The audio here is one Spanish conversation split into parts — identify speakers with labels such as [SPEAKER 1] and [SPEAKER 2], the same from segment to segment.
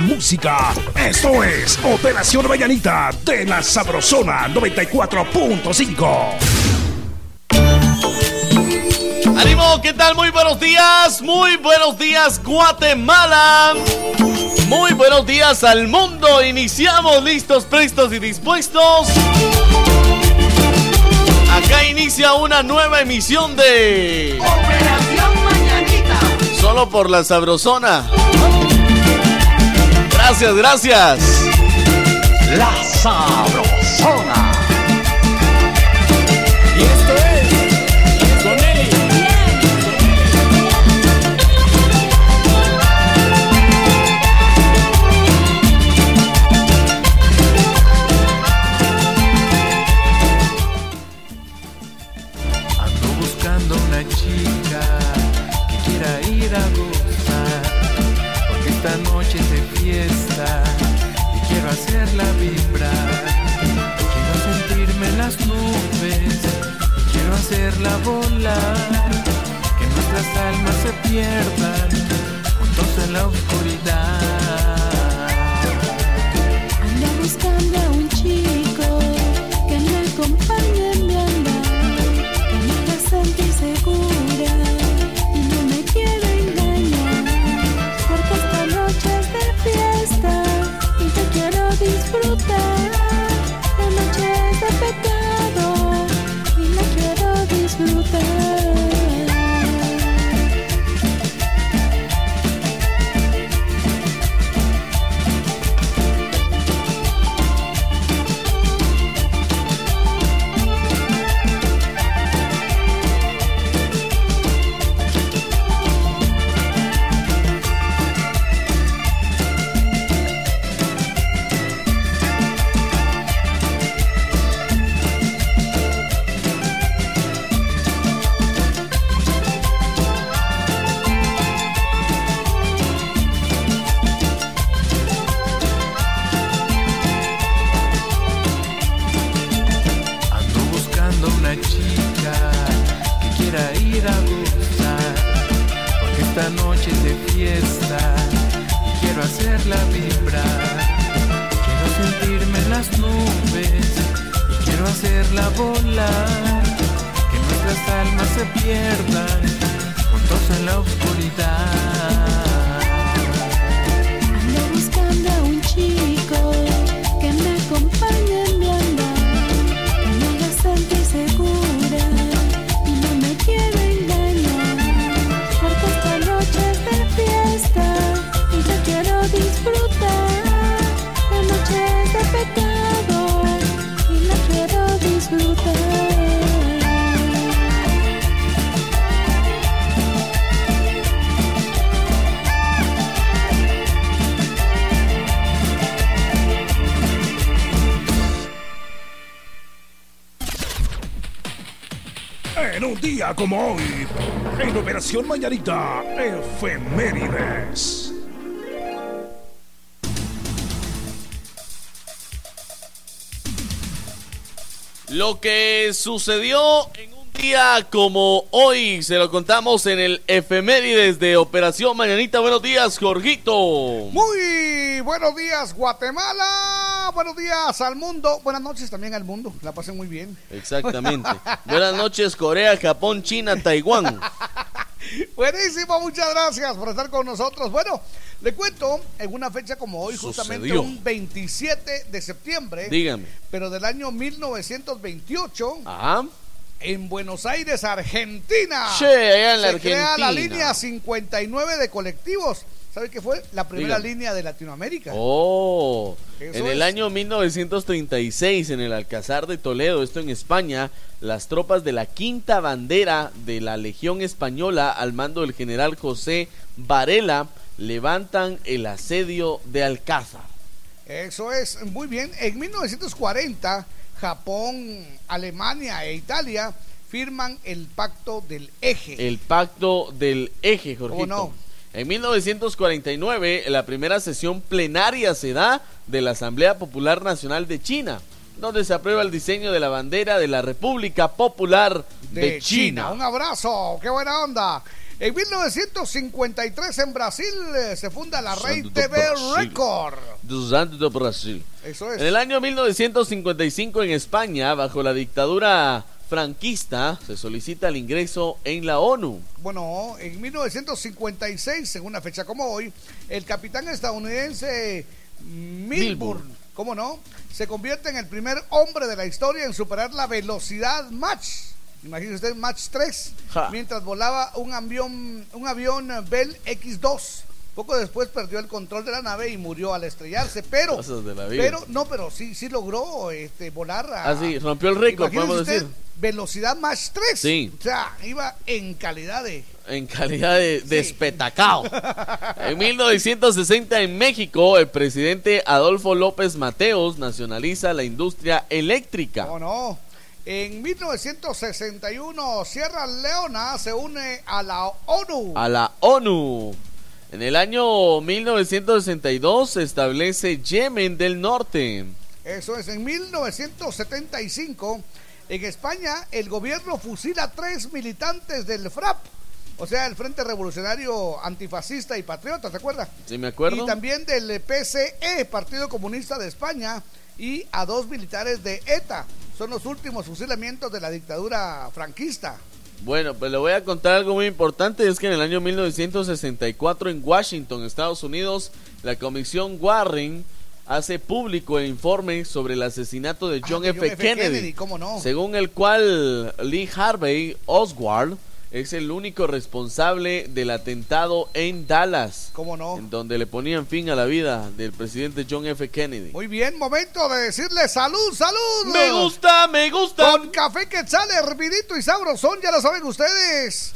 [SPEAKER 1] música. Esto es Operación Mañanita de la Sabrosona 94.5.
[SPEAKER 2] ¡Ánimo! ¿Qué tal? Muy buenos días. Muy buenos días, Guatemala. Muy buenos días al mundo. Iniciamos listos, prestos y dispuestos. Acá inicia una nueva emisión de
[SPEAKER 3] Operación Mañanita.
[SPEAKER 2] Solo por la Sabrosona. Gracias, gracias.
[SPEAKER 4] La.
[SPEAKER 5] Que nuestras almas se pierdan juntos en la oscuridad.
[SPEAKER 1] Día como hoy, en Operación Mañanita, efemérides.
[SPEAKER 2] Lo que sucedió en un día como hoy, se lo contamos en el efemérides de Operación Mañanita. Buenos días, Jorgito.
[SPEAKER 6] Muy buenos días, Guatemala. Buenos días al mundo. Buenas noches también al mundo. La pasé muy bien.
[SPEAKER 2] Exactamente. Buenas noches, Corea, Japón, China, Taiwán.
[SPEAKER 6] Buenísimo, muchas gracias por estar con nosotros. Bueno, le cuento en una fecha como hoy, justamente un 27 de septiembre,
[SPEAKER 2] Dígame.
[SPEAKER 6] pero del año 1928,
[SPEAKER 2] Ajá.
[SPEAKER 6] en Buenos Aires, Argentina.
[SPEAKER 2] Che, allá en la
[SPEAKER 6] se crea la
[SPEAKER 2] Argentina.
[SPEAKER 6] línea 59 de colectivos. ¿Sabe qué fue? La primera
[SPEAKER 2] Dígame.
[SPEAKER 6] línea de Latinoamérica.
[SPEAKER 2] Oh,
[SPEAKER 6] Eso
[SPEAKER 2] en el año 1936 en el Alcázar de Toledo, esto en España, las tropas de la quinta bandera de la Legión Española al mando del general José Varela levantan el asedio de Alcázar.
[SPEAKER 6] Eso es, muy bien. En 1940, Japón, Alemania e Italia firman el pacto del eje.
[SPEAKER 2] El pacto del eje, Jorgito.
[SPEAKER 6] no?
[SPEAKER 2] En 1949, la primera sesión plenaria se da de la Asamblea Popular Nacional de China, donde se aprueba el diseño de la bandera de la República Popular de,
[SPEAKER 6] de
[SPEAKER 2] China.
[SPEAKER 6] Un abrazo, qué buena onda. En 1953 en Brasil eh, se funda la Rey
[SPEAKER 2] Santo
[SPEAKER 6] TV
[SPEAKER 2] Brasil.
[SPEAKER 6] Record.
[SPEAKER 2] Brasil.
[SPEAKER 6] Eso es.
[SPEAKER 2] En el año 1955 en España, bajo la dictadura franquista, se solicita el ingreso en la ONU.
[SPEAKER 6] Bueno, en 1956, en una fecha como hoy, el capitán estadounidense Milburn,
[SPEAKER 2] Milburn.
[SPEAKER 6] ¿cómo no? Se convierte en el primer hombre de la historia en superar la velocidad Mach. Imagínese usted Mach 3,
[SPEAKER 2] Ja.
[SPEAKER 6] mientras volaba un avión, un avión Bell X2. Poco después perdió el control de la nave y murió al estrellarse, pero, pero no, pero sí, sí logró este, volar. a-
[SPEAKER 2] Ah, rompió el récord, podemos
[SPEAKER 6] usted,
[SPEAKER 2] decir.
[SPEAKER 6] Velocidad Mach 3.
[SPEAKER 2] Sí.
[SPEAKER 6] O sea, iba en calidad de.
[SPEAKER 2] En calidad de, de espetacao. En 1960 en México, el presidente Adolfo López Mateos nacionaliza la industria eléctrica.
[SPEAKER 6] ¿O no? En 1961, Sierra Leona se une a la ONU.
[SPEAKER 2] a la ONU. En el año 1962 se establece Yemen del Norte.
[SPEAKER 6] Eso es, en 1975, en España, el gobierno fusila tres militantes del FRAP, o sea, el Frente Revolucionario Antifascista y Patriota, ¿se acuerda?
[SPEAKER 2] ¿Sí me acuerdo?
[SPEAKER 6] Y también del PCE, Partido Comunista de España, y a dos militares de ETA. Son los últimos fusilamientos de la dictadura franquista.
[SPEAKER 2] Bueno, pues le voy a contar algo muy importante, es que en el año 1964 en Washington, Estados Unidos, la Comisión Warren hace público el informe sobre el asesinato de
[SPEAKER 6] Ah,
[SPEAKER 2] John, F. Kennedy,
[SPEAKER 6] ¿cómo no?
[SPEAKER 2] según el cual Lee Harvey Oswald es el único responsable del atentado en Dallas,
[SPEAKER 6] ¿Cómo no?
[SPEAKER 2] en donde le ponían fin a la vida del presidente John F. Kennedy.
[SPEAKER 6] Muy bien, momento de decirle salud, salud.
[SPEAKER 2] Me gusta, me gusta.
[SPEAKER 6] Con café quetzal hervidito y sabrosón, ya lo saben ustedes.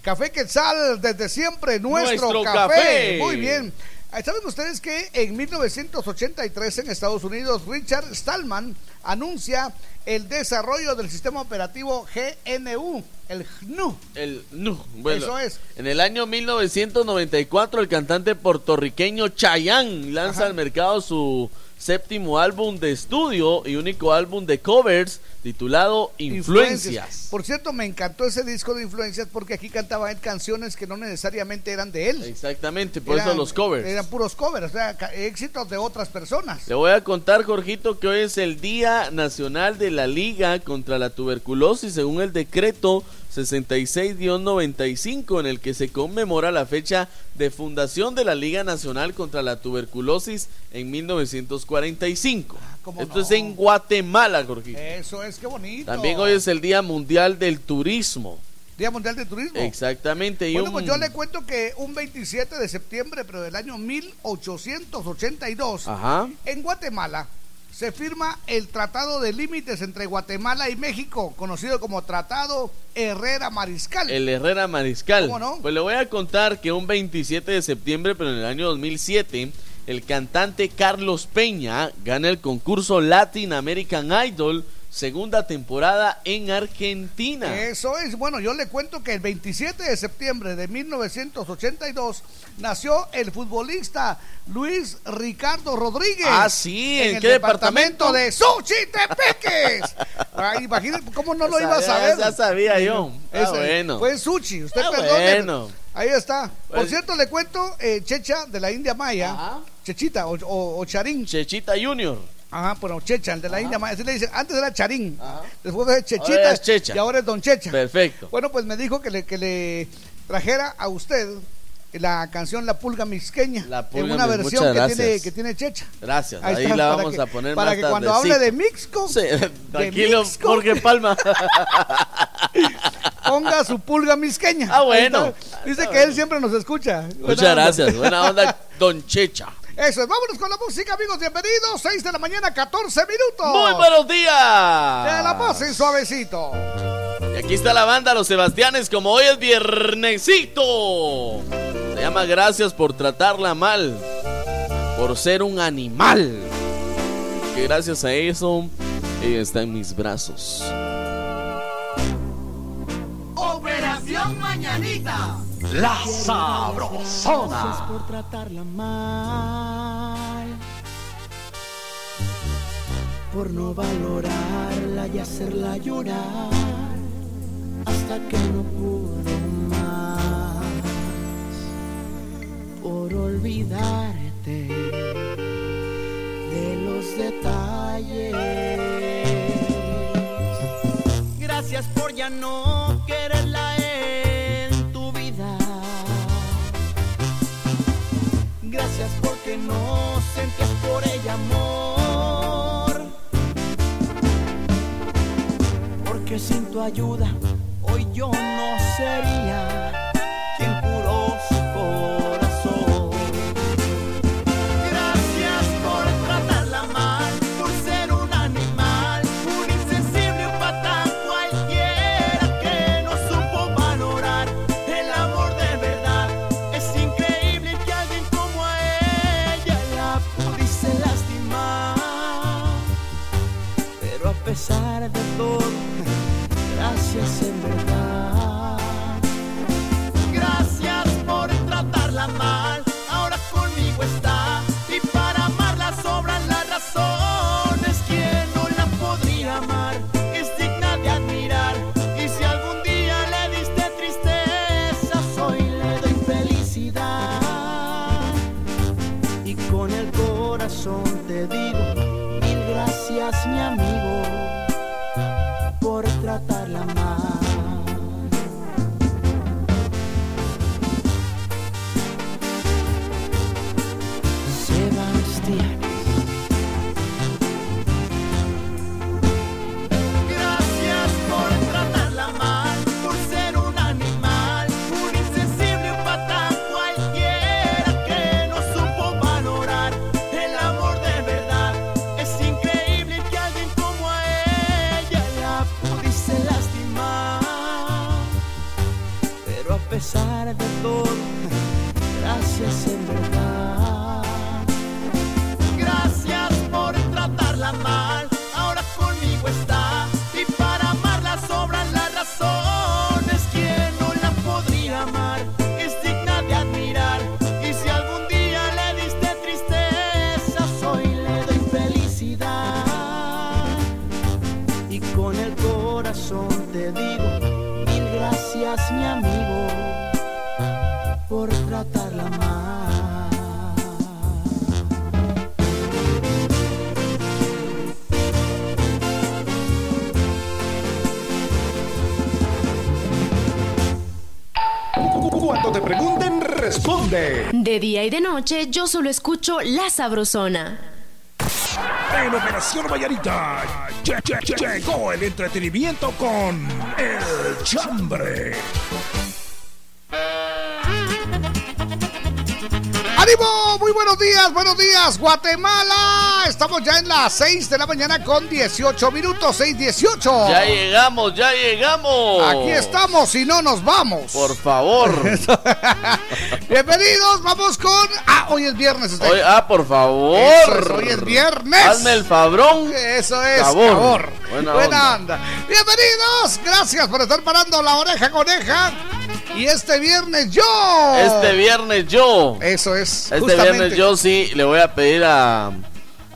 [SPEAKER 6] Café quetzal desde siempre, nuestro,
[SPEAKER 2] Nuestro
[SPEAKER 6] café.
[SPEAKER 2] café.
[SPEAKER 6] Muy bien. ¿Saben ustedes que en 1983 en Estados Unidos Richard Stallman anuncia el desarrollo del sistema operativo GNU, el GNU?
[SPEAKER 2] El, no, bueno,
[SPEAKER 6] Eso es.
[SPEAKER 2] En el año 1994, el cantante puertorriqueño Chayanne lanza
[SPEAKER 6] Ajá.
[SPEAKER 2] al mercado su séptimo álbum de estudio y único álbum de covers titulado Influencias.
[SPEAKER 6] Por cierto, me encantó ese disco de influencias porque aquí cantaba él canciones que no necesariamente eran de él.
[SPEAKER 2] Exactamente, por
[SPEAKER 6] Eran-
[SPEAKER 2] eso los covers.
[SPEAKER 6] Eran puros covers, o sea, éxitos de otras personas.
[SPEAKER 2] Le voy a contar, Jorgito, que hoy es el Día Nacional de la Liga contra la Tuberculosis, según el decreto 66-95, en el que se conmemora la fecha de fundación de la Liga Nacional contra la Tuberculosis en 1945.
[SPEAKER 6] ¿cómo
[SPEAKER 2] Esto
[SPEAKER 6] no?
[SPEAKER 2] es en Guatemala, Jorgito.
[SPEAKER 6] Eso es, qué bonito.
[SPEAKER 2] También hoy es el Día Mundial del Turismo.
[SPEAKER 6] Día Mundial de Turismo.
[SPEAKER 2] Exactamente. y
[SPEAKER 6] Bueno,
[SPEAKER 2] un-
[SPEAKER 6] pues yo le cuento que un 27 de septiembre, pero del año 1882,
[SPEAKER 2] Ajá.
[SPEAKER 6] en Guatemala se firma el Tratado de Límites entre Guatemala y México, conocido como Tratado Herrera Mariscal.
[SPEAKER 2] El Herrera Mariscal.
[SPEAKER 6] ¿Cómo no?
[SPEAKER 2] Pues le voy a contar que un 27 de septiembre, pero en el año 2007, el cantante Carlos Peña gana el concurso Latin American Idol, segunda temporada en Argentina.
[SPEAKER 6] Eso es, bueno, yo le cuento que el 27 de septiembre de 1982 nació el futbolista Luis Ricardo Rodríguez.
[SPEAKER 2] Ah, sí, ¿en qué departamento?
[SPEAKER 6] de Suchitepeques. Ay, imagínate cómo no lo iba a saber.
[SPEAKER 2] ya sabía yo. Ah,
[SPEAKER 6] Ese,
[SPEAKER 2] bueno.
[SPEAKER 6] Fue Suchi, usted
[SPEAKER 2] Ah, bueno.
[SPEAKER 6] Ahí está. Por
[SPEAKER 2] Pues-
[SPEAKER 6] cierto, le cuento, eh, Checha de la India Maya,
[SPEAKER 2] Ajá.
[SPEAKER 6] Chechita o, o- o Charín.
[SPEAKER 2] Chechita Junior.
[SPEAKER 6] Ajá, bueno, Checha, el de la India. Así le antes era Charín, después fue Chechita
[SPEAKER 2] Ahora es Checha.
[SPEAKER 6] y ahora es Don Checha.
[SPEAKER 2] Perfecto.
[SPEAKER 6] Bueno, pues me dijo que le, que le trajera a usted la canción La Pulga Mixqueña.
[SPEAKER 2] La Pulga
[SPEAKER 6] en una
[SPEAKER 2] Mix-
[SPEAKER 6] versión que tiene, que tiene Checha.
[SPEAKER 2] Gracias. Ahí,
[SPEAKER 6] está,
[SPEAKER 2] la vamos
[SPEAKER 6] que-
[SPEAKER 2] a poner
[SPEAKER 6] Para
[SPEAKER 2] más
[SPEAKER 6] que cuando hable de Mixco,
[SPEAKER 2] Sí, tranquilo,
[SPEAKER 6] Mixco.
[SPEAKER 2] Jorge Palma.
[SPEAKER 6] ponga su Pulga Mixqueña.
[SPEAKER 2] Ah, bueno.
[SPEAKER 6] Dice
[SPEAKER 2] Está
[SPEAKER 6] que
[SPEAKER 2] bueno.
[SPEAKER 6] él siempre nos escucha.
[SPEAKER 2] Muchas gracias. Buena onda, Don Checha.
[SPEAKER 6] Eso es, vámonos con la música, amigos. Bienvenidos, 6 de la mañana, 14 minutos.
[SPEAKER 2] Muy buenos días.
[SPEAKER 6] Que la pasen suavecito.
[SPEAKER 2] Y aquí está la banda Los Sebastianes, como hoy es viernesito. Se llama Gracias por tratarla mal, por ser un animal. Que gracias a eso, ella está en mis brazos.
[SPEAKER 3] Operación Mañanita.
[SPEAKER 7] La sabrosona.
[SPEAKER 8] por tratarla mal. Por no valorarla y hacerla llorar hasta que no pudo más.
[SPEAKER 9] Por olvidarte de los detalles. Gracias por ya no quererla Porque no sentías por ella amor. Porque sin tu ayuda hoy yo no sería
[SPEAKER 1] responde.
[SPEAKER 10] De día y de noche yo solo escucho La Sabrosona.
[SPEAKER 1] En Operación Vallarita lle- lle- lle- llegó el entretenimiento con El Chambre.
[SPEAKER 6] ¡Ánimo! Muy buenos días, buenos días, Guatemala. Estamos ya en las 6 de la mañana con 18 minutos, 6:18.
[SPEAKER 2] Ya llegamos, ya llegamos.
[SPEAKER 6] Aquí estamos y no nos vamos.
[SPEAKER 2] Por favor.
[SPEAKER 6] Bienvenidos, vamos con. Ah, hoy es viernes. usted.
[SPEAKER 2] Hoy- ah, por favor.
[SPEAKER 6] Es, hoy es viernes.
[SPEAKER 2] Hazme el fabrón.
[SPEAKER 6] Eso es,
[SPEAKER 2] Favor.
[SPEAKER 6] favor.
[SPEAKER 2] Buena
[SPEAKER 6] Buena,
[SPEAKER 2] onda.
[SPEAKER 6] onda. Bienvenidos, gracias por estar parando la oreja coneja. Y este viernes yo.
[SPEAKER 2] Este viernes yo.
[SPEAKER 6] Eso es.
[SPEAKER 2] Este
[SPEAKER 6] justamente.
[SPEAKER 2] viernes yo sí le voy a pedir a,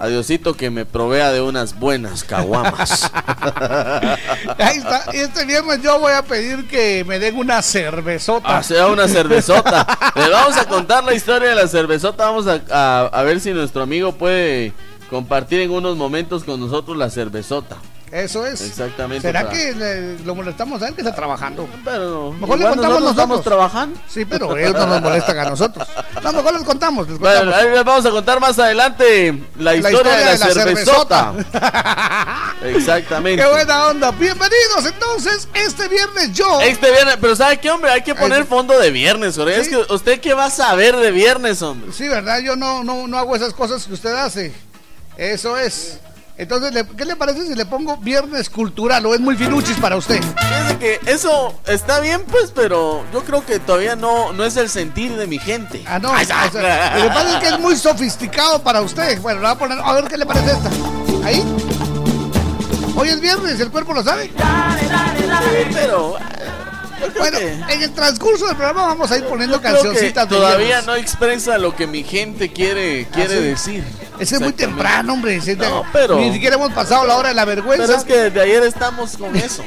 [SPEAKER 2] a Diosito que me provea de unas buenas caguamas.
[SPEAKER 6] Ahí está. Y este viernes yo voy a pedir que me den una cervezota.
[SPEAKER 2] Ah, sea una cervezota. Le vamos a contar la historia de la cervezota. Vamos a, a- a ver si nuestro amigo puede compartir en unos momentos con nosotros la cervezota.
[SPEAKER 6] Eso es.
[SPEAKER 2] Exactamente.
[SPEAKER 6] ¿Será
[SPEAKER 2] para-
[SPEAKER 6] que le- lo molestamos a él que está trabajando?
[SPEAKER 2] Pero
[SPEAKER 6] Mejor le contamos
[SPEAKER 2] nosotros estamos trabajando.
[SPEAKER 6] Sí, pero ellos no nos molestan a nosotros. No, mejor les contamos. Les
[SPEAKER 2] Bueno, ahí les vamos a contar más adelante la historia, de la, cervezota. Exactamente.
[SPEAKER 6] Qué buena onda. Bienvenidos entonces este viernes yo.
[SPEAKER 2] Este viernes, pero ¿sabe qué, hombre? Hay que poner fondo de viernes. Es que usted qué va a saber de viernes, hombre.
[SPEAKER 6] Sí, ¿verdad? Yo no, no, no hago esas cosas que usted hace. Eso es. Entonces, ¿le- ¿qué le parece si le pongo viernes cultural o es muy finuchis para usted?
[SPEAKER 2] Fíjese que eso está bien, pues, pero yo creo que todavía no, no es el sentir de mi gente.
[SPEAKER 6] Ah, no. o sea, lo que pasa es que es muy sofisticado para usted. Bueno, le voy a poner, a ver qué le parece esta. Ahí. Hoy es viernes, el cuerpo lo sabe.
[SPEAKER 2] pero eh, yo creo
[SPEAKER 6] Bueno,
[SPEAKER 2] que-
[SPEAKER 6] en el transcurso del programa vamos a ir poniendo cancioncitas
[SPEAKER 2] todavía no expresa lo que mi gente quiere, quiere
[SPEAKER 6] sí?
[SPEAKER 2] decir.
[SPEAKER 6] Ese es muy temprano, hombre.
[SPEAKER 2] No, pero-
[SPEAKER 6] Ni siquiera hemos pasado la hora de la vergüenza.
[SPEAKER 2] Pero es que desde ayer estamos con eso.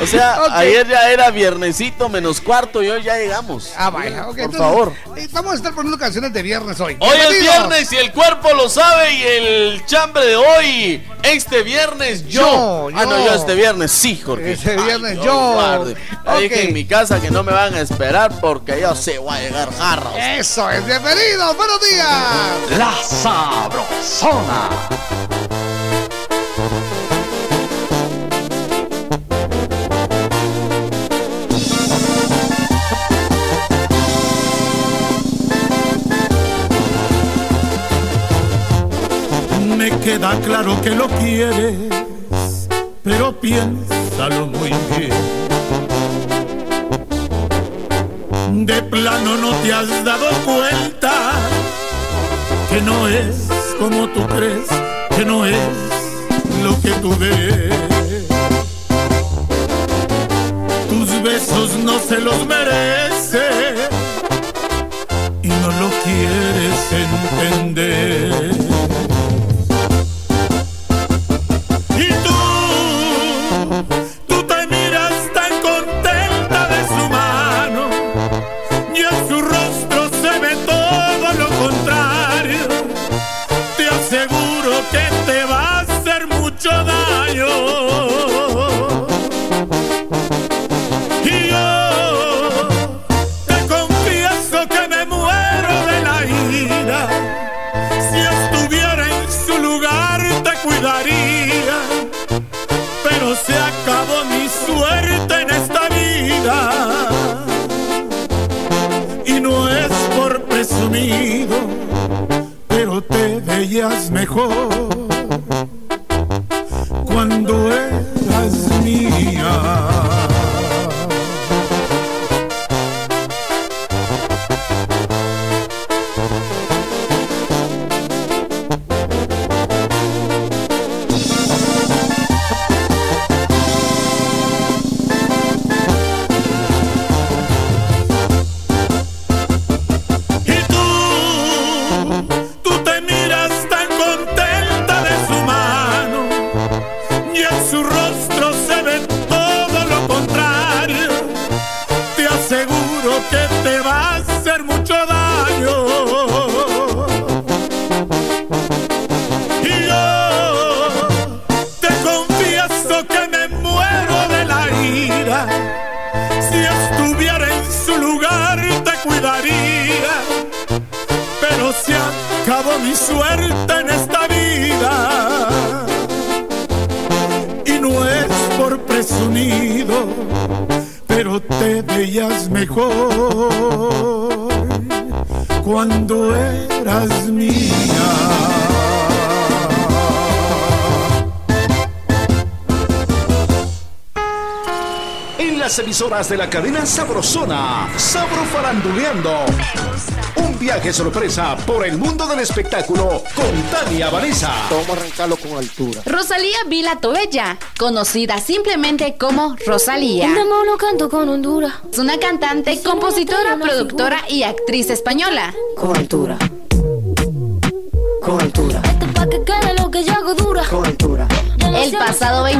[SPEAKER 2] O sea, ayer ya era viernesito menos cuarto y hoy ya llegamos.
[SPEAKER 6] Ah, vaya, ok.
[SPEAKER 2] Por
[SPEAKER 6] entonces,
[SPEAKER 2] favor.
[SPEAKER 6] eh, Vamos a estar poniendo canciones de viernes hoy.
[SPEAKER 2] Hoy es viernes y el cuerpo lo sabe y el chambre de hoy. Este viernes yo.
[SPEAKER 6] Yo,
[SPEAKER 2] Ah, no,
[SPEAKER 6] yo.
[SPEAKER 2] este viernes sí, Jorge.
[SPEAKER 6] Este viernes yo.
[SPEAKER 2] guarde. Ahí
[SPEAKER 6] Ok.
[SPEAKER 2] que en mi casa que no me van a esperar porque yo sé voy a llegar jarros.
[SPEAKER 6] Eso es, bienvenidos, buenos días.
[SPEAKER 11] La Sabrosona.
[SPEAKER 12] Me queda claro que lo quieres, pero piénsalo muy bien. De plano no te has dado cuenta que no es como tú crees, que no es lo que tú ves. Tus besos no se los merece y no lo quieres entender. Mejor de la
[SPEAKER 13] cadena Sabrosona, Sabro Faranduleando. Un viaje sorpresa por el mundo del espectáculo con Tania Vanessa.
[SPEAKER 14] Vamos a arrancarlo con altura.
[SPEAKER 15] Rosalía Vila Tobella, conocida simplemente como Rosalía.
[SPEAKER 16] lo canto con Honduras.
[SPEAKER 15] Es una cantante, compositora, productora y actriz española.
[SPEAKER 14] Con altura.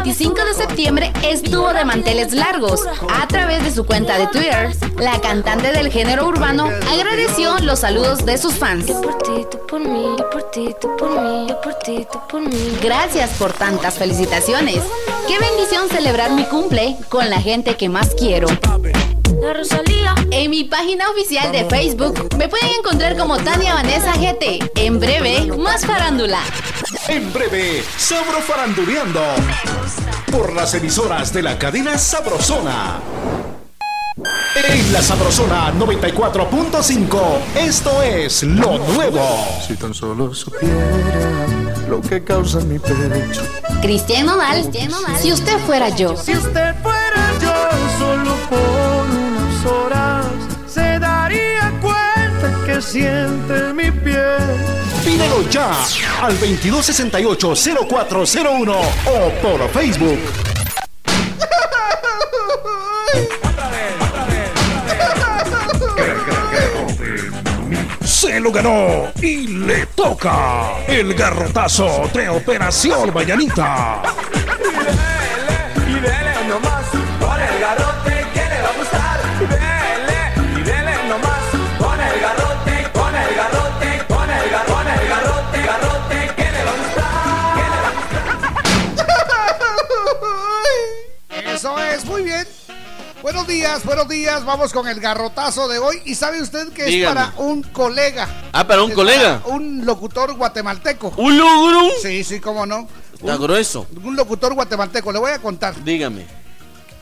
[SPEAKER 15] 25 de septiembre estuvo de manteles largos. A través de su cuenta de Twitter, la cantante del género urbano agradeció los saludos de sus fans. Gracias por tantas felicitaciones. Qué bendición celebrar mi cumple con la gente que más quiero.
[SPEAKER 16] La Rosalía.
[SPEAKER 15] En mi página oficial de Facebook me pueden encontrar como Tania Vanessa GT. En breve, más farándula.
[SPEAKER 13] En breve, Sabro Faranduleando. Por las emisoras de la cadena Sabrosona. En la Sabrosona 94.5, esto es lo nuevo.
[SPEAKER 17] Si tan solo supiera lo que causa mi pecho.
[SPEAKER 15] Cristian Nodal, si usted fuera yo.
[SPEAKER 18] Si usted fuera yo solo por unas horas, se daría cuenta que siente mi piel.
[SPEAKER 13] Pídelo ya al 2268-0401 o por Facebook. Se
[SPEAKER 1] lo ganó y le toca el garrotazo de Operación Mañanita.
[SPEAKER 6] Buenos días, buenos días. Vamos con el garrotazo de hoy. ¿Y sabe usted que es para un colega?
[SPEAKER 2] Ah, para un
[SPEAKER 6] Es
[SPEAKER 2] colega.
[SPEAKER 6] para un locutor guatemalteco.
[SPEAKER 2] ¿Un logro?
[SPEAKER 6] Sí, sí, cómo no.
[SPEAKER 2] Está
[SPEAKER 6] Un-
[SPEAKER 2] grueso.
[SPEAKER 6] Un locutor guatemalteco. Le voy a contar.
[SPEAKER 2] Dígame.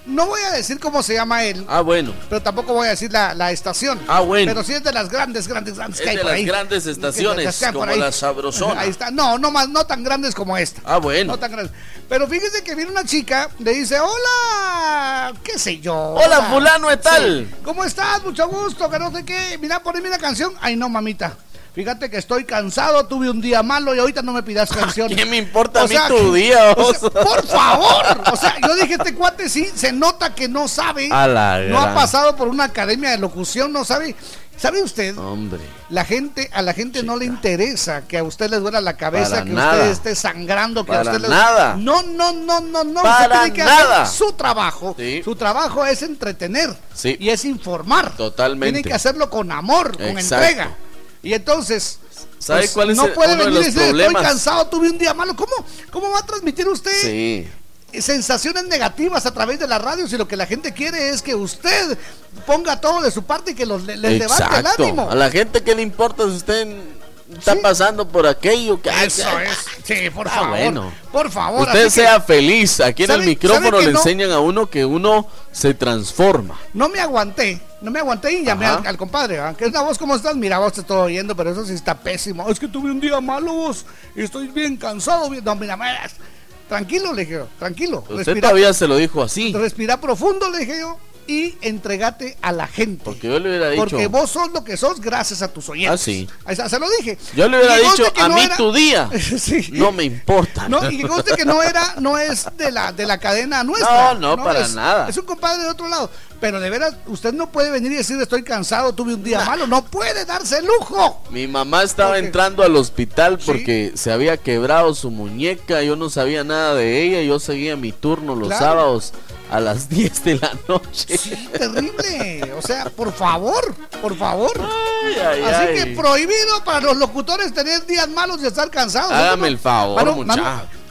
[SPEAKER 6] No voy a decir cómo se llama él,
[SPEAKER 2] Ah, bueno.
[SPEAKER 6] pero tampoco voy a decir la, la estación.
[SPEAKER 2] Ah, bueno.
[SPEAKER 6] Pero sí es de las grandes, grandes, grandes
[SPEAKER 2] Es
[SPEAKER 6] que hay
[SPEAKER 2] de
[SPEAKER 6] por
[SPEAKER 2] las
[SPEAKER 6] ahí.
[SPEAKER 2] grandes estaciones,
[SPEAKER 6] Las que
[SPEAKER 2] como
[SPEAKER 6] ahí.
[SPEAKER 2] la Sabrosona.
[SPEAKER 6] Ahí está. No, no más, no tan grandes como esta.
[SPEAKER 2] Ah, bueno.
[SPEAKER 6] No tan grandes. Pero fíjese que viene una chica, le dice, hola, qué sé yo.
[SPEAKER 2] Hola, fulano de tal.
[SPEAKER 6] Sí. ¿Cómo estás? Mucho gusto, que no sé qué. Mira, poneme una canción. Ay, no, mamita. Fíjate que estoy cansado, tuve un día malo y ahorita no me pidas canción.
[SPEAKER 2] ¿Qué me importa a
[SPEAKER 6] O
[SPEAKER 2] mí
[SPEAKER 6] sea,
[SPEAKER 2] tu día?
[SPEAKER 6] o sea, por favor. O sea, yo dije, este cuate sí, se nota que no sabe.
[SPEAKER 2] A la
[SPEAKER 6] no ha pasado por una academia de locución, no sabe. ¿Sabe usted?
[SPEAKER 2] Hombre.
[SPEAKER 6] La gente, a la gente no le interesa que a usted le duela la cabeza,
[SPEAKER 2] Para
[SPEAKER 6] que
[SPEAKER 2] nada.
[SPEAKER 6] usted esté sangrando, que a
[SPEAKER 2] Para
[SPEAKER 6] usted le
[SPEAKER 2] nada.
[SPEAKER 6] No, no, no, no, no.
[SPEAKER 2] Para
[SPEAKER 6] usted tiene que
[SPEAKER 2] nada.
[SPEAKER 6] hacer su trabajo.
[SPEAKER 2] Sí.
[SPEAKER 6] Su trabajo es entretener
[SPEAKER 2] Sí.
[SPEAKER 6] y es informar.
[SPEAKER 2] Totalmente.
[SPEAKER 6] Tiene que hacerlo con amor, con
[SPEAKER 2] Exacto.
[SPEAKER 6] entrega. Y entonces,
[SPEAKER 2] ¿Sabe
[SPEAKER 6] pues,
[SPEAKER 2] cuál es
[SPEAKER 6] no
[SPEAKER 2] el-
[SPEAKER 6] puede
[SPEAKER 2] uno de
[SPEAKER 6] venir y decir, estoy cansado, tuve un día malo. ¿Cómo, cómo va a transmitir usted
[SPEAKER 2] Sí.
[SPEAKER 6] sensaciones negativas a través de la radio si lo que la gente quiere es que usted ponga todo de su parte y que los, les levante el
[SPEAKER 2] Exacto.
[SPEAKER 6] ánimo?
[SPEAKER 2] A la gente que le importa si usted está
[SPEAKER 6] Sí.
[SPEAKER 2] pasando por aquello que
[SPEAKER 6] Eso es. Sí, por
[SPEAKER 2] Ah,
[SPEAKER 6] favor.
[SPEAKER 2] bueno.
[SPEAKER 6] Por favor.
[SPEAKER 2] Usted
[SPEAKER 6] que
[SPEAKER 2] sea feliz. Aquí en el
[SPEAKER 6] ¿Sabe-
[SPEAKER 2] micrófono
[SPEAKER 6] que
[SPEAKER 2] le
[SPEAKER 6] no?
[SPEAKER 2] enseñan a uno que uno se transforma.
[SPEAKER 6] No me aguanté. No me aguanté y llamé al, al compadre. ¿ah? ¿Qué es la voz? ¿Cómo estás? Mira, vos te estoy oyendo, pero eso sí está pésimo. Es que tuve un día malo, vos. Estoy bien cansado. bien- No, mira, mira, tranquilo, le dije yo. Tranquilo.
[SPEAKER 2] Usted
[SPEAKER 6] Respira,
[SPEAKER 2] todavía se lo dijo así.
[SPEAKER 6] respira profundo, le dije yo. Y entregate a la gente.
[SPEAKER 2] Porque yo le hubiera dicho.
[SPEAKER 6] Porque vos sos lo que sos gracias a tus oyentes.
[SPEAKER 2] Ah, sí.
[SPEAKER 6] Ahí está, se lo dije.
[SPEAKER 2] Yo le hubiera dicho, a
[SPEAKER 6] no
[SPEAKER 2] mí
[SPEAKER 6] era-
[SPEAKER 2] tu día.
[SPEAKER 6] sí.
[SPEAKER 2] No me importa.
[SPEAKER 6] No, y que conste que no era, no es de la, de la cadena nuestra.
[SPEAKER 2] No, no, para
[SPEAKER 6] es-
[SPEAKER 2] nada.
[SPEAKER 6] Es un compadre de otro lado. Pero de veras, usted no puede venir y decir estoy cansado, tuve un día malo. No puede darse lujo.
[SPEAKER 2] Mi mamá estaba entrando al hospital porque se había quebrado su muñeca, yo no sabía nada de ella, yo seguía mi turno los
[SPEAKER 6] Claro.
[SPEAKER 2] sábados a las 10 de la noche.
[SPEAKER 6] Sí, terrible. O sea, por favor, por favor.
[SPEAKER 2] Ay, ay,
[SPEAKER 6] Así
[SPEAKER 2] ay.
[SPEAKER 6] que prohibido para los locutores tener días malos y estar cansados.
[SPEAKER 2] Hágame el favor,
[SPEAKER 6] Mano,
[SPEAKER 2] muchacho.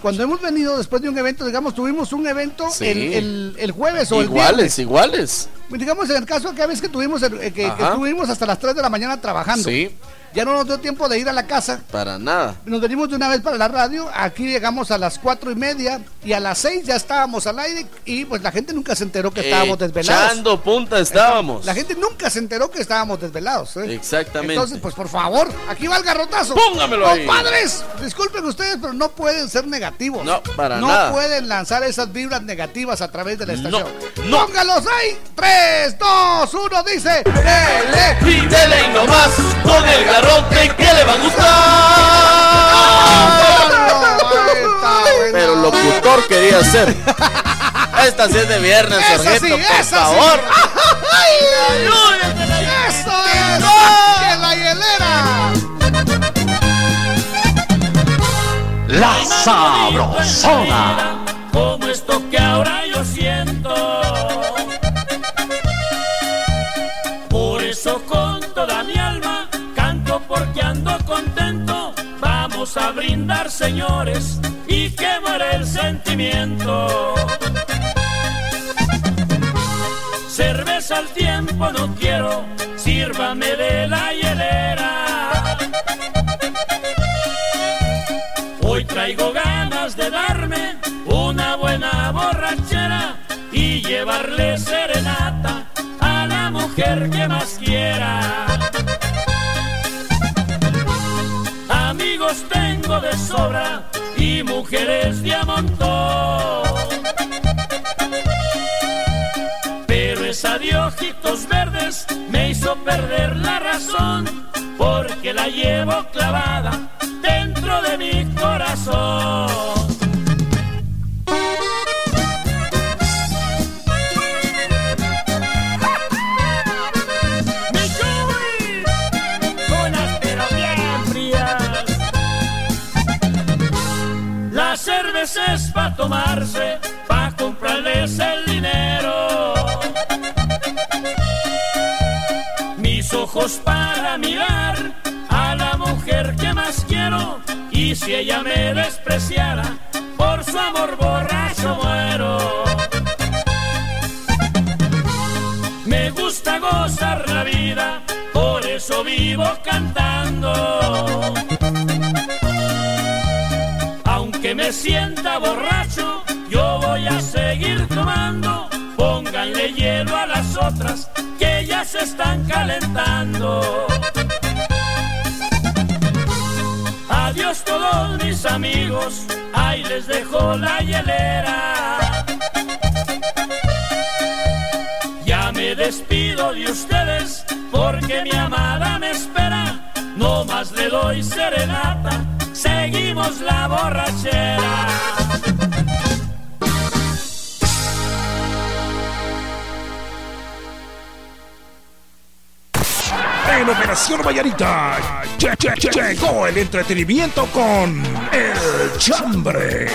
[SPEAKER 6] Cuando hemos venido después de un evento, digamos, tuvimos un evento
[SPEAKER 2] Sí.
[SPEAKER 6] el, el- el jueves o el
[SPEAKER 2] Iguales, iguales.
[SPEAKER 6] Digamos, en el caso que a veces que tuvimos, el- eh, que, que estuvimos hasta las 3 de la mañana trabajando.
[SPEAKER 2] Sí,
[SPEAKER 6] Ya no nos dio tiempo de ir a la casa.
[SPEAKER 2] para nada.
[SPEAKER 6] Nos venimos de una vez para la radio. Aquí llegamos a las cuatro y media y a las 6 ya estábamos al aire y pues la gente nunca se enteró que estábamos desvelados.
[SPEAKER 2] Echando punta estábamos.
[SPEAKER 6] La gente nunca se enteró que estábamos desvelados. ¿eh?
[SPEAKER 2] Exactamente.
[SPEAKER 6] Entonces, pues por favor, aquí va el garrotazo.
[SPEAKER 2] Póngamelo ahí.
[SPEAKER 6] Compadres, disculpen ustedes, pero no pueden ser negativos.
[SPEAKER 2] No, para
[SPEAKER 6] no
[SPEAKER 2] nada.
[SPEAKER 6] pueden lanzar esas vibras negativas a través de la
[SPEAKER 2] No,
[SPEAKER 6] estación.
[SPEAKER 2] no.
[SPEAKER 6] Póngalos ahí. 3, 2, 1, dice. Dele.
[SPEAKER 2] Y dele y nomás con el garrote que le va a gustar. Pero locutor quería ser. Esta sí es de viernes,
[SPEAKER 6] Esa
[SPEAKER 2] sargento,
[SPEAKER 6] sí,
[SPEAKER 2] por
[SPEAKER 6] esa sí.
[SPEAKER 2] favor.
[SPEAKER 6] ¡Eso es! ¡Que la hielera!
[SPEAKER 13] La Sabrosona.
[SPEAKER 19] A brindar, señores, y que muere el sentimiento. Cerveza al tiempo no quiero, sírvame de la hielera. Hoy traigo ganas de darme una buena borrachera y llevarle serenata a la mujer que más quiera. De sobra y mujeres de a montón. Pero esa de ojitos verdes me hizo perder la razón, porque la llevo clavada dentro de mi corazón. Cervezas para tomarse, para comprarles el dinero. Mis ojos para mirar a la mujer que más quiero y si ella me despreciara, por su amor borracho muero. Me gusta gozar la vida, por eso vivo cantando. Aunque me sienta borracho, yo voy a seguir tomando. Pónganle hielo a las otras que ya se están calentando. Adiós todos mis amigos, ahí les dejo la hielera. Ya me despido de ustedes porque mi amada me espera. No más le doy serenata, la borrachera.
[SPEAKER 13] En Operación Vallarita lle- lle- lle- llegó el entretenimiento con El Chambre.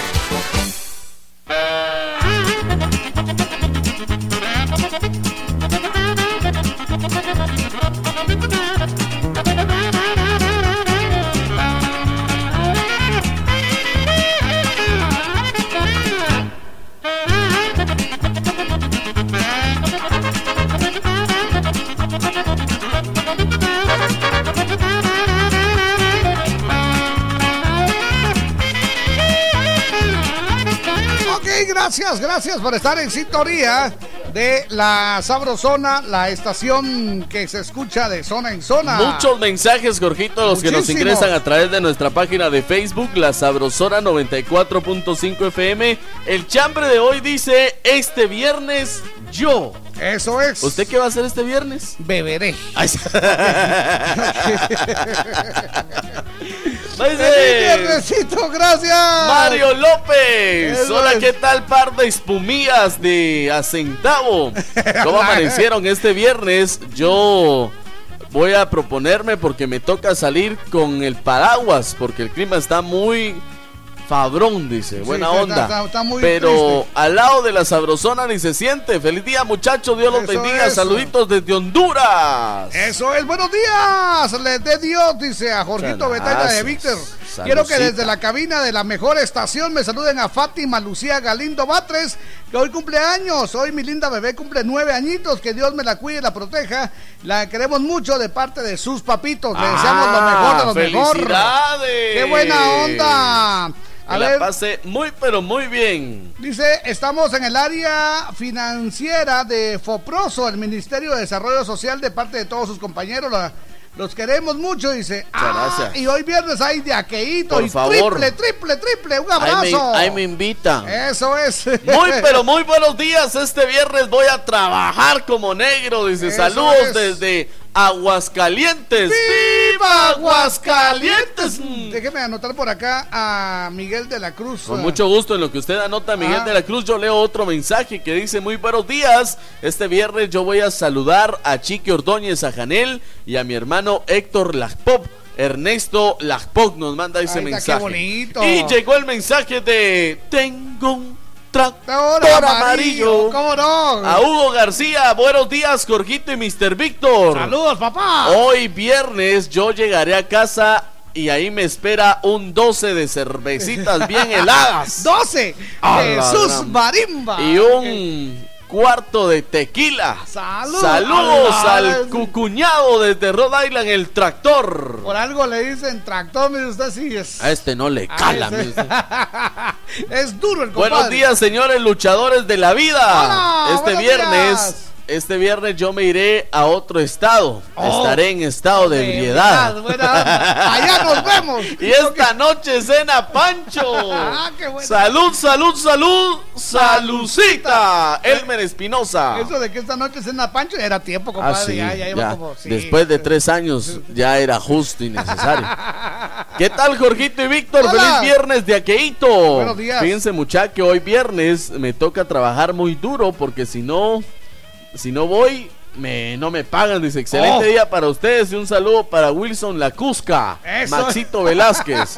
[SPEAKER 6] Gracias, gracias por estar en sintonía de la Sabrosona, la estación que se escucha de zona en zona.
[SPEAKER 2] Muchos mensajes, Jorgito, los que nos ingresan a través de nuestra página de Facebook, La Sabrosora 94.5 FM. El chambre de hoy dice, este viernes yo.
[SPEAKER 6] Eso es.
[SPEAKER 2] ¿Usted qué va a hacer este viernes?
[SPEAKER 6] Beberé. ¡Feliz
[SPEAKER 2] Dice
[SPEAKER 6] viernesito! ¡Gracias!
[SPEAKER 2] Mario López.
[SPEAKER 6] Eso
[SPEAKER 2] Hola,
[SPEAKER 6] es.
[SPEAKER 2] ¿qué tal, par de espumillas de a centavo? ¿Cómo amanecieron este viernes? Yo voy a proponerme porque me toca salir con el paraguas, porque el clima está muy fabrón, dice. Buena
[SPEAKER 6] está-
[SPEAKER 2] onda.
[SPEAKER 6] está- está muy
[SPEAKER 2] Pero
[SPEAKER 6] triste.
[SPEAKER 2] al lado de la sabrosona ni se siente. Feliz día, muchachos. Dios los bendiga.
[SPEAKER 6] es.
[SPEAKER 2] Saluditos desde Honduras.
[SPEAKER 6] Eso es, buenos días, les dé Dios, dice a Jorgito Betalla de. Víctor. Quiero que desde la cabina de la mejor estación me saluden a Fátima Lucía Galindo Batres, que hoy cumple años. Hoy mi linda bebé cumple nueve añitos, que Dios me la cuide y la proteja. La queremos mucho de parte de sus papitos. Le deseamos lo mejor de lo mejor.
[SPEAKER 2] ¡Felicidades!
[SPEAKER 6] ¡Qué buena onda! A
[SPEAKER 2] la
[SPEAKER 6] ver,
[SPEAKER 2] pase muy, pero muy bien.
[SPEAKER 6] Dice, estamos en el área financiera de FOPROSO, el Ministerio de Desarrollo Social, de parte de todos sus compañeros. la- los queremos mucho, dice. Ah,
[SPEAKER 2] gracias.
[SPEAKER 6] Y hoy viernes hay de aqueíto
[SPEAKER 2] Por
[SPEAKER 6] y
[SPEAKER 2] favor.
[SPEAKER 6] triple, triple, triple. Un
[SPEAKER 2] Ahí me,
[SPEAKER 6] abrazo.
[SPEAKER 2] ahí me invitan.
[SPEAKER 6] Eso es.
[SPEAKER 2] Muy, pero muy buenos días. Este viernes voy a trabajar como negro. Dice,
[SPEAKER 6] Eso
[SPEAKER 2] saludos
[SPEAKER 6] es.
[SPEAKER 2] desde Aguascalientes.
[SPEAKER 6] ¡Viva
[SPEAKER 2] Aguascalientes!
[SPEAKER 6] Déjeme anotar por acá a Miguel de la Cruz.
[SPEAKER 2] Con mucho gusto en lo que usted anota, Miguel
[SPEAKER 6] Ah.
[SPEAKER 2] de la Cruz, yo leo otro mensaje que dice muy buenos días. Este viernes yo voy a saludar a Chiqui Ordóñez, a Janel y a mi hermano Héctor Lajpop. Ernesto Lajpop nos manda ese mensaje.
[SPEAKER 6] qué bonito.
[SPEAKER 2] Y llegó el mensaje de Tengo un tractor amarillo.
[SPEAKER 6] ¿Cómo no?
[SPEAKER 2] A Hugo García, buenos días, Jorgito y Mr. Víctor.
[SPEAKER 6] Saludos, papá.
[SPEAKER 2] Hoy viernes yo llegaré a casa y ahí me espera un 12 de cervecitas bien heladas.
[SPEAKER 6] 12.
[SPEAKER 2] A la
[SPEAKER 6] Jesús Marimba.
[SPEAKER 2] Y un cuarto de tequila.
[SPEAKER 6] Salud.
[SPEAKER 2] Saludos al cucuñado desde Rhode Island, el tractor.
[SPEAKER 6] Por algo le dicen tractor, mire usted sí es.
[SPEAKER 2] A este no le cala.
[SPEAKER 6] ese-
[SPEAKER 2] mire usted.
[SPEAKER 6] es duro el compadre.
[SPEAKER 2] Buenos días, señores luchadores de la vida.
[SPEAKER 6] Hola,
[SPEAKER 2] este viernes,
[SPEAKER 6] días.
[SPEAKER 2] Este viernes yo me iré a otro estado.
[SPEAKER 6] Oh.
[SPEAKER 2] Estaré en estado de ebriedad.
[SPEAKER 6] Allá nos vemos.
[SPEAKER 2] Y esta noche cena Pancho.
[SPEAKER 6] Ah, qué bueno.
[SPEAKER 2] Salud, salud, salud. Salucita. Elmer Espinosa.
[SPEAKER 6] Eso de que esta noche cena Pancho era tiempo, compadre.
[SPEAKER 2] Ah, sí,
[SPEAKER 6] ya, ya
[SPEAKER 2] ya.
[SPEAKER 6] como. sí.
[SPEAKER 2] Después de tres años ya era justo y necesario. ¿Qué tal, Jorgito y Víctor? Feliz viernes de Aqueito.
[SPEAKER 6] Buenos días.
[SPEAKER 2] Fíjense, mucha, que hoy viernes me toca trabajar muy duro porque si no, si no voy, Me, no me pagan, dice. Excelente
[SPEAKER 6] Oh.
[SPEAKER 2] día para ustedes y un saludo para Wilson La Cusca,
[SPEAKER 6] Eso.
[SPEAKER 2] Maxito Velázquez.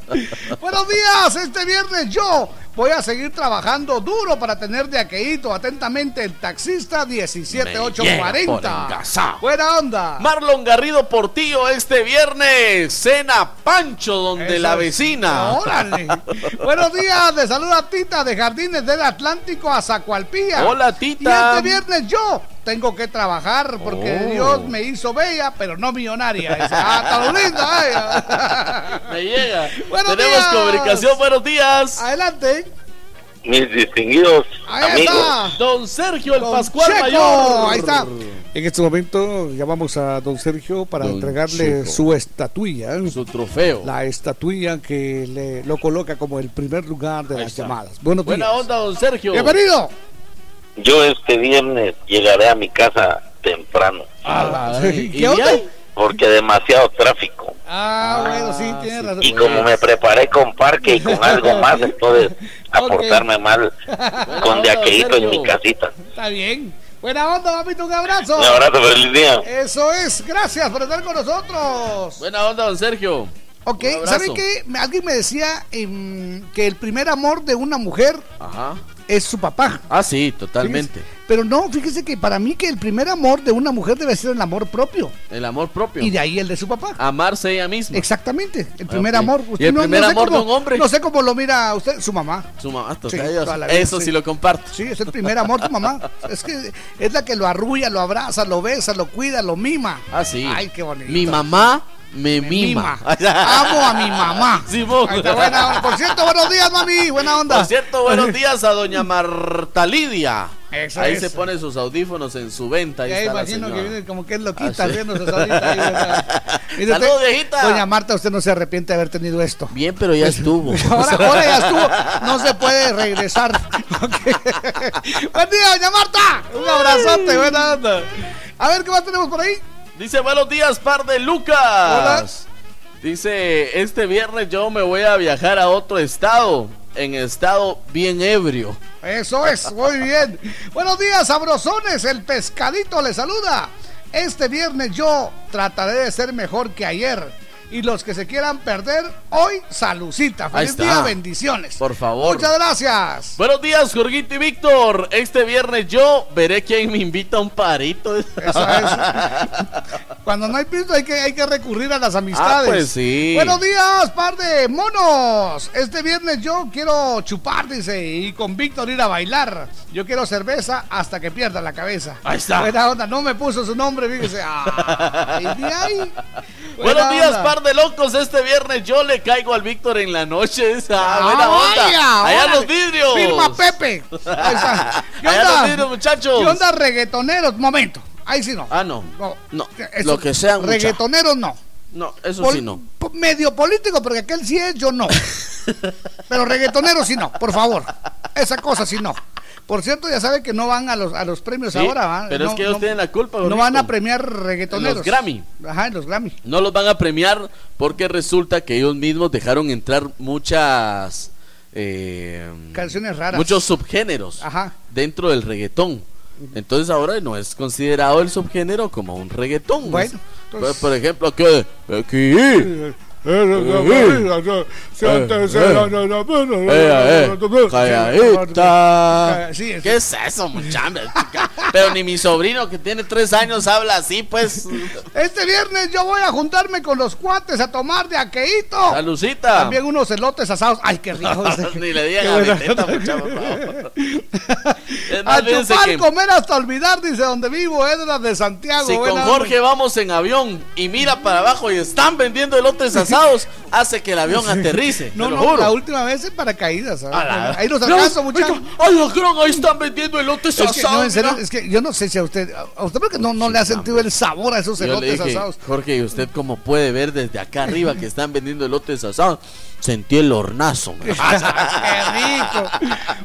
[SPEAKER 6] Buenos días, este viernes yo voy a seguir trabajando duro para tener de aqueíto atentamente el taxista
[SPEAKER 2] Me llega por
[SPEAKER 6] 17840.
[SPEAKER 2] engasado.
[SPEAKER 6] Buena onda.
[SPEAKER 2] Marlon Garrido Portillo este viernes, cena Pancho donde
[SPEAKER 6] Eso
[SPEAKER 2] la vecina.
[SPEAKER 6] Órale. Buenos días, le saluda Tita de Jardines del Atlántico a Zacualpía.
[SPEAKER 2] Hola,
[SPEAKER 6] Y
[SPEAKER 2] Tita.
[SPEAKER 6] este viernes yo tengo que trabajar porque
[SPEAKER 2] Oh.
[SPEAKER 6] Dios me hizo bella, pero no millonaria. Dice, ah, lindo, ay.
[SPEAKER 2] Me llega.
[SPEAKER 6] Buenos
[SPEAKER 2] Tenemos
[SPEAKER 6] días.
[SPEAKER 2] comunicación, buenos días.
[SPEAKER 6] Adelante.
[SPEAKER 20] mis distinguidos
[SPEAKER 6] Ahí
[SPEAKER 20] amigos.
[SPEAKER 6] está.
[SPEAKER 2] Don Sergio el
[SPEAKER 6] Don
[SPEAKER 2] Pascual
[SPEAKER 6] Checo,
[SPEAKER 2] Mayor.
[SPEAKER 6] Ahí está. En este momento llamamos a don Sergio para
[SPEAKER 2] Don
[SPEAKER 6] entregarle
[SPEAKER 2] Checo.
[SPEAKER 6] su estatuilla.
[SPEAKER 2] Su trofeo.
[SPEAKER 6] La estatuilla que le, lo coloca como el primer lugar de
[SPEAKER 2] Ahí
[SPEAKER 6] las
[SPEAKER 2] está.
[SPEAKER 6] llamadas. Buenos
[SPEAKER 2] Buena
[SPEAKER 6] días.
[SPEAKER 2] onda, don Sergio.
[SPEAKER 6] Bienvenido.
[SPEAKER 20] Yo este viernes llegaré a mi casa temprano
[SPEAKER 6] ¿Qué
[SPEAKER 2] ¿y
[SPEAKER 6] onda?
[SPEAKER 2] ahí?
[SPEAKER 20] porque demasiado tráfico.
[SPEAKER 6] Ah, bueno, sí, tiene razón.
[SPEAKER 20] Y como me preparé con parque y con algo más, entonces aportarme mal con de aquelito en mi casita.
[SPEAKER 6] Está bien. Buena onda, papito, un abrazo.
[SPEAKER 20] Un abrazo, feliz día.
[SPEAKER 6] Eso es, gracias por estar con nosotros.
[SPEAKER 2] Buena onda, don Sergio.
[SPEAKER 6] Ok. ¿saben qué? Alguien me decía em, que el primer amor de una mujer
[SPEAKER 2] Ajá.
[SPEAKER 6] Es su papá.
[SPEAKER 2] Ah, sí, totalmente.
[SPEAKER 6] Pero no, fíjese que para mí que el primer amor de una mujer debe ser el amor propio.
[SPEAKER 2] El amor propio.
[SPEAKER 6] Y de ahí el de su papá.
[SPEAKER 2] Amarse ella misma.
[SPEAKER 6] Exactamente, el primer amor.
[SPEAKER 2] ¿Y el primer
[SPEAKER 6] sé
[SPEAKER 2] amor de un hombre?
[SPEAKER 6] No sé cómo lo mira usted, su mamá.
[SPEAKER 2] Su mamá,
[SPEAKER 6] Sí, vida,
[SPEAKER 2] Eso sí.
[SPEAKER 6] sí.
[SPEAKER 2] lo comparto.
[SPEAKER 6] Sí, es el primer amor de mamá. Es que es la que lo arrulla, lo abraza, lo besa, lo cuida, lo mima.
[SPEAKER 2] Ah, sí.
[SPEAKER 6] Ay, qué bonito.
[SPEAKER 2] Mi mamá me, mima.
[SPEAKER 6] Amo a mi mamá. Está, buena onda. Por cierto, buenos días, mami. Buena onda.
[SPEAKER 2] Por cierto, buenos días a doña Marta Lidia.
[SPEAKER 6] Eso
[SPEAKER 2] Ahí se pone sus audífonos en su venta. Ahí está la
[SPEAKER 6] imagino que viene como que es loquita
[SPEAKER 2] Ah, sí.
[SPEAKER 6] sus ahí,
[SPEAKER 2] Saludos, viejita.
[SPEAKER 6] Doña Marta, usted no se arrepiente de haber tenido esto.
[SPEAKER 2] Bien, pero ya estuvo.
[SPEAKER 6] Ahora, ahora ya estuvo, no se puede regresar. Buen día, doña Marta. Un abrazote, buena onda. A ver, ¿qué más tenemos por ahí?
[SPEAKER 2] Dice, buenos días, par de Lucas.
[SPEAKER 6] Hola.
[SPEAKER 2] Dice, este viernes yo me voy a viajar a otro estado. En estado bien ebrio.
[SPEAKER 6] Eso es, muy bien. Buenos días, sabrosones. El pescadito le saluda. Este viernes yo trataré de ser mejor que ayer. Y los que se quieran perder, hoy salucita. Feliz día, bendiciones.
[SPEAKER 2] Por favor.
[SPEAKER 6] Muchas gracias.
[SPEAKER 2] Buenos días, Jorgito y Víctor. Este viernes yo veré quién me invita a un parito.
[SPEAKER 6] Eso es. Cuando no hay pisto hay que, hay que recurrir a las amistades.
[SPEAKER 2] Ah, pues sí.
[SPEAKER 6] Buenos días, par de monos. Este viernes yo quiero chupar, dice, y con Víctor ir a bailar. Yo quiero cerveza hasta que pierda la cabeza.
[SPEAKER 2] Ahí está.
[SPEAKER 6] Buena onda, no me puso su nombre, fíjese. Ay, de ahí.
[SPEAKER 2] Buenos días,
[SPEAKER 6] onda.
[SPEAKER 2] Par de locos. Este viernes yo le caigo al Víctor en la noche. Ah,
[SPEAKER 6] Ah,
[SPEAKER 2] buena onda.
[SPEAKER 6] vaya,
[SPEAKER 2] Allá los vidrios.
[SPEAKER 6] Firma Pepe. Ahí está. ¿Qué
[SPEAKER 2] Allá
[SPEAKER 6] onda?
[SPEAKER 2] los vidrios, muchachos.
[SPEAKER 6] ¿Qué onda, reggaetoneros? Momento. Ahí sí no.
[SPEAKER 2] Ah, no.
[SPEAKER 6] No.
[SPEAKER 2] No.
[SPEAKER 6] Eso-
[SPEAKER 2] Lo que sea, mucha.
[SPEAKER 6] Reggaetoneros no.
[SPEAKER 2] No, eso
[SPEAKER 6] Pol-
[SPEAKER 2] sí no.
[SPEAKER 6] Medio político, porque aquel sí es, yo no. Pero reggaetonero sí no, por favor. Esa cosa sí no. Por cierto, ya sabe que no van a los, a los premios
[SPEAKER 2] Sí,
[SPEAKER 6] ahora, ¿va?
[SPEAKER 2] pero es
[SPEAKER 6] No-
[SPEAKER 2] que ellos
[SPEAKER 6] no-
[SPEAKER 2] tienen la culpa.
[SPEAKER 6] No van a premiar reggaetoneros.
[SPEAKER 2] Los Grammy.
[SPEAKER 6] Ajá, en los Grammy.
[SPEAKER 2] No los van a premiar porque resulta que ellos mismos dejaron entrar muchas. eh,
[SPEAKER 6] Canciones raras.
[SPEAKER 2] Muchos subgéneros
[SPEAKER 6] Ajá.
[SPEAKER 2] dentro del reggaetón. Entonces ahora no es considerado el subgénero como un reggaetón.
[SPEAKER 6] Bueno,
[SPEAKER 2] Por-
[SPEAKER 6] entonces-
[SPEAKER 2] por, ejemplo, que Eh, eh,
[SPEAKER 6] es-
[SPEAKER 2] ¿Qué es eso, muchacha? Pero ni mi sobrino que tiene tres años habla así, pues.
[SPEAKER 6] Este viernes yo voy a juntarme con los cuates a tomar de aqueíto.
[SPEAKER 2] Salucita.
[SPEAKER 6] También unos elotes asados. Ay, qué rico.
[SPEAKER 2] Ni le digan a mi teta,
[SPEAKER 6] A chupar,
[SPEAKER 2] que
[SPEAKER 6] comer hasta olvidar, dice donde vivo, Edras de Santiago.
[SPEAKER 2] si con
[SPEAKER 6] Buena
[SPEAKER 2] Jorge vamos en avión y mira para abajo y están vendiendo elotes asados, hace que el avión aterrice.
[SPEAKER 6] No, no,
[SPEAKER 2] juro.
[SPEAKER 6] la última vez en paracaídas. ¿sabes?
[SPEAKER 2] A la-
[SPEAKER 6] Ahí los alcanzo,
[SPEAKER 2] ahí
[SPEAKER 6] muchachos.
[SPEAKER 2] Ay, gran, ahí están vendiendo elotes
[SPEAKER 6] Es que,
[SPEAKER 2] asados.
[SPEAKER 6] no, en serio, es que yo no sé si a usted, a usted porque no, no le ha sentido el sabor a esos
[SPEAKER 2] Yo
[SPEAKER 6] elotes
[SPEAKER 2] dije,
[SPEAKER 6] asados.
[SPEAKER 2] Jorge, ¿y usted cómo puede ver desde acá arriba que están vendiendo elotes asados? Sentí el hornazo. me-
[SPEAKER 6] ¡Qué rico!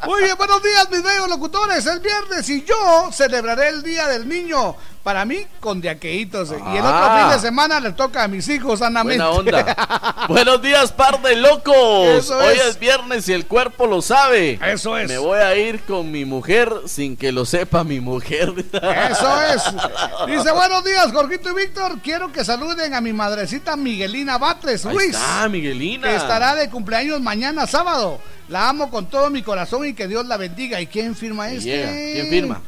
[SPEAKER 6] Muy bien, buenos días, mis bellos locutores. Es viernes y yo celebraré el Día del Niño para mí con diaqueitos. Y el
[SPEAKER 2] Ah.
[SPEAKER 6] otro fin de semana le toca a mis hijos sanamente.
[SPEAKER 2] Buena onda. Buenos días, par de locos.
[SPEAKER 6] Eso
[SPEAKER 2] Hoy
[SPEAKER 6] es.
[SPEAKER 2] es viernes y el cuerpo lo sabe.
[SPEAKER 6] Eso es.
[SPEAKER 2] Me voy a ir con mi mujer sin que lo sepa mi mujer.
[SPEAKER 6] Eso es. Dice, buenos días, Jorgito y Víctor. Quiero que saluden a mi madrecita Miguelina Batres Ruiz.
[SPEAKER 2] está, Miguelina.
[SPEAKER 6] Que estará de cumpleaños mañana sábado. La amo con todo mi corazón y que Dios la bendiga. ¿Y quién firma este?
[SPEAKER 2] ¿Quién firma?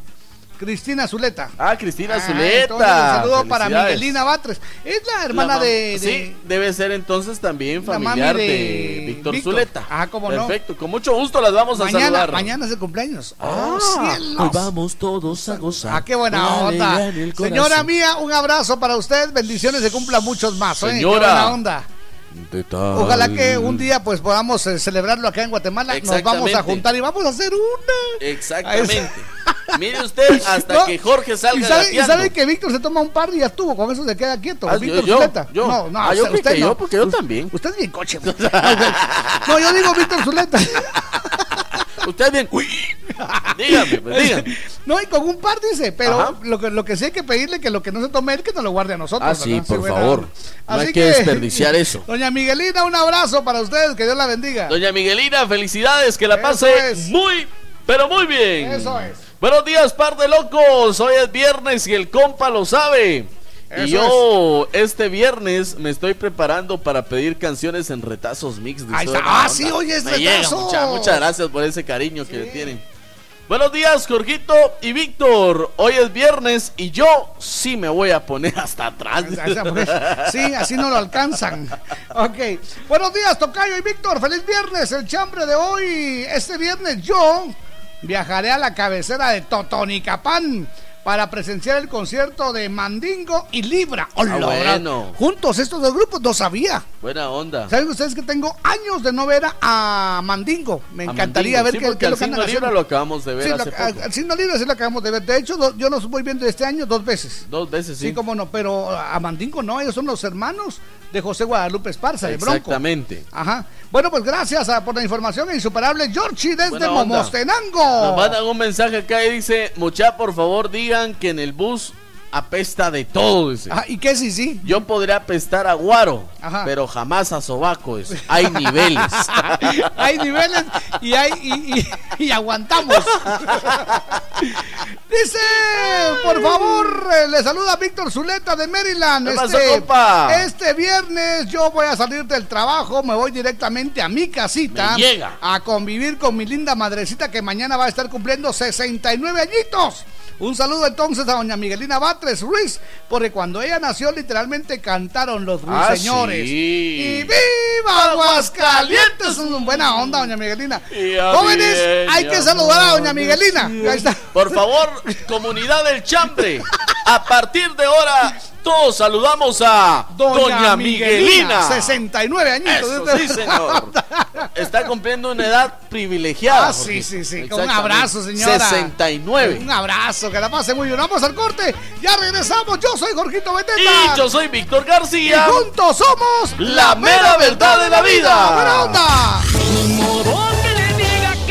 [SPEAKER 6] Cristina Zuleta.
[SPEAKER 2] Ah, Cristina
[SPEAKER 6] Ah,
[SPEAKER 2] Zuleta.
[SPEAKER 6] un saludo para. Miguelina Batres. Es la hermana
[SPEAKER 2] La
[SPEAKER 6] de, de-
[SPEAKER 2] Sí, debe ser entonces también familiar de,
[SPEAKER 6] de
[SPEAKER 2] Víctor
[SPEAKER 6] Víctor.
[SPEAKER 2] Zuleta.
[SPEAKER 6] Ah, cómo no.
[SPEAKER 2] Perfecto, con mucho gusto las vamos a
[SPEAKER 6] mañana,
[SPEAKER 2] saludar.
[SPEAKER 6] mañana es el cumpleaños.
[SPEAKER 2] Ah,
[SPEAKER 6] ¡Oh, cielos!
[SPEAKER 2] hoy vamos todos a gozar.
[SPEAKER 6] Ah, qué buena onda. Señora mía, un abrazo para usted. Bendiciones, se cumpla muchos más. ¿eh? Qué
[SPEAKER 2] Señora.
[SPEAKER 6] buena onda.
[SPEAKER 2] De tal-
[SPEAKER 6] Ojalá que un día pues podamos eh, celebrarlo acá en Guatemala. Nos vamos a juntar y vamos a hacer una.
[SPEAKER 2] Exactamente. Mire usted, hasta
[SPEAKER 6] No,
[SPEAKER 2] que Jorge salga
[SPEAKER 6] y sabe, y sabe que Víctor se toma un par y ya estuvo, con eso se queda quieto.
[SPEAKER 2] Ah,
[SPEAKER 6] Víctor
[SPEAKER 2] yo-
[SPEAKER 6] Zuleta.
[SPEAKER 2] yo.
[SPEAKER 6] No, no,
[SPEAKER 2] Ah, yo
[SPEAKER 6] usted,
[SPEAKER 2] creí
[SPEAKER 6] usted
[SPEAKER 2] que
[SPEAKER 6] no.
[SPEAKER 2] yo, porque yo también.
[SPEAKER 6] Usted es bien coche. No, yo digo Víctor Zuleta.
[SPEAKER 2] Usted bien. Uy. Dígame, pues, dígame.
[SPEAKER 6] No, y con un par dice, pero
[SPEAKER 2] Ajá.
[SPEAKER 6] lo que, lo que sí hay que pedirle que lo que no se tome él, que nos lo guarde a nosotros.
[SPEAKER 2] Ah, sí,
[SPEAKER 6] ¿verdad?
[SPEAKER 2] por
[SPEAKER 6] buena
[SPEAKER 2] favor.
[SPEAKER 6] onda.
[SPEAKER 2] No hay que desperdiciar eso.
[SPEAKER 6] Doña Miguelina, un abrazo para ustedes, que Dios la bendiga.
[SPEAKER 2] Doña Miguelina, felicidades, que la
[SPEAKER 6] Eso
[SPEAKER 2] pase
[SPEAKER 6] es.
[SPEAKER 2] muy, pero muy bien.
[SPEAKER 6] Eso es.
[SPEAKER 2] Buenos días, par de locos. Hoy es viernes y el compa lo sabe.
[SPEAKER 6] Eso
[SPEAKER 2] y yo este viernes me estoy preparando para pedir canciones en retazos mix. dice
[SPEAKER 6] Ahí está.
[SPEAKER 2] buena
[SPEAKER 6] Ah, sí, oye, es
[SPEAKER 2] Me mucha- muchas gracias por ese cariño que le tienen. Buenos días, Jorgito y Víctor. Hoy es viernes y yo sí me voy a poner hasta atrás.
[SPEAKER 6] Sí, así no lo alcanzan. Ok. Buenos días, Tocayo y Víctor. Feliz viernes. El chambre de hoy. Este viernes yo viajaré a la cabecera de Totonicapán para presenciar el concierto de Mandingo y Libra. ¡Hola,
[SPEAKER 2] Ah, bueno.
[SPEAKER 6] Juntos estos dos grupos, no sabía.
[SPEAKER 2] Buena onda.
[SPEAKER 6] ¿Saben ustedes que tengo años de no ver a Mandingo? Me
[SPEAKER 2] A
[SPEAKER 6] encantaría
[SPEAKER 2] Mandingo,
[SPEAKER 6] ver
[SPEAKER 2] sí,
[SPEAKER 6] qué, es lo que andan
[SPEAKER 2] Libra lo acabamos de ver
[SPEAKER 6] Sí, lo-
[SPEAKER 2] hace poco.
[SPEAKER 6] al Signo Libre sí lo acabamos de ver. De hecho, do- yo los voy viendo este año dos veces.
[SPEAKER 2] Dos veces, sí.
[SPEAKER 6] Sí, cómo no, pero a Mandingo no, ellos son los hermanos de José Guadalupe Esparza, de Bronco.
[SPEAKER 2] Exactamente.
[SPEAKER 6] Ajá. Bueno, pues gracias a- por la información insuperable, Georgie desde. Momostenango.
[SPEAKER 2] Nos mandan un mensaje acá y dice, mucha, por favor digan que en el bus apesta de todo, dice.
[SPEAKER 6] Ah, ¿Y qué sí, sí?
[SPEAKER 2] Yo podría apestar a guaro,
[SPEAKER 6] Ajá.
[SPEAKER 2] pero jamás a sobaco, dice. Hay niveles.
[SPEAKER 6] hay niveles y hay y, y- y aguantamos. Dice, por favor, eh, le saluda Víctor Zuleta de Maryland.
[SPEAKER 2] ¿Qué pasó, compa?
[SPEAKER 6] este viernes yo voy a salir del trabajo, me voy directamente a mi casita
[SPEAKER 2] llega.
[SPEAKER 6] a convivir con mi linda madrecita que mañana va a estar cumpliendo 69 añitos. Un saludo entonces a doña Miguelina Batres Ruiz, porque cuando ella nació literalmente cantaron los
[SPEAKER 2] Ah,
[SPEAKER 6] ruiseñores.
[SPEAKER 2] sí.
[SPEAKER 6] Y viva Aguascalientes. Buena onda, doña Miguelina. Jóvenes,
[SPEAKER 2] bien,
[SPEAKER 6] hay que saludar a doña Miguelina. Ahí está.
[SPEAKER 2] Por favor, comunidad del chambre, a partir de ahora todos saludamos a Doña, Miguelina.
[SPEAKER 6] 69 añitos.
[SPEAKER 2] Eso sí, señor. Está cumpliendo una edad privilegiada.
[SPEAKER 6] Ah, sí, sí, sí. Un abrazo, señora.
[SPEAKER 2] 69.
[SPEAKER 6] Un abrazo, que la pase muy bien. Vamos al corte. Ya regresamos. Yo soy Jorgito Beteta.
[SPEAKER 2] Y yo soy Víctor García.
[SPEAKER 6] Y juntos somos
[SPEAKER 2] La mera verdad de la vida.
[SPEAKER 6] ¡Buena onda!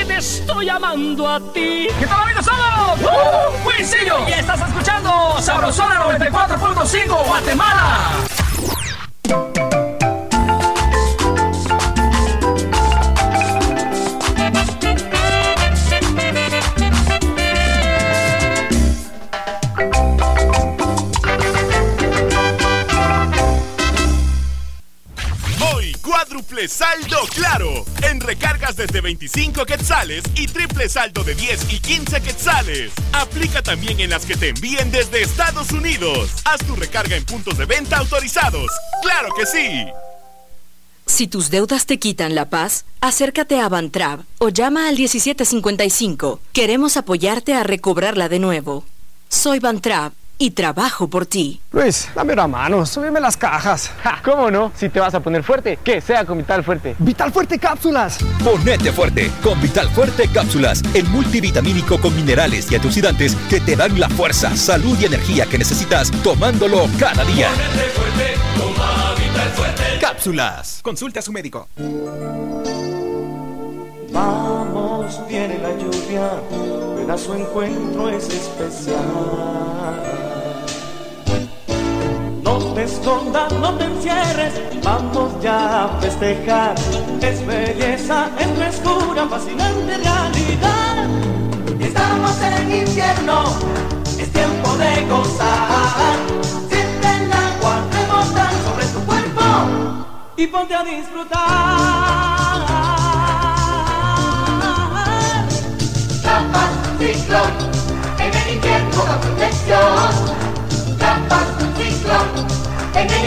[SPEAKER 19] Que te estoy amando a ti. ¿Qué tal amigos somos? ¡Uh! Wisillo. Y estás escuchando Sabrosona 94.5 Guatemala.
[SPEAKER 21] Cuádruple saldo claro. En recargas desde 25 quetzales y triple saldo de 10 y 15 quetzales. Aplica también en las que te envíen desde Estados Unidos. Haz tu recarga en puntos de venta autorizados. ¡Claro que sí!
[SPEAKER 22] Si tus deudas te quitan la paz, acércate a Bantrab o llama al 1755. Queremos apoyarte a recobrarla de nuevo. Soy Bantrab y trabajo por ti.
[SPEAKER 23] Luis, dame una mano, súbeme las cajas. ¿Cómo no? Si te vas a poner fuerte, que sea con Vital Fuerte. ¡Vital Fuerte Cápsulas!
[SPEAKER 24] Ponete fuerte con Vital Fuerte Cápsulas, el multivitamínico con minerales y antioxidantes que te dan la fuerza, salud y energía que necesitas tomándolo cada día. Cápsulas.
[SPEAKER 25] Consulte a su médico.
[SPEAKER 26] Vamos, viene la lluvia, ven a su encuentro es especial.
[SPEAKER 27] No te escondas, no te encierres, vamos ya a festejar. Es belleza, es frescura, fascinante realidad. Estamos en infierno, es tiempo de gozar. Siente el agua rebotar sobre tu cuerpo y ponte a disfrutar.
[SPEAKER 28] Trampas, ciclón, en el infierno da protección. Trampas, en.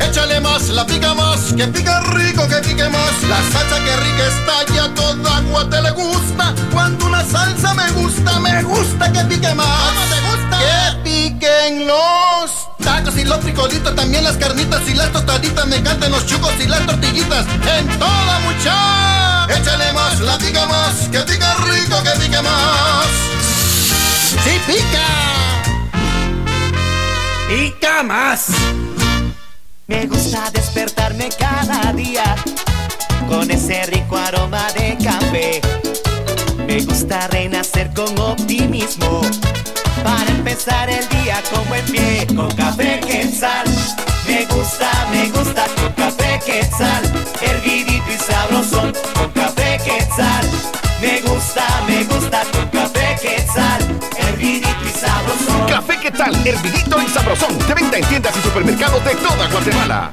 [SPEAKER 29] Échale más, la pica más, que pica rico, que pique más. La salsa que rica está ya toda agua te le gusta. Cuando una salsa me gusta, me gusta que pique más. Que piquen los tacos y los frijolitos, también las carnitas y las tostaditas. Me encantan los chucos y las tortillitas. En toda mucha. Échale más, la pica más, que pica rico, que pique más. ¡Sí pica!
[SPEAKER 27] ¡Pica más!
[SPEAKER 30] Me gusta despertarme cada día con ese rico aroma de café. Me gusta renacer con optimismo para empezar el día con buen pie. Con café quetzal, me gusta, me gusta con café quetzal, hervidito y sabrosón. Con café quetzal, me gusta, me gusta con café quetzal, hervidito y sabrosón.
[SPEAKER 13] Café Quetzal, hervidito y sabrosón. De venta en tiendas y supermercados de toda Guatemala.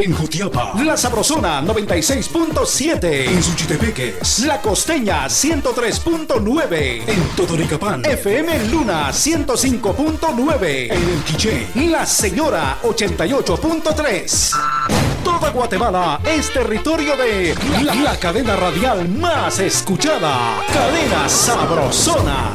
[SPEAKER 13] En Jutiapa, La Sabrosona 96.7. En Suchitepeques, La Costeña 103.9. En Totonicapán, FM Luna 105.9. En El Quiché, La Señora 88.3. Toda Guatemala es territorio de la cadena radial más escuchada. Cadena Sabrosona.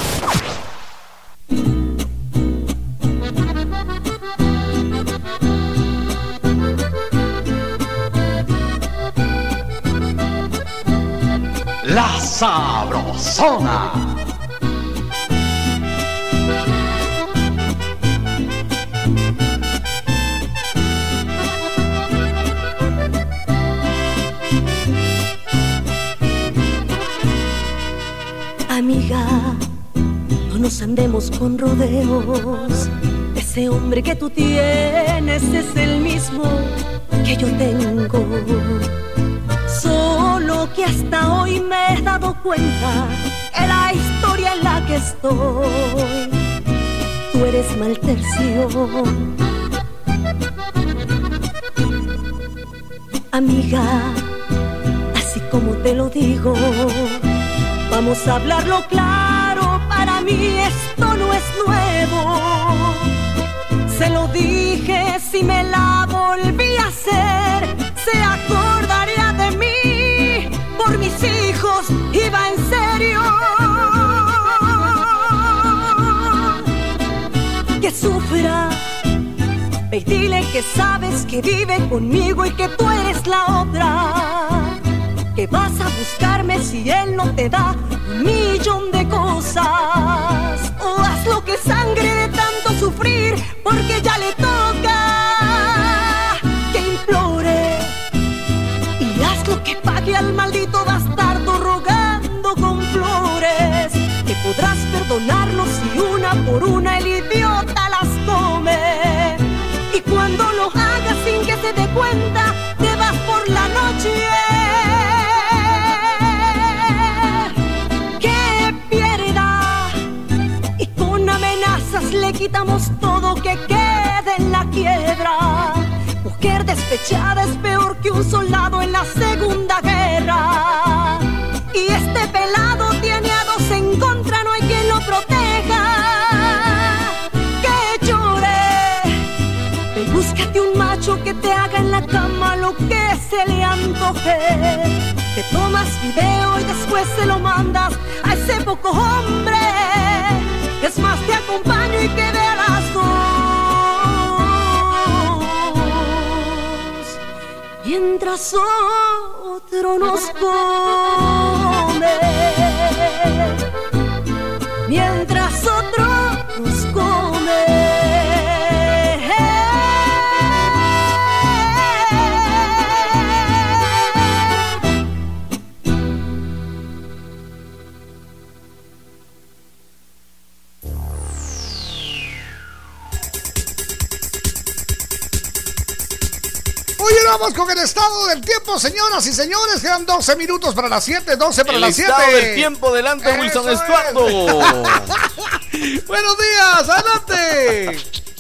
[SPEAKER 31] Sabrosona.
[SPEAKER 10] Amiga, no nos andemos con rodeos. Ese hombre que tú tienes es el mismo que yo tengo. Que hasta hoy me he dado cuenta en la historia en la que estoy. Tú eres mal tercio. Amiga, así como te lo digo, vamos a hablarlo claro. Para mí esto no es nuevo. Se lo dije si me la volví a hacer, se acordaría sufra. Ve y dile que sabes que vive conmigo y que tú eres la otra. Que vas a buscarme si él no te da un millón de cosas. O haz lo que sangre de tanto sufrir, porque ya le toca. Que implore y haz lo que pague al maldito todo que quede en la quiebra. Mujer despechada es peor que un soldado en la segunda guerra. Y este pelado tiene a dos en contra, no hay quien lo proteja. Que llore. Ve búscate un macho que te haga en la cama lo que se le antoje. Te tomas video y después se lo mandas a ese poco hombre. Es más, te acompaño y que vea las Mientras otro nos come.
[SPEAKER 6] Vamos con el estado del tiempo, señoras y señores. Quedan 12 minutos para las 7, 12 para
[SPEAKER 2] El
[SPEAKER 6] las 7.
[SPEAKER 2] estado del tiempo delante, Wilson Estuardo.
[SPEAKER 6] Buenos días, adelante.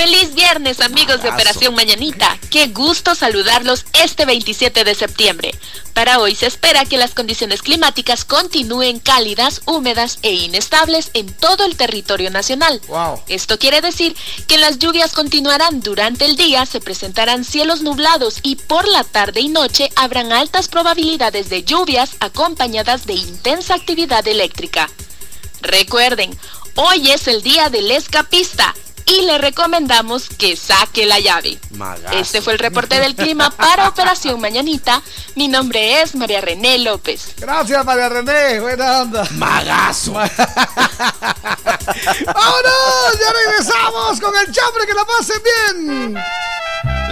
[SPEAKER 32] Feliz viernes amigos de. Operación Mañanita. Qué gusto saludarlos este 27 de septiembre. Para hoy se espera que las condiciones climáticas continúen cálidas, húmedas e inestables en todo el territorio nacional. Esto quiere decir que las lluvias continuarán durante el día, se presentarán cielos nublados y por la tarde y noche habrán altas probabilidades de lluvias acompañadas de intensa actividad eléctrica. Recuerden, hoy es el día del escapista y le recomendamos que saque la llave. Este fue el reporte del clima para Operación Mañanita. Mi nombre es María René López.
[SPEAKER 6] Gracias, María René. Buena onda.
[SPEAKER 2] Magazo.
[SPEAKER 6] ¡Vámonos! Ya regresamos con el chambre que la pasen bien.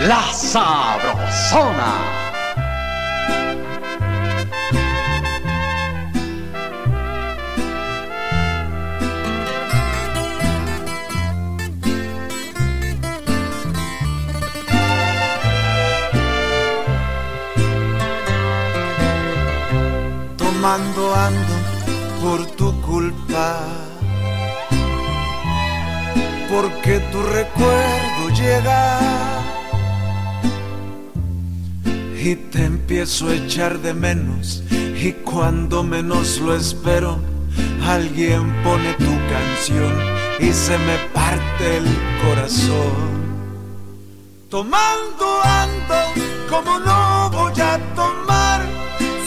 [SPEAKER 7] La Sabrosona.
[SPEAKER 26] Tomando ando por tu culpa. Porque tu recuerdo llega y te empiezo a echar de menos. Y cuando menos lo espero, alguien pone tu canción y se me parte el corazón. Tomando ando como no voy a tomar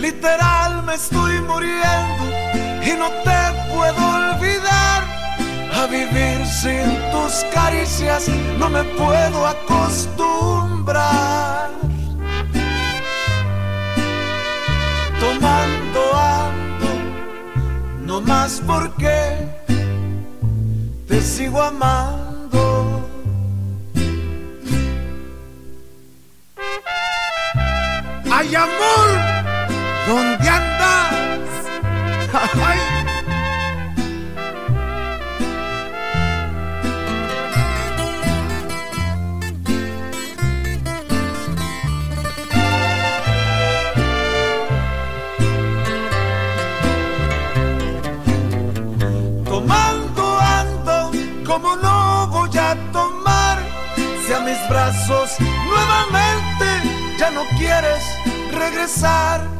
[SPEAKER 26] Literal me estoy muriendo y no te puedo olvidar. A vivir sin tus caricias no me puedo acostumbrar. Tomando ando, no más porque te sigo amando. ¡Ay, amor! ¿Dónde andas? Tomando ando como no voy a tomar si a mis brazos nuevamente ya no quieres regresar.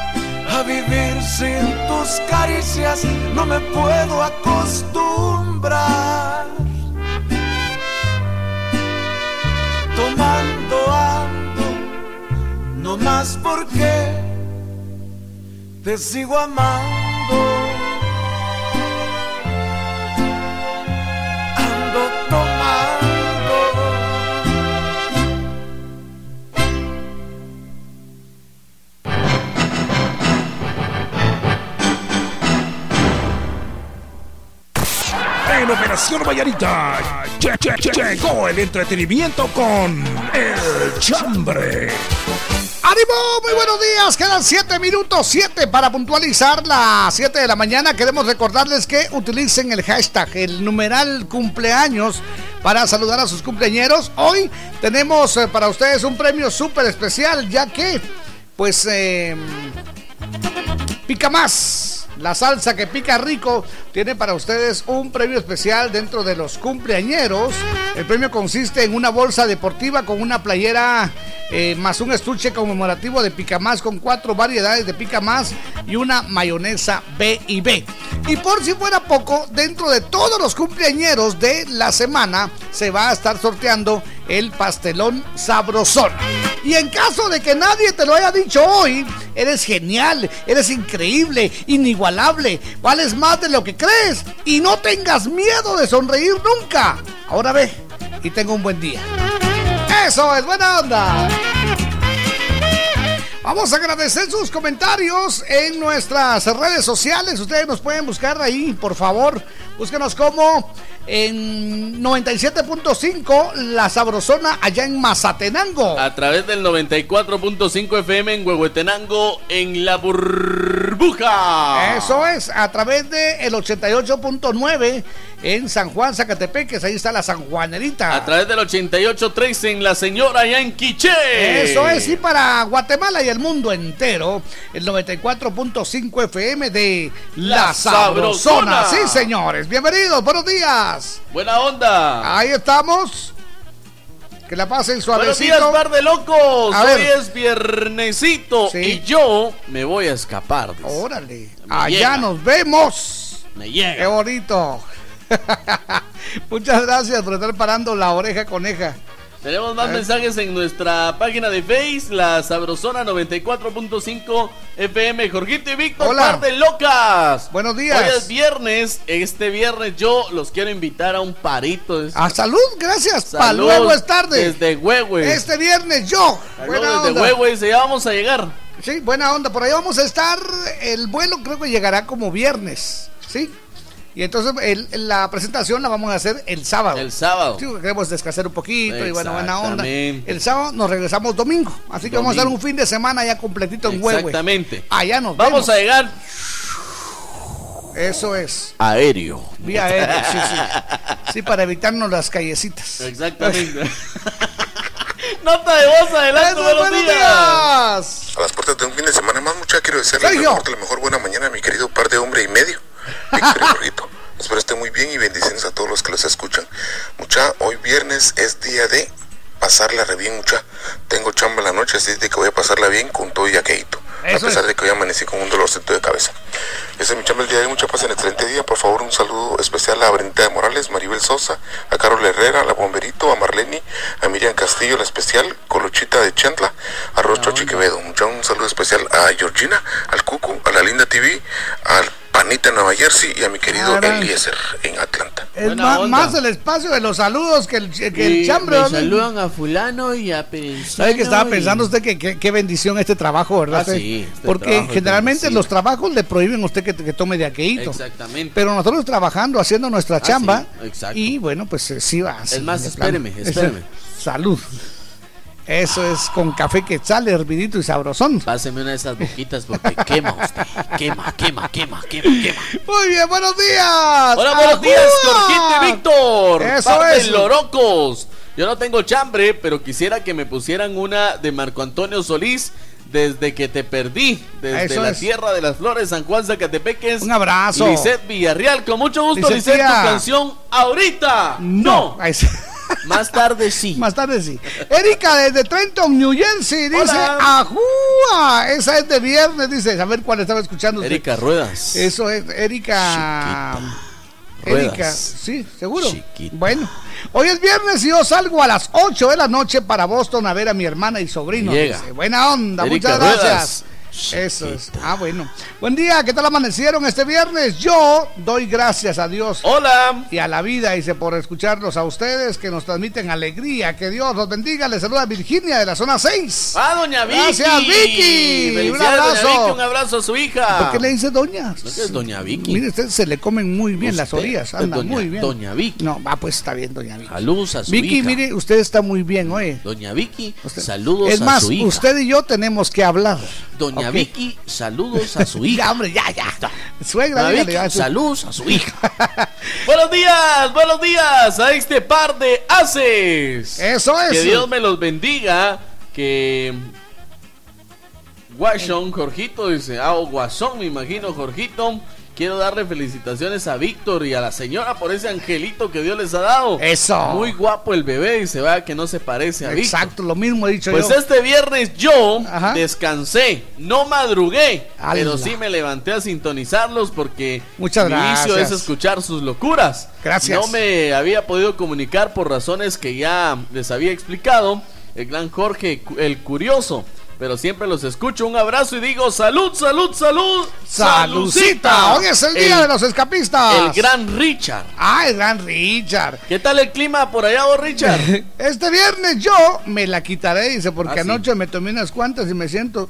[SPEAKER 26] A vivir sin tus caricias no me puedo acostumbrar. Tomando ando, no más porque te sigo amando.
[SPEAKER 13] Operación Vallarita che- che- che- llegó el entretenimiento con El Chambre.
[SPEAKER 6] ¡Ánimo! Muy buenos días. Quedan 7 minutos, 7 para puntualizar las 7 de la mañana. Queremos recordarles que utilicen el hashtag, el numeral cumpleaños, para saludar a sus cumpleañeros. Hoy tenemos eh, para ustedes un premio súper especial, ya que, pues, eh, Pica Más la salsa que pica rico, tiene para ustedes un premio especial dentro de los cumpleañeros. El premio consiste en una bolsa deportiva con una playera eh, más un estuche conmemorativo de pica más con cuatro variedades de pica más y una mayonesa B y B. Y por si fuera poco, dentro de todos los cumpleañeros de la semana se va a estar sorteando el pastelón sabrosón. Y en caso de que nadie te lo haya dicho hoy, eres genial, eres increíble, inigualable, vales más de lo que crees y no tengas miedo de sonreír nunca. Ahora ve y tenga un buen día. Eso es buena onda. Vamos a agradecer sus comentarios en nuestras redes sociales. Ustedes nos pueden buscar ahí, por favor. Búsquenos como en 97.5 La Sabrosona allá en Mazatenango.
[SPEAKER 2] A través del 94.5 FM en Huehuetenango, en La Burbuja.
[SPEAKER 6] Eso es, a través del el 88.9 en San Juan, Zacatepeques. Ahí está la San Juanerita.
[SPEAKER 2] A través del 88.3 en La Señora, allá en Quiché.
[SPEAKER 6] Eso es, y para Guatemala y el mundo entero, el 94.5 FM de La,
[SPEAKER 2] La
[SPEAKER 6] Sabrosona.
[SPEAKER 2] Sabrosona.
[SPEAKER 6] Sí, señores, bienvenidos, buenos días.
[SPEAKER 2] Buena onda.
[SPEAKER 6] Ahí estamos. Que la pasen
[SPEAKER 2] Buenos
[SPEAKER 6] suavecito.
[SPEAKER 2] días, par de locos.
[SPEAKER 6] A
[SPEAKER 2] Hoy
[SPEAKER 6] ver.
[SPEAKER 2] es viernesito y yo me voy a escapar. dice.
[SPEAKER 6] Órale,
[SPEAKER 2] Me
[SPEAKER 6] allá
[SPEAKER 2] llega.
[SPEAKER 6] nos vemos.
[SPEAKER 2] Me llega.
[SPEAKER 6] Qué bonito. Muchas gracias por estar parando la oreja coneja.
[SPEAKER 2] Tenemos más mensajes en nuestra página de Face, la Sabrosona 94.5 FM. Jorgito y Víctor,
[SPEAKER 6] Hola.
[SPEAKER 2] par de locas.
[SPEAKER 6] Buenos días.
[SPEAKER 2] Hoy es viernes. Este viernes yo los quiero invitar a un parito.
[SPEAKER 6] A salud, gracias. Pa'
[SPEAKER 2] Salud
[SPEAKER 6] luego es tarde.
[SPEAKER 2] Desde Huehue.
[SPEAKER 6] Este viernes yo. Buena
[SPEAKER 2] desde. Huehue. Ya vamos a llegar.
[SPEAKER 6] Sí, buena onda. Por ahí vamos a estar. El vuelo creo que llegará como viernes. ¿Sí? Y entonces el- la presentación la vamos a hacer el sábado.
[SPEAKER 2] El sábado.
[SPEAKER 6] Sí, porque queremos descansar un poquito y bueno, buena onda. El sábado nos regresamos domingo. Así que vamos a dar un fin de semana ya completito en Huehue.
[SPEAKER 2] Exactamente.
[SPEAKER 6] Allá nos
[SPEAKER 2] Vamos
[SPEAKER 6] vemos.
[SPEAKER 2] a llegar
[SPEAKER 6] Eso es.
[SPEAKER 2] aéreo.
[SPEAKER 6] Vía aérea, sí, sí. Sí, para evitarnos las callecitas.
[SPEAKER 2] Exactamente. Nota de voz adelante, buenos,
[SPEAKER 6] buenos
[SPEAKER 2] días.
[SPEAKER 6] días.
[SPEAKER 33] A las puertas de un fin de semana más, mucha quiero desearle el
[SPEAKER 6] Sergio.
[SPEAKER 33] mejor de la mejor buena mañana a mi querido par de hombre y medio, Víctor. Espero estén muy bien y bendiciones a todos los que los escuchan. Mucha, hoy viernes es día de pasarla re bien, mucha. Tengo chamba en la noche, así de que voy a pasarla bien con todo y aqueito. A pesar
[SPEAKER 6] es.
[SPEAKER 33] de que hoy amanecí con un dolorcito de cabeza. Ese es mi chamba el día de hoy. Mucha paz en excelente día. Por favor, un saludo especial a Brenda de Morales, Maribel Sosa, a Carol Herrera, a la Bomberito, a Marleni, a Miriam Castillo, la especial, Colochita de Chantla, a Rocho Chiquevedo. Mucha un saludo especial a Georgina, al Cucu, a la Linda TV, al Panita en Nueva Jersey y a mi querido
[SPEAKER 6] Caray.
[SPEAKER 33] Eliezer en Atlanta.
[SPEAKER 6] Es
[SPEAKER 2] onda.
[SPEAKER 6] más el espacio de los saludos que el, que el chambre.
[SPEAKER 2] me saludan a fulano y a Perencino
[SPEAKER 6] ¿Sabe que estaba
[SPEAKER 2] y-
[SPEAKER 6] pensando usted que que- qué bendición este trabajo, verdad?
[SPEAKER 2] Ah, sí, este
[SPEAKER 6] Porque
[SPEAKER 2] trabajo
[SPEAKER 6] generalmente los trabajos le prohíben a usted que, que tome de aqueíto.
[SPEAKER 2] Exactamente.
[SPEAKER 6] Pero nosotros trabajando, haciendo nuestra
[SPEAKER 2] Ah,
[SPEAKER 6] chamba.
[SPEAKER 2] sí, exacto.
[SPEAKER 6] Y bueno, pues eh, sí va. así,
[SPEAKER 2] Es más, espéreme, espéreme.
[SPEAKER 6] Salud. Eso es con café que sale hervidito y sabrosón.
[SPEAKER 2] Páseme una de esas boquitas porque quema usted. Quema, quema, quema, quema, quema.
[SPEAKER 6] Muy bien, buenos días.
[SPEAKER 2] Hola, buenos días. Jorgito y Víctor.
[SPEAKER 6] Eso
[SPEAKER 2] Par de
[SPEAKER 6] es.
[SPEAKER 2] lorocos. Yo no tengo chambre, pero quisiera que me pusieran una de Marco Antonio Solís. Desde que te perdí, desde
[SPEAKER 6] Eso
[SPEAKER 2] la
[SPEAKER 6] es.
[SPEAKER 2] tierra de las flores, San Juan Zacatepeques.
[SPEAKER 6] Un abrazo.
[SPEAKER 2] Lisette Villarreal, con mucho gusto,
[SPEAKER 6] Lisette,
[SPEAKER 2] tu canción ahorita. No.
[SPEAKER 6] Sí.
[SPEAKER 2] Más tarde sí.
[SPEAKER 6] Más tarde sí. Erika desde Trenton, New Jersey, dice,
[SPEAKER 2] Hola.
[SPEAKER 6] ¡Ajúa! Esa es de viernes, dice. A ver cuál estaba escuchando usted.
[SPEAKER 2] Erika Ruedas.
[SPEAKER 6] Eso es, Erika. Erika, sí, seguro. Bueno, hoy es viernes y yo salgo a las 8 de la noche para Boston a ver a mi hermana y sobrino.
[SPEAKER 2] Llega.
[SPEAKER 6] dice. Buena onda,
[SPEAKER 2] Erika
[SPEAKER 6] muchas
[SPEAKER 2] Ruedas.
[SPEAKER 6] Eso es. Ah, bueno. Buen día, ¿qué tal amanecieron este viernes? Yo doy gracias a Dios.
[SPEAKER 2] Hola.
[SPEAKER 6] Y a la vida, dice, por escucharlos a ustedes que nos transmiten alegría. Que Dios los bendiga. Les saluda Virginia de la zona 6.
[SPEAKER 2] Ah, doña Vicky.
[SPEAKER 6] Gracias, Vicky. Un
[SPEAKER 2] Felicidades, doña
[SPEAKER 6] abrazo.
[SPEAKER 2] Vicky, un abrazo a su hija.
[SPEAKER 6] ¿Por qué le dice doña?
[SPEAKER 2] No, es doña Vicky.
[SPEAKER 6] Mire, usted se le comen muy bien las orillas. Anda
[SPEAKER 2] doña-
[SPEAKER 6] muy bien.
[SPEAKER 2] doña Vicky.
[SPEAKER 6] No, va, pues está bien, doña Vicky.
[SPEAKER 2] Saludos a su
[SPEAKER 6] Vicky,
[SPEAKER 2] hija.
[SPEAKER 6] mire, usted está muy bien, oye.
[SPEAKER 2] Doña Vicky, saludos
[SPEAKER 6] Es
[SPEAKER 2] a
[SPEAKER 6] más,
[SPEAKER 2] su hija.
[SPEAKER 6] usted y yo tenemos que hablar.
[SPEAKER 2] Doña
[SPEAKER 6] Ok.
[SPEAKER 2] Vicky, saludos a su hija.
[SPEAKER 6] Ya, hombre, ya, ya. Suegra,
[SPEAKER 2] Doña Vicky, saludos a su hija. buenos días, buenos días a este par de haces.
[SPEAKER 6] Eso es.
[SPEAKER 2] Que Dios me los bendiga. Que Guasón, Jorgito dice, ah, o Guasón, me imagino, Jorgito. Quiero darle felicitaciones a Víctor y a la señora por ese angelito que Dios les ha dado.
[SPEAKER 6] Eso.
[SPEAKER 2] Muy guapo el bebé y se vea que no se parece a Víctor.
[SPEAKER 6] Exacto, lo mismo he dicho
[SPEAKER 2] Pues
[SPEAKER 6] yo.
[SPEAKER 2] este viernes yo descansé, no madrugué, pero sí me levanté a sintonizarlos porque
[SPEAKER 6] Muchas
[SPEAKER 2] mi
[SPEAKER 6] gracias.
[SPEAKER 2] es escuchar sus locuras.
[SPEAKER 6] Gracias.
[SPEAKER 2] No me había podido comunicar por razones que ya les había explicado. El gran Jorge, el curioso. Pero siempre los escucho. Un abrazo y digo salud, salud, salud.
[SPEAKER 6] ¡Salucita! Hoy es el día de los escapistas.
[SPEAKER 2] El gran Richard.
[SPEAKER 6] Ah, el gran Richard.
[SPEAKER 2] ¿Qué tal el clima por allá, vos, Richard?
[SPEAKER 6] Este viernes yo me la quitaré, dice, porque
[SPEAKER 2] Ah, sí.
[SPEAKER 6] anoche me tomé unas cuantas y me siento.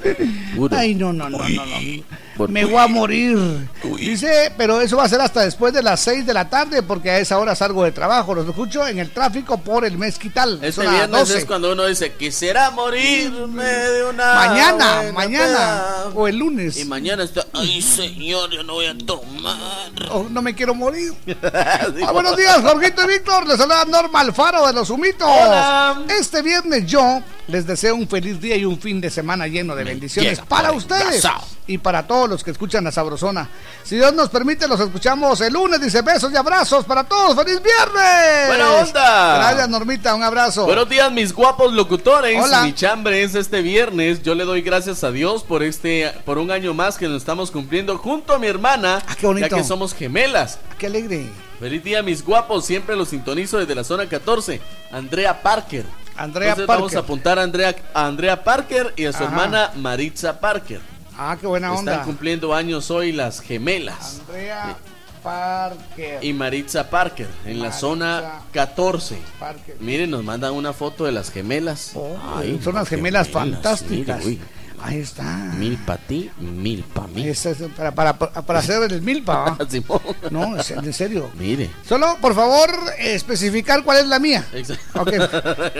[SPEAKER 6] Ay, no, no, no, no, no. Me voy a morir. Dice, pero eso va a ser hasta después de las 6 de la tarde, porque a esa hora salgo de trabajo. Los escucho en el tráfico por el mezquital.
[SPEAKER 2] Este viernes
[SPEAKER 6] 12.
[SPEAKER 2] es cuando uno dice, quisiera morirme de una...
[SPEAKER 6] Mañana, mañana.
[SPEAKER 2] peda".
[SPEAKER 6] O el lunes.
[SPEAKER 2] Y mañana está, ay señor, yo no voy a tomar.
[SPEAKER 6] Oh, no me quiero morir. Ah, buenos días, Jorgito y Víctor. Les saluda Norma Alfaro de los Humitos.
[SPEAKER 2] Hola.
[SPEAKER 6] Este viernes yo les deseo un feliz día y un fin de semana lleno de bendiciones para ustedes
[SPEAKER 2] engasado.
[SPEAKER 6] Y para todos los que escuchan la Sabrosona. Si Dios nos permite, los escuchamos el lunes. Dice besos y abrazos para todos. ¡Feliz viernes!
[SPEAKER 2] Buena onda.
[SPEAKER 6] Gracias, Normita. Un abrazo.
[SPEAKER 2] Buenos días, mis guapos locutores.
[SPEAKER 6] Hola.
[SPEAKER 2] Mi chambre es este viernes. Yo le doy gracias a Dios por este, por un año más que nos estamos cumpliendo junto a mi hermana.
[SPEAKER 6] Ah, qué bonito.
[SPEAKER 2] Ya que somos gemelas.
[SPEAKER 6] Qué alegre.
[SPEAKER 2] Feliz día, mis guapos. Siempre los sintonizo desde la zona 14. Andrea Parker.
[SPEAKER 6] Andrea
[SPEAKER 2] Entonces
[SPEAKER 6] Parker.
[SPEAKER 2] vamos a apuntar a Andrea, a Andrea Parker y a su
[SPEAKER 6] Ajá.
[SPEAKER 2] hermana Maritza Parker.
[SPEAKER 6] Ah, qué buena
[SPEAKER 2] Están
[SPEAKER 6] onda.
[SPEAKER 2] cumpliendo años hoy las gemelas.
[SPEAKER 6] Andrea Parker.
[SPEAKER 2] Y Maritza Parker en la zona 14.
[SPEAKER 6] Parker.
[SPEAKER 2] Miren, nos mandan una foto de las gemelas. Ay,
[SPEAKER 6] Son las gemelas fantásticas.
[SPEAKER 2] mira.
[SPEAKER 6] Ahí está.
[SPEAKER 2] Mil para ti, mil para mí.
[SPEAKER 6] Es para, para, para hacer el milpa. ¿va?
[SPEAKER 2] Simón.
[SPEAKER 6] No, es- en serio.
[SPEAKER 2] Mire.
[SPEAKER 6] Solo, por favor, especificar cuál es la mía.
[SPEAKER 2] Exacto.
[SPEAKER 6] Ok,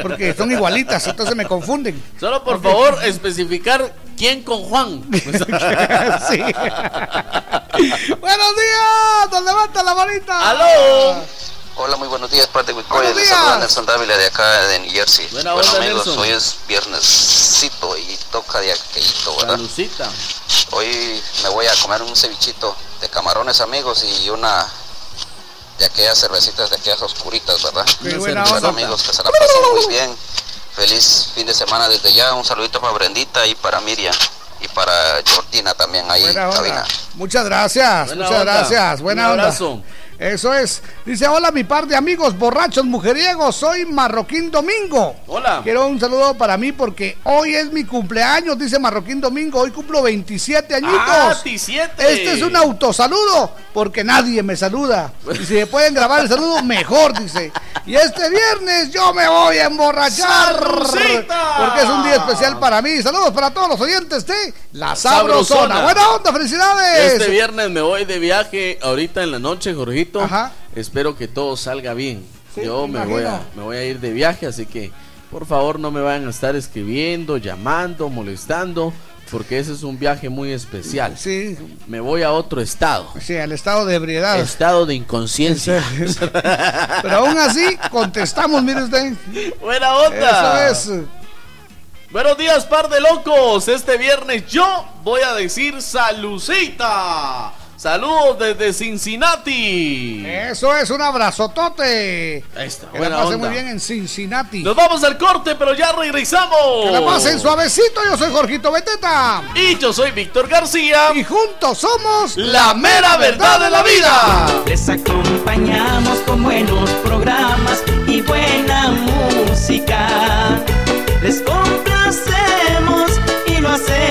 [SPEAKER 6] Porque son igualitas, entonces me confunden.
[SPEAKER 2] Solo por favor especificar quién con Juan.
[SPEAKER 6] sí. Buenos días, nos levanta la manita.
[SPEAKER 2] ¡Aló!
[SPEAKER 34] Hola, muy buenos días, parte de Wicoya. Les saluda Nelson Dávila de acá de New Jersey.
[SPEAKER 2] Buena
[SPEAKER 34] bueno,
[SPEAKER 2] onda,
[SPEAKER 34] amigos,
[SPEAKER 2] Nelson.
[SPEAKER 34] hoy es viernescito y toca de aquellito, ¿verdad?
[SPEAKER 2] Salucita.
[SPEAKER 34] Hoy me voy a comer un cevichito de camarones, amigos, y una de aquellas cervecitas, de aquellas oscuritas, ¿verdad?
[SPEAKER 6] Qué buena
[SPEAKER 34] bueno,
[SPEAKER 6] onda.
[SPEAKER 34] amigos, que se la pasen muy bien. Feliz fin de semana desde ya. Un saludito para Brendita y para Miriam. Y para Jordina también ahí
[SPEAKER 6] Buena onda.
[SPEAKER 34] cabina.
[SPEAKER 6] Muchas gracias,
[SPEAKER 2] Buena
[SPEAKER 6] muchas
[SPEAKER 2] onda.
[SPEAKER 6] gracias. Buena
[SPEAKER 2] Un
[SPEAKER 6] onda. Eso es. Dice, hola mi par de amigos borrachos mujeriegos, soy Marroquín Domingo.
[SPEAKER 2] Hola.
[SPEAKER 6] Quiero un saludo para mí porque hoy es mi cumpleaños, dice Marroquín Domingo. Hoy cumplo 27 añitos.
[SPEAKER 2] ¡Ah, 27!
[SPEAKER 6] Este es un autosaludo porque nadie me saluda. Y si me pueden grabar el saludo, mejor, dice. Y este viernes yo me voy a emborrachar. Porque es un día especial para mí. Saludos para todos los oyentes de La
[SPEAKER 2] Sabrosona.
[SPEAKER 6] Sabrosona. Buena onda, felicidades.
[SPEAKER 2] Este viernes me voy de viaje ahorita en la noche, Jorgito.
[SPEAKER 6] Ajá.
[SPEAKER 2] Espero que todo salga bien.
[SPEAKER 6] Sí,
[SPEAKER 2] Yo
[SPEAKER 6] me
[SPEAKER 2] me voy, a,
[SPEAKER 6] imagino.
[SPEAKER 2] me voy a ir de viaje, así que por favor no me vayan a estar escribiendo, llamando, molestando, porque ese es un viaje muy especial.
[SPEAKER 6] Sí,
[SPEAKER 2] Me voy a otro estado.
[SPEAKER 6] sí, al estado de ebriedad.
[SPEAKER 2] Estado de inconsciencia.
[SPEAKER 6] Pero aún así, contestamos, mire usted.
[SPEAKER 2] Buena onda.
[SPEAKER 6] Eso es.
[SPEAKER 2] Buenos días, par de locos. Este viernes yo voy a decir salucita. Saludos desde Cincinnati.
[SPEAKER 6] Eso es un abrazotote.
[SPEAKER 2] Ahí está,
[SPEAKER 6] Que la pasen
[SPEAKER 2] onda.
[SPEAKER 6] muy bien en Cincinnati.
[SPEAKER 2] Nos vamos al corte, pero ya regresamos.
[SPEAKER 6] Que la pasen suavecito. Yo soy Jorgito Beteta.
[SPEAKER 2] Y yo soy Víctor García.
[SPEAKER 6] Y juntos somos
[SPEAKER 2] La mera verdad de la vida.
[SPEAKER 30] Les acompañamos con buenos programas y buena música. Les complacemos y lo hacemos.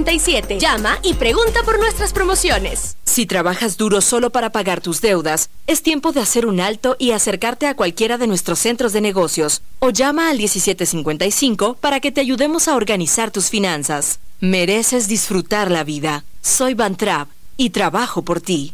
[SPEAKER 35] Llama y pregunta por nuestras promociones.
[SPEAKER 22] Si trabajas duro solo para pagar tus deudas, es tiempo de hacer un alto y acercarte a cualquiera de nuestros centros de negocios o llama al 1755 para que te ayudemos a organizar tus finanzas. Mereces disfrutar la vida. Soy Van Trapp y trabajo por ti.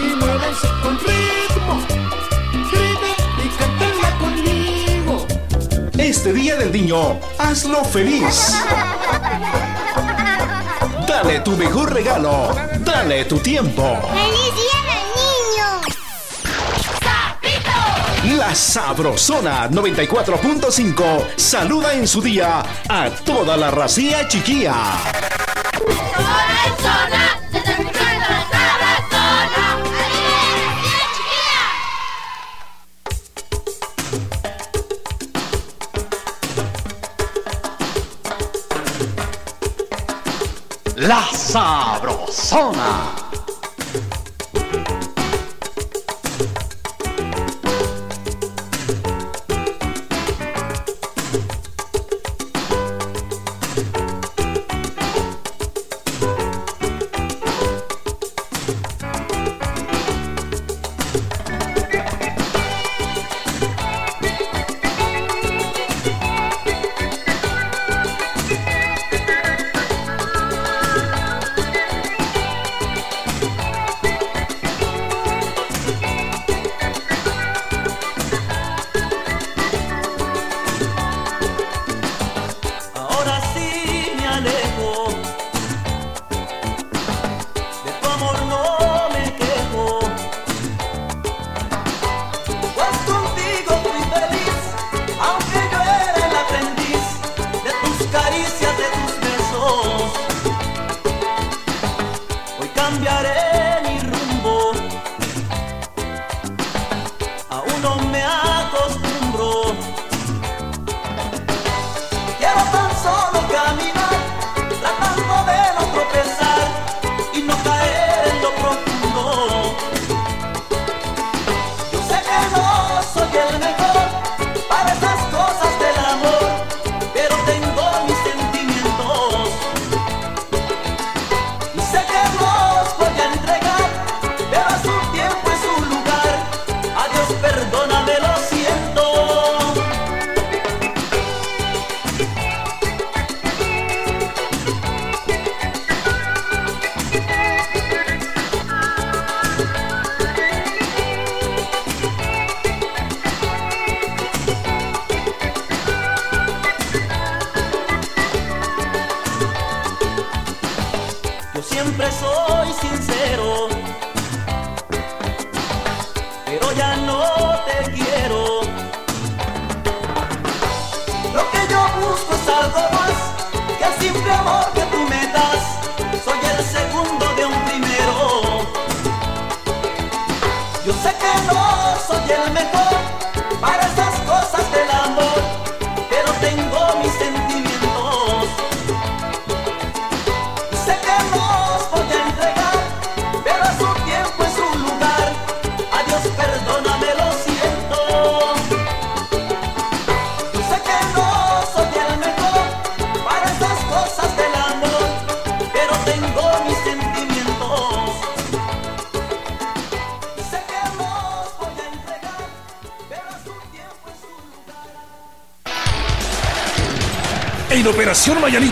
[SPEAKER 26] Y muévanse con ritmo. Griten y cantenla conmigo.
[SPEAKER 13] Este día del niño, hazlo feliz. Dale tu mejor regalo. Dale tu tiempo.
[SPEAKER 3] ¡Feliz día del niño!
[SPEAKER 13] La Sabrosona 94.5 saluda en su día a toda la racía chiquilla.
[SPEAKER 7] La Sabrosona.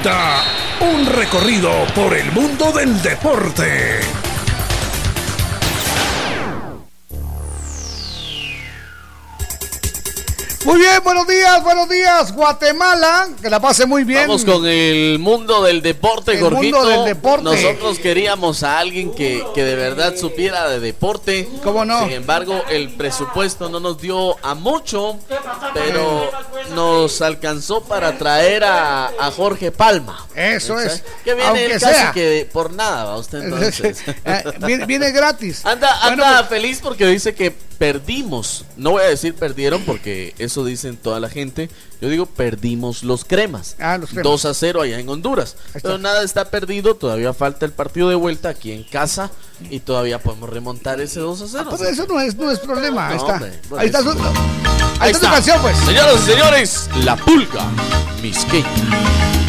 [SPEAKER 30] Un
[SPEAKER 13] recorrido por el mundo del deporte.
[SPEAKER 6] Muy bien, buenos días, buenos días, Guatemala. Que la pase muy bien.
[SPEAKER 2] Vamos con el mundo del deporte,
[SPEAKER 6] El
[SPEAKER 2] Jorgito.
[SPEAKER 6] mundo del deporte.
[SPEAKER 2] Nosotros queríamos a alguien que, que de verdad supiera de deporte.
[SPEAKER 6] ¿Cómo no?
[SPEAKER 2] Sin embargo, el presupuesto no nos dio a mucho, pero nos alcanzó para traer a, a Jorge Palma.
[SPEAKER 6] Eso es.
[SPEAKER 2] Que viene
[SPEAKER 6] Aunque
[SPEAKER 2] casi
[SPEAKER 6] sea.
[SPEAKER 2] que por nada, va usted entonces.
[SPEAKER 6] Eh, viene, viene gratis.
[SPEAKER 2] Anda, anda
[SPEAKER 6] pues,
[SPEAKER 2] feliz porque dice que perdimos. No voy a decir perdieron porque eso dicen toda la gente. Yo digo perdimos los cremas.
[SPEAKER 6] Ah, los cremas.
[SPEAKER 2] 2 a 0 allá en Honduras. Pero nada está perdido. Todavía falta el partido de vuelta aquí en casa. Y todavía podemos remontar ese 2 a 0.
[SPEAKER 6] Pero eso no es, no es problema. Ahí está.
[SPEAKER 2] hombre,
[SPEAKER 6] ahí está su, ahí está su canción, pues.
[SPEAKER 2] Señoras y señores, la pulga misqueña.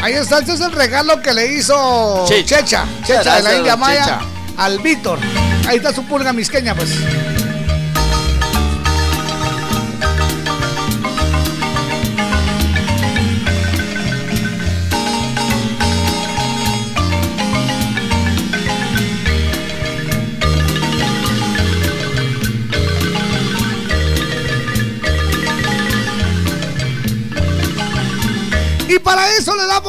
[SPEAKER 6] Ahí está, ese es el regalo que le hizo
[SPEAKER 2] Checha.
[SPEAKER 6] Checha, Checha, de la India Maya
[SPEAKER 2] Checha.
[SPEAKER 6] al Víctor. Ahí está su pulga misqueña, pues.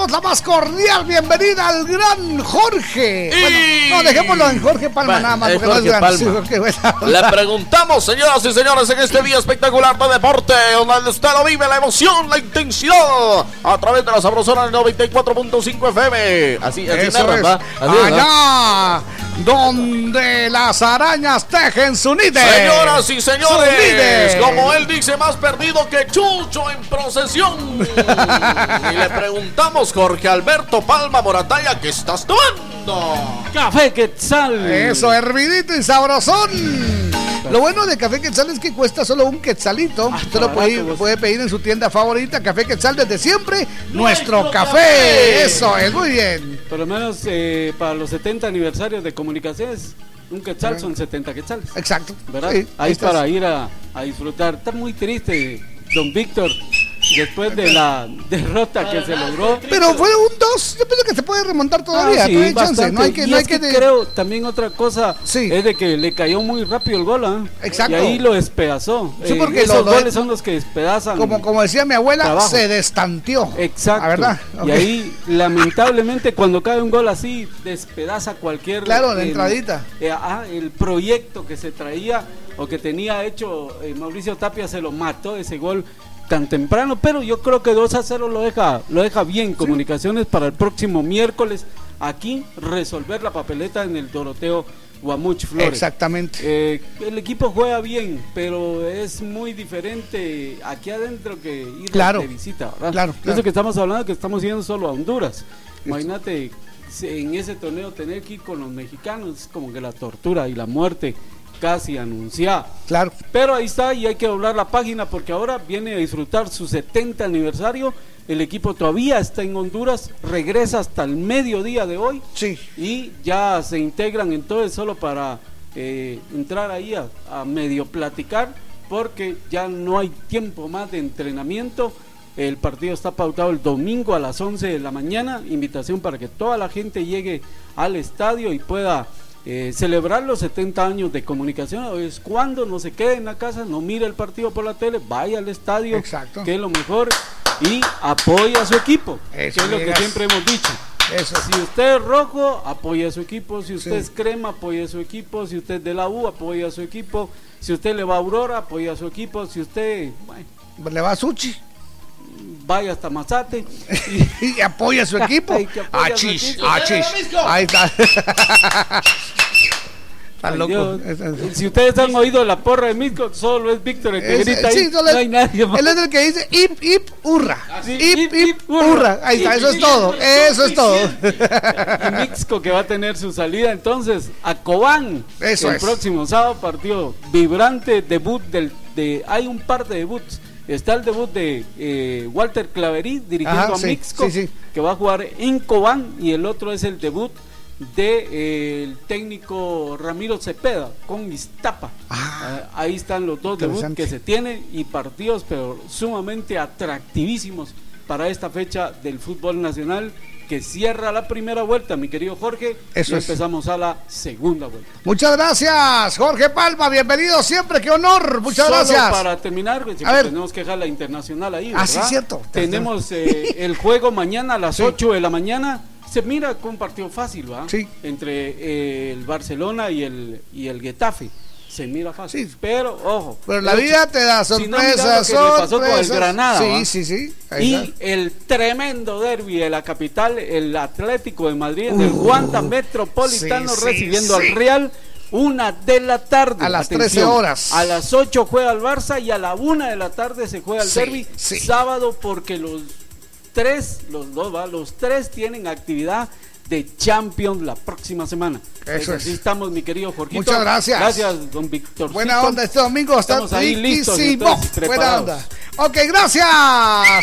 [SPEAKER 6] Damos la más cordial bienvenida al gran Jorge. Bueno, no, dejémoslo en Jorge Palma
[SPEAKER 2] Bueno,
[SPEAKER 6] nada más, no es gran.
[SPEAKER 2] Palma.
[SPEAKER 6] Sí, Jorge, bueno.
[SPEAKER 2] Le preguntamos, señoras y señores, en este día espectacular de deporte, donde usted lo vive, la emoción, la intensidad, a través de la sabrosona del 94.5 FM. Así, así
[SPEAKER 6] Eso
[SPEAKER 2] narran,
[SPEAKER 6] es.
[SPEAKER 2] ¿va? Así es, ¿va?
[SPEAKER 6] Donde las arañas tejen su nido.
[SPEAKER 2] Señoras y señores, como él dice, más perdido que Chucho en procesión. y le preguntamos, Jorge Alberto Palma Morataya, ¿qué estás tomando?
[SPEAKER 36] Café Quetzal.
[SPEAKER 6] Eso, hervidito y sabrosón. Lo bueno de Café Quetzal es que cuesta solo un quetzalito. Usted lo puede, puede pedir en su tienda favorita. Café Quetzal desde siempre. Nuestro,
[SPEAKER 36] Nuestro
[SPEAKER 6] café.
[SPEAKER 36] café.
[SPEAKER 6] Eso es, muy bien.
[SPEAKER 36] Por lo menos eh, para los 70 aniversarios de comunicaciones, un quetzal son 70 quetzales.
[SPEAKER 6] Exacto.
[SPEAKER 36] ¿Verdad?
[SPEAKER 6] Sí, Ahí estás.
[SPEAKER 36] para ir a, a disfrutar. Está muy triste, don Víctor, después de la derrota que se logró.
[SPEAKER 6] Pero fue un 2. Yo pienso que se puede remontar todavía.
[SPEAKER 36] Ah, sí,
[SPEAKER 6] todavía hay chance. No hay que.
[SPEAKER 36] Y
[SPEAKER 6] No hay
[SPEAKER 36] es que
[SPEAKER 6] que
[SPEAKER 36] creo también otra cosa es de que le cayó muy rápido el gol, ¿ah?
[SPEAKER 6] Exacto.
[SPEAKER 36] Y ahí lo despedazó.
[SPEAKER 6] Sí,
[SPEAKER 36] Eh,
[SPEAKER 6] porque
[SPEAKER 36] esos
[SPEAKER 6] lo- lo-
[SPEAKER 36] goles son los que despedazan.
[SPEAKER 6] como, como decía mi abuela,
[SPEAKER 36] trabajo.
[SPEAKER 6] se destanteó.
[SPEAKER 36] Exacto.
[SPEAKER 6] ¿La verdad?
[SPEAKER 36] Y ahí, lamentablemente, cuando cae un gol así, despedaza cualquier.
[SPEAKER 6] Claro, de
[SPEAKER 36] el-
[SPEAKER 6] entradita.
[SPEAKER 36] eh, ah, el proyecto que se traía o que tenía hecho eh, Mauricio Tapia se lo mató ese gol tan temprano, pero yo creo que 2 a 0 lo deja, lo deja bien. Comunicaciones para el próximo miércoles aquí resolver la papeleta en el Doroteo Guamuch Flores.
[SPEAKER 6] Exactamente.
[SPEAKER 36] Eh, el equipo juega bien, pero es muy diferente aquí adentro que ir
[SPEAKER 6] Claro.
[SPEAKER 36] de visita, ¿verdad?
[SPEAKER 6] Claro,
[SPEAKER 36] Eso
[SPEAKER 6] claro.
[SPEAKER 36] que estamos hablando que estamos yendo solo a Honduras. Imagínate en ese torneo tener que ir con los mexicanos, es como que la tortura y la muerte casi anunciada.
[SPEAKER 6] Claro.
[SPEAKER 36] Pero ahí está y hay que doblar la página porque ahora viene a disfrutar su 70 aniversario. El equipo todavía está en Honduras, regresa hasta el mediodía de hoy.
[SPEAKER 6] Sí.
[SPEAKER 36] Y ya se integran entonces solo para eh, entrar ahí a, a medio platicar porque ya no hay tiempo más de entrenamiento. El partido está pautado el domingo a las 11 de la mañana. Invitación para que toda la gente llegue al estadio y pueda eh, celebrar los 70 años de comunicación. Es cuando no se quede en la casa, no mire el partido por la tele, vaya al estadio,
[SPEAKER 6] Exacto.
[SPEAKER 36] que es lo mejor, y apoya a su equipo,
[SPEAKER 6] Eso
[SPEAKER 36] que es lo que siempre hemos dicho. Si usted es rojo, apoya a su equipo. Si usted
[SPEAKER 6] Sí.
[SPEAKER 36] es crema, apoya a su equipo. Si usted es de la U, apoya a su equipo. Si usted le va a Aurora, apoya a su equipo. Si usted bueno,
[SPEAKER 6] Le va a Suchi.
[SPEAKER 36] Vaya hasta Mazate
[SPEAKER 6] y, apoya a su equipo.
[SPEAKER 36] Y que apoya a su
[SPEAKER 6] Achis,
[SPEAKER 36] equipo.
[SPEAKER 6] achis. Ahí está. Está
[SPEAKER 36] Ay,
[SPEAKER 6] loco.
[SPEAKER 36] Dios.
[SPEAKER 6] Es- es-
[SPEAKER 36] Si ustedes han oído la porra de Misco, solo es Víctor el que
[SPEAKER 6] Es-
[SPEAKER 36] grita
[SPEAKER 6] sí,
[SPEAKER 36] ahí.
[SPEAKER 6] es-
[SPEAKER 36] no hay nadie más.
[SPEAKER 6] Él es el que dice hip hip hurra.
[SPEAKER 36] Sí,
[SPEAKER 6] hip hip hurra. Ahí está, eso es todo. Eso es todo.
[SPEAKER 36] y Mixco que va a tener su salida entonces a Cobán
[SPEAKER 6] Eso
[SPEAKER 36] el
[SPEAKER 6] es.
[SPEAKER 36] próximo sábado partido vibrante debut del de hay un par de debuts está el debut de eh, Walter Claverí dirigiendo
[SPEAKER 6] Ajá,
[SPEAKER 36] a
[SPEAKER 6] sí,
[SPEAKER 36] Mixco
[SPEAKER 6] sí, sí.
[SPEAKER 36] que va a jugar en Cobán y el otro es el debut de eh, técnico Ramiro Cepeda con Iztapa. Ah, ahí están los dos debuts que se tienen y partidos pero sumamente atractivísimos para esta fecha del fútbol nacional que cierra la primera vuelta, mi querido Jorge.
[SPEAKER 6] Eso
[SPEAKER 36] y
[SPEAKER 6] es.
[SPEAKER 36] empezamos a la segunda vuelta.
[SPEAKER 6] Muchas gracias, Jorge Palma. Bienvenido siempre. Qué honor. Muchas
[SPEAKER 36] Solo
[SPEAKER 6] gracias.
[SPEAKER 36] para terminar,
[SPEAKER 6] A ver.
[SPEAKER 36] tenemos que dejar la internacional ahí.
[SPEAKER 6] Ah, sí,
[SPEAKER 36] ¿verdad?
[SPEAKER 6] cierto.
[SPEAKER 36] Tenemos eh, el juego mañana a las
[SPEAKER 6] Sí.
[SPEAKER 36] 8 de la mañana. Se mira con un partido fácil, ¿va?
[SPEAKER 6] Sí.
[SPEAKER 36] Entre eh, el Barcelona y el, y el Getafe. Se mira fácil. Pero, ojo.
[SPEAKER 6] Pero la vida
[SPEAKER 36] si-
[SPEAKER 6] te da
[SPEAKER 36] si no,
[SPEAKER 6] sorpresas,
[SPEAKER 36] que le pasó con el. Granada.
[SPEAKER 6] Sí,
[SPEAKER 36] ¿va?
[SPEAKER 6] sí, sí. Ahí
[SPEAKER 36] Y
[SPEAKER 6] está.
[SPEAKER 36] el tremendo derby de la capital, el Atlético de Madrid, en el Wanda Metropolitano,
[SPEAKER 6] sí,
[SPEAKER 36] recibiendo al Real. Una de la tarde.
[SPEAKER 6] A las 13 horas.
[SPEAKER 36] A las 8 juega el Barça y a la 1 de la tarde se juega el derby. Sábado porque los tres, los dos, ¿va? los tres tienen actividad de Champions la próxima semana.
[SPEAKER 6] Eso
[SPEAKER 36] Así
[SPEAKER 6] es.
[SPEAKER 36] estamos, mi querido Jorgito.
[SPEAKER 6] Muchas gracias.
[SPEAKER 36] Gracias, don Víctor.
[SPEAKER 6] Buena onda este domingo, está
[SPEAKER 36] Estamos ahí listos, entonces,
[SPEAKER 6] Buena
[SPEAKER 36] preparados.
[SPEAKER 6] onda. Ok, gracias,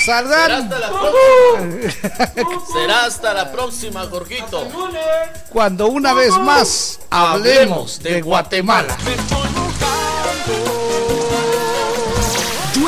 [SPEAKER 6] Sardán.
[SPEAKER 2] Será hasta la próxima. Será hasta la próxima, Jorgito.
[SPEAKER 6] Cuando una vez más hablemos de Guatemala.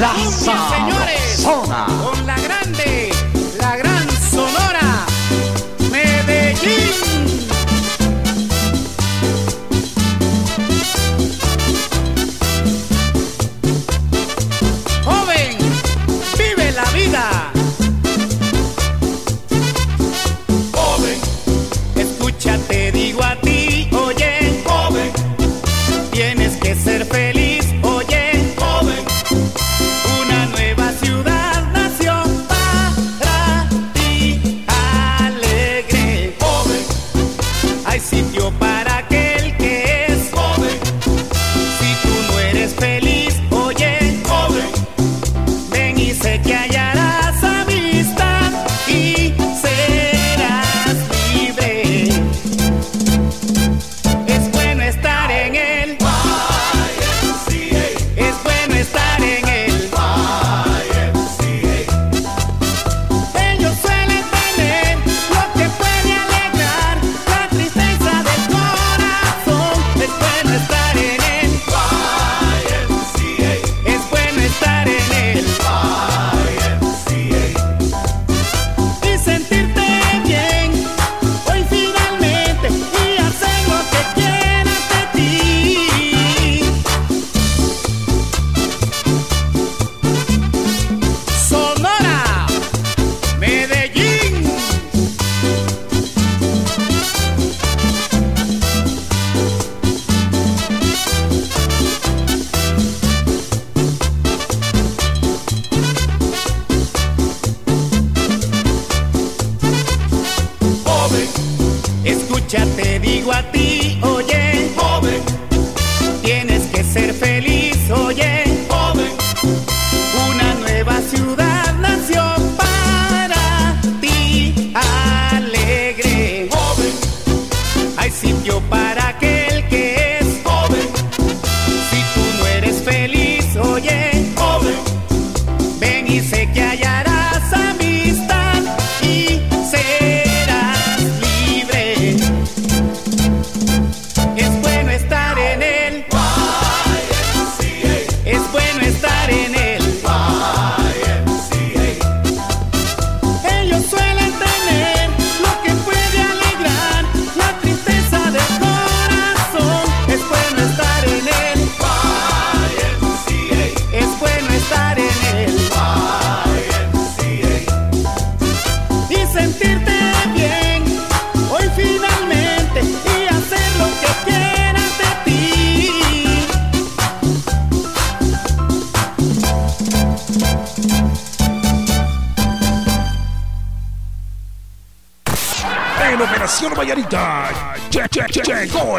[SPEAKER 30] La,
[SPEAKER 37] La
[SPEAKER 30] cumbia, escúchate, digo a ti,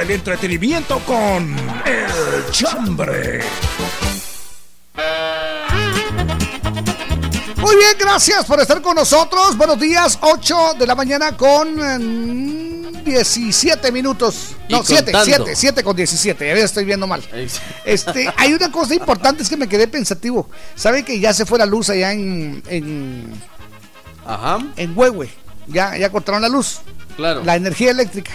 [SPEAKER 13] el entretenimiento con El Chambre.
[SPEAKER 6] Muy bien, gracias por estar con nosotros. Buenos días, 8 de la mañana con mm, 17 minutos.
[SPEAKER 2] Y
[SPEAKER 6] No, 7,
[SPEAKER 2] contando.
[SPEAKER 6] 7, 7 con 17. Ya estoy viendo mal. Este, hay una cosa importante, es que me quedé pensativo. ¿Saben que ya se fue la luz allá en, en,
[SPEAKER 2] Ajá.
[SPEAKER 6] en Huehue? Ya, ya cortaron la luz.
[SPEAKER 2] Claro.
[SPEAKER 6] La energía eléctrica.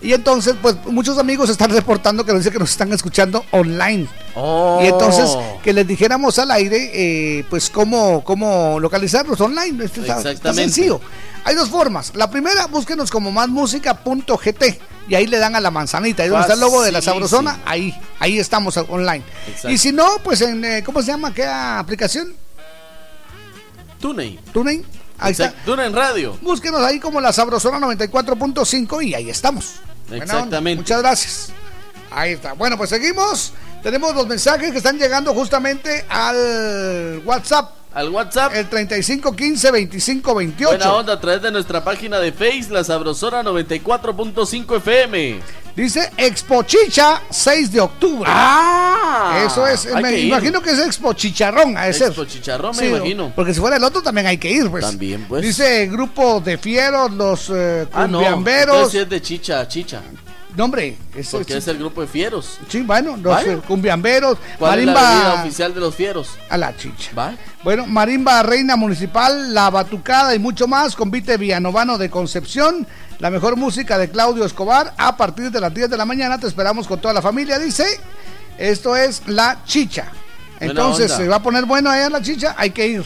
[SPEAKER 6] Y entonces, pues muchos amigos están reportando que nos dicen que nos están escuchando online.
[SPEAKER 2] Oh.
[SPEAKER 6] Y entonces que les dijéramos al aire, eh, pues cómo, cómo localizarlos online. Está, está sencillo. Hay dos formas. La primera, búsquenos como másmusica.gt y ahí le dan a la manzanita. Ahí donde está el logo de la. Sabrosona, ahí, ahí estamos online.
[SPEAKER 2] Exacto.
[SPEAKER 6] Y si no, pues en, eh, ¿cómo se llama? ¿Qué aplicación?
[SPEAKER 2] TuneIn.
[SPEAKER 6] TuneIn. Ahí está.
[SPEAKER 2] Exacto. TuneIn Radio.
[SPEAKER 6] Búsquenos ahí como la Sabrosona 94.5 y ahí estamos. Buena onda.
[SPEAKER 2] Exactamente.
[SPEAKER 6] Muchas gracias. Ahí está. Bueno, pues seguimos. Tenemos los mensajes que están llegando justamente al WhatsApp.
[SPEAKER 2] Al WhatsApp.
[SPEAKER 6] El 3515 2528.
[SPEAKER 2] Buena onda a través de nuestra página de Face, La Sabrosona 94.5 FM.
[SPEAKER 6] Dice Expo Chicha 6 de octubre.
[SPEAKER 2] Ah,
[SPEAKER 6] Eso es. Me
[SPEAKER 2] que ir.
[SPEAKER 6] imagino que es Expo Chicharrón. A ser.
[SPEAKER 2] Expo Chicharrón, me
[SPEAKER 6] Sí,
[SPEAKER 2] imagino.
[SPEAKER 6] Porque si fuera el otro también hay que ir, pues.
[SPEAKER 2] También, pues.
[SPEAKER 6] Dice grupo de fieros, los eh,
[SPEAKER 2] Ah, no. Entonces es de chicha chicha.
[SPEAKER 6] No, hombre. es-
[SPEAKER 2] Porque es el grupo de fieros.
[SPEAKER 6] Sí, bueno, los
[SPEAKER 2] Vaya.
[SPEAKER 6] eh, cumbiamberos,
[SPEAKER 2] ¿Cuál es la bebida
[SPEAKER 6] marimba
[SPEAKER 2] oficial de los fieros?
[SPEAKER 6] a la chicha.
[SPEAKER 2] ¿Va?
[SPEAKER 6] Bueno, marimba reina municipal, la batucada y mucho más, convite Villanovano de Concepción, la mejor música de Claudio Escobar a partir de las 10 de la mañana, te esperamos con toda la familia, dice. Esto es la chicha. Entonces, se va a poner bueno allá la chicha, hay que ir.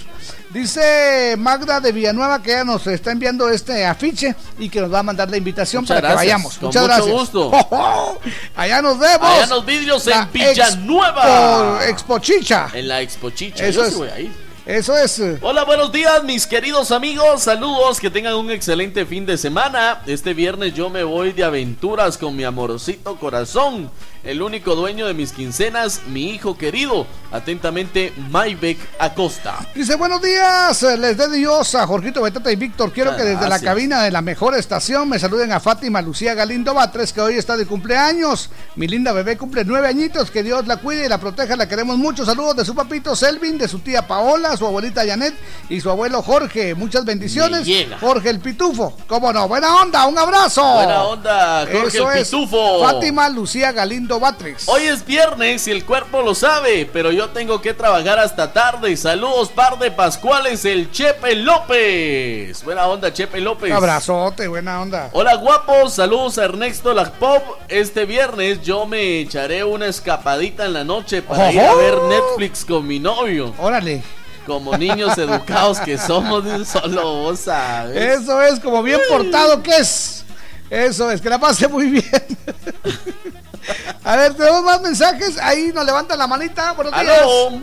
[SPEAKER 6] Dice Magda de Villanueva que ya nos está enviando este afiche y que nos va a mandar la invitación
[SPEAKER 2] Muchas
[SPEAKER 6] para
[SPEAKER 2] gracias.
[SPEAKER 6] que vayamos.
[SPEAKER 2] Con
[SPEAKER 6] Muchas
[SPEAKER 2] mucho
[SPEAKER 6] gracias.
[SPEAKER 2] gusto.
[SPEAKER 6] ¡Oh, oh! Allá nos vemos.
[SPEAKER 2] Allá en los vidrios
[SPEAKER 6] La
[SPEAKER 2] en Villanueva.
[SPEAKER 6] Expo, Expo Chicha.
[SPEAKER 2] En la Expo Chicha.
[SPEAKER 6] Eso
[SPEAKER 2] Yo
[SPEAKER 6] es.
[SPEAKER 2] sí voy a ir.
[SPEAKER 6] Eso es. eh,
[SPEAKER 2] Hola, buenos días, mis queridos amigos. Saludos, que tengan un excelente fin de semana. Este viernes yo me voy de aventuras con mi amorosito corazón. El único dueño de mis quincenas, mi hijo querido. Atentamente, Maybek Acosta.
[SPEAKER 6] Dice, buenos días, eh, les dé Dios a Jorgito Betata y Víctor. Quiero que desde la cabina de la mejor estación me saluden a Fátima Lucía Galindo Batres, que hoy está de cumpleaños. Mi linda bebé cumple nueve añitos, que Dios la cuide y la proteja, la queremos mucho. Saludos de su papito Selvin, de su tía Paola, su abuelita Janet y su abuelo Jorge. Muchas bendiciones. Jorge el Pitufo. ¿Cómo no? Buena onda, un abrazo.
[SPEAKER 2] Buena onda, Jorge
[SPEAKER 6] Eso
[SPEAKER 2] el
[SPEAKER 6] es.
[SPEAKER 2] Pitufo.
[SPEAKER 6] Fátima Lucía Galindo Batres.
[SPEAKER 2] Hoy es viernes y el cuerpo lo sabe, pero yo tengo que trabajar hasta tarde. Saludos, par de Pascuales, el Chepe López. Buena onda, Chepe López.
[SPEAKER 6] Un abrazote, buena onda.
[SPEAKER 2] Hola guapos, saludos a Ernesto Lacpop. Este viernes yo me echaré una escapadita en la noche para ir a ver Netflix con mi novio.
[SPEAKER 6] Órale.
[SPEAKER 2] Como niños educados que somos solo vos sabes.
[SPEAKER 6] Eso es como bien portado que es. Eso es, que la pase muy bien. A ver, tenemos más mensajes. Ahí nos levantan la manita. Buenos días.
[SPEAKER 2] Aló.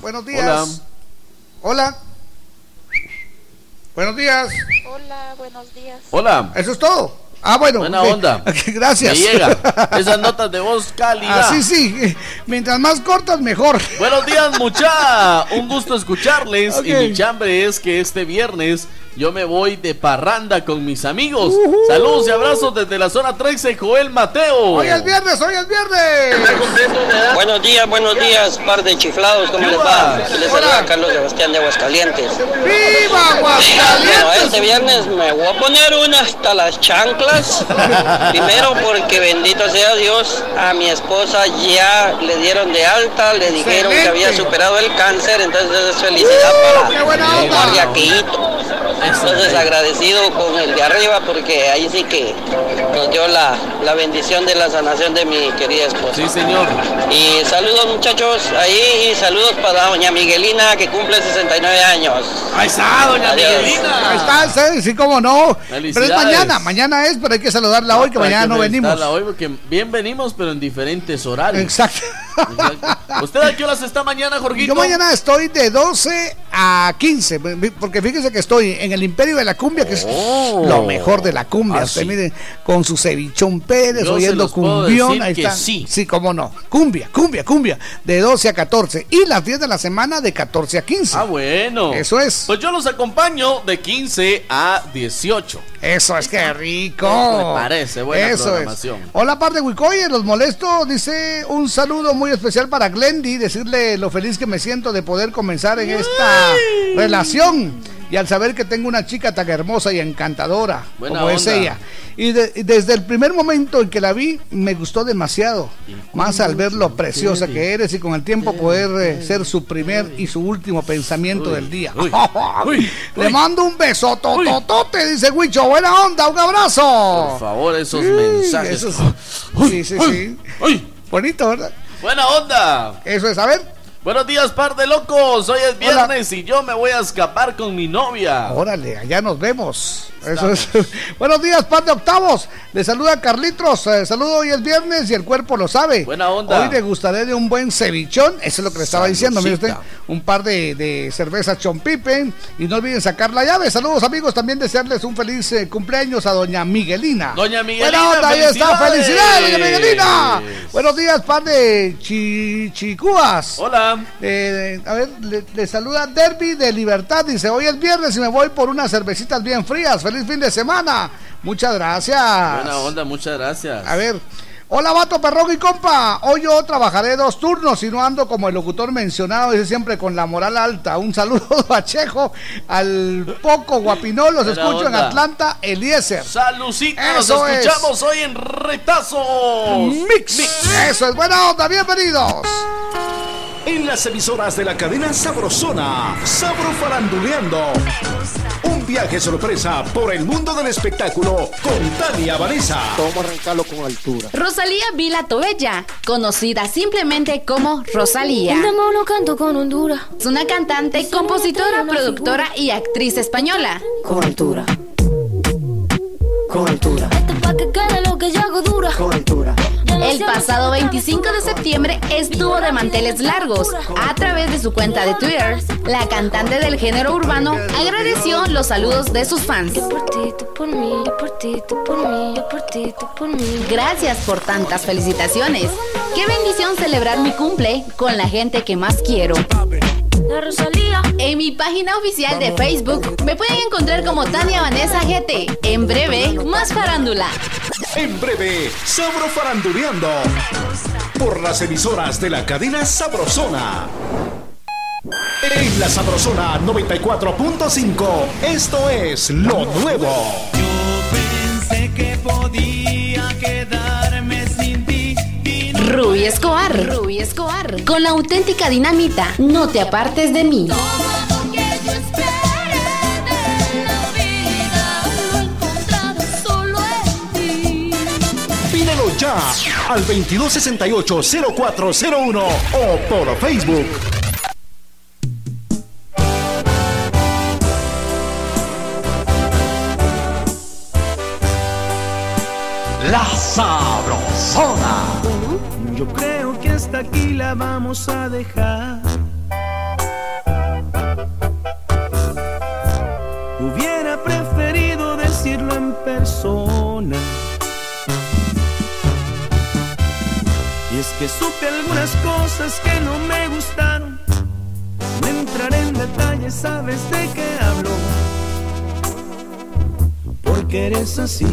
[SPEAKER 6] Buenos días. Hola. Buenos días.
[SPEAKER 38] Hola, buenos días.
[SPEAKER 2] Hola.
[SPEAKER 6] Eso es todo. Ah, bueno.
[SPEAKER 2] Buena onda.
[SPEAKER 6] Gracias.
[SPEAKER 2] Me llega. Esas notas de voz cálida.
[SPEAKER 6] Así sí. Mientras más cortas, mejor.
[SPEAKER 2] Buenos días, mucha. Un gusto escucharles. Y mi chambre es que este viernes yo me voy de parranda con mis amigos. Saludos y abrazos desde la zona 13, Joel Mateo.
[SPEAKER 6] Hoy es viernes, hoy es viernes.
[SPEAKER 39] Buenos días, buenos días, par de chiflados, ¿cómo les va? Les saluda Carlos Sebastián de Aguascalientes.
[SPEAKER 6] ¡Viva Aguascalientes!
[SPEAKER 39] Bueno, este viernes me voy a poner una hasta las chanclas. Primero porque bendito sea Dios, a mi esposa ya le dieron de alta, le dijeron que había superado el cáncer, entonces es felicidad
[SPEAKER 6] ¡Uh,
[SPEAKER 39] para
[SPEAKER 6] qué buena
[SPEAKER 39] el
[SPEAKER 6] onda!
[SPEAKER 39] Marriaquito. Entonces agradecido con el de arriba porque ahí sí que nos dio la, la bendición de la sanación de mi querida esposa.
[SPEAKER 2] Sí, señor.
[SPEAKER 39] Y saludos muchachos ahí y saludos para doña Miguelina que cumple 69 años.
[SPEAKER 2] Ahí está, doña
[SPEAKER 39] Adiós.
[SPEAKER 2] Miguelina.
[SPEAKER 6] Ahí está, sí, sí, cómo no. Pero es
[SPEAKER 2] Felicidades.
[SPEAKER 6] mañana, mañana es, pero hay que saludarla hoy, que mañana no venimos.
[SPEAKER 2] Hoy porque bien venimos, pero en diferentes horarios.
[SPEAKER 6] Exacto.
[SPEAKER 2] ¿Usted a qué horas está mañana, Jorgito?
[SPEAKER 6] Yo mañana estoy de 12 a 15, porque fíjese que estoy en el Imperio de la Cumbia, que es
[SPEAKER 2] Oh.
[SPEAKER 6] lo mejor de la cumbia.
[SPEAKER 2] Ah,
[SPEAKER 6] Usted
[SPEAKER 2] sí.
[SPEAKER 6] mire, con su cevichón Pérez,
[SPEAKER 2] Yo
[SPEAKER 6] oyendo cumbión. Ahí
[SPEAKER 2] que
[SPEAKER 6] está.
[SPEAKER 2] sí.
[SPEAKER 6] Sí, cómo no. Cumbia, cumbia, cumbia. De 12 a 14. Y las 10 de la semana de 14 a 15.
[SPEAKER 2] Ah, bueno.
[SPEAKER 6] Eso es.
[SPEAKER 2] Pues yo los acompaño de 15 a 18.
[SPEAKER 6] Eso es que rico.
[SPEAKER 2] Me parece buena
[SPEAKER 6] Eso
[SPEAKER 2] programación.
[SPEAKER 6] Es. Hola, par de Wicoye, los molesto. Dice un saludo muy especial para Glendy. Decirle lo feliz que me siento de poder comenzar en esta relación. Y al saber que tengo una chica tan hermosa y encantadora
[SPEAKER 2] Buena
[SPEAKER 6] como es ella. Y, de- y desde el primer momento en que la vi, me gustó demasiado. Más al ver lo preciosa que eres y con el tiempo poder eh, ser su primer y su último pensamiento del día. Le mando un beso, tototote, dice Huicho. Buena onda, un abrazo.
[SPEAKER 2] Por favor, esos
[SPEAKER 6] Sí,
[SPEAKER 2] mensajes.
[SPEAKER 6] eso Sí, sí, sí. Bonito, ¿verdad?
[SPEAKER 2] Buena onda.
[SPEAKER 6] Eso es, a ver.
[SPEAKER 2] Buenos días, par de locos. Hoy es viernes y yo me voy a escapar con mi novia.
[SPEAKER 6] Órale, allá nos vemos. Eso es. Buenos días, par de octavos. Le saluda Carlitos. Eh, saludo hoy es viernes y el cuerpo lo sabe.
[SPEAKER 2] Buena onda.
[SPEAKER 6] Hoy degustaré de un buen cevichón. Eso es lo que le estaba diciendo. Mire usted, un par de, de cervezas chompipe. Y no olviden sacar la llave. Saludos, amigos. También desearles un feliz eh, cumpleaños a doña Miguelina.
[SPEAKER 2] Doña Miguelina,
[SPEAKER 6] Buena onda, ahí está.
[SPEAKER 2] felicidades.
[SPEAKER 6] ¡Felicidades, doña Miguelina! Buenos días, par de chi, chicúas.
[SPEAKER 2] Hola.
[SPEAKER 6] Eh, a ver, le, le saluda Derby de Libertad. Dice, hoy es viernes y me voy por unas cervecitas bien frías. Feliz fin de semana. Muchas gracias.
[SPEAKER 2] Buena onda, muchas gracias.
[SPEAKER 6] A ver. Hola, vato, perrón y compa. Hoy yo trabajaré dos turnos y no ando como el locutor mencionado, dice siempre con la moral alta. Un saludo, Pacheco, al poco guapinol. Los escucho en. Atlanta, Eliezer.
[SPEAKER 2] Salucita, nos
[SPEAKER 6] Eso es.
[SPEAKER 2] escuchamos hoy en Retazos.
[SPEAKER 6] Mix. Eso es buena onda, bienvenidos.
[SPEAKER 13] En las emisoras de la cadena Sabrosona, Sabro Faranduleando. Viaje sorpresa por el mundo del espectáculo con Tania Vanessa.
[SPEAKER 40] Vamos a arrancarlo con altura.
[SPEAKER 15] Rosalía Vila Toella, conocida simplemente como Rosalía.
[SPEAKER 14] lo canto con Honduras.
[SPEAKER 15] Es una cantante, compositora, productora y actriz española.
[SPEAKER 40] Con altura. Con altura.
[SPEAKER 14] Pa' que quede lo que yo hago dura.
[SPEAKER 40] Con altura.
[SPEAKER 15] El pasado 25 de septiembre estuvo de manteles largos. A través de su cuenta de Twitter, la cantante del género urbano agradeció los saludos de sus fans. Gracias por tantas felicitaciones. Qué bendición celebrar mi cumple con la gente que más quiero.
[SPEAKER 14] La Rosalía.
[SPEAKER 15] En mi página oficial de Facebook me pueden encontrar como Tania Vanessa GT. En breve, más farándula.
[SPEAKER 13] En breve, Sabro Faranduleando. Por las emisoras de la cadena Sabrosona. En la Sabrosona 94.5, esto es lo nuevo.
[SPEAKER 9] Pensé que podía quedarme sin ti.
[SPEAKER 15] Rubí Escobar. Rubí Escobar. Con la auténtica dinamita, no te apartes de mí.
[SPEAKER 13] Al 2268-0401 o por Facebook.
[SPEAKER 41] La Sabrosona.
[SPEAKER 9] Yo creo que hasta aquí la vamos a dejar. Hubiera preferido decirlo en persona. Es que supe algunas cosas que no me gustaron. No entraré en detalles, sabes de qué hablo. Porque eres así.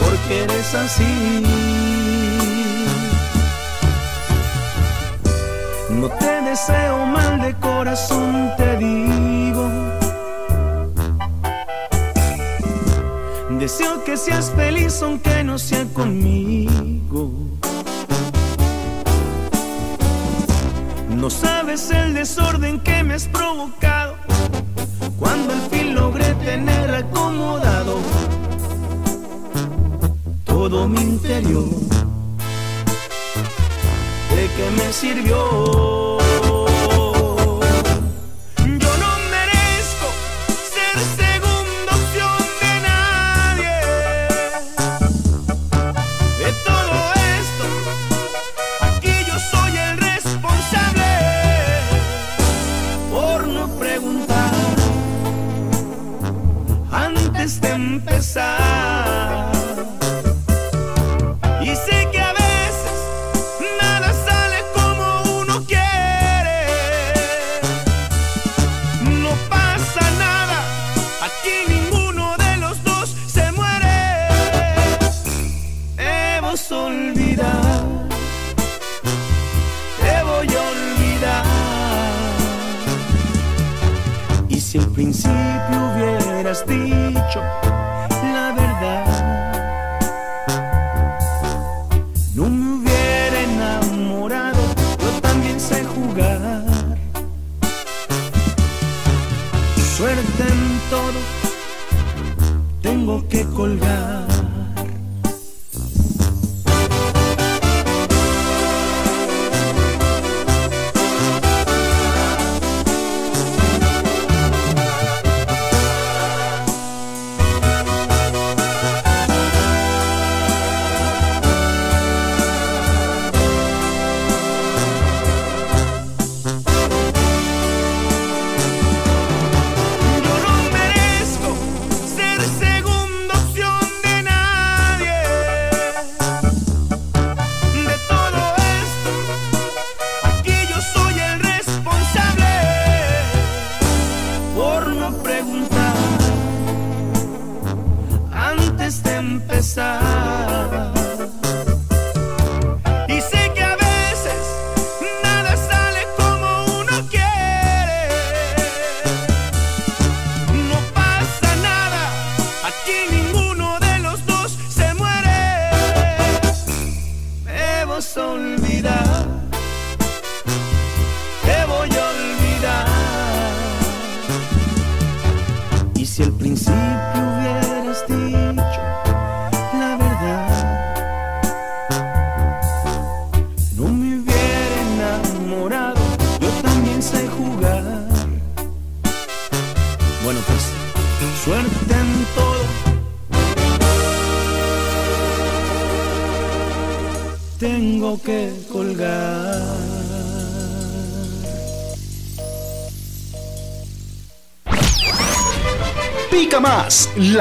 [SPEAKER 9] Porque eres así. No te deseo mal de corazón, te digo. Deseo que seas feliz aunque no sea conmigo. No sabes el desorden que me has provocado cuando al fin logré tener acomodado todo mi interior. ¿De qué me sirvió?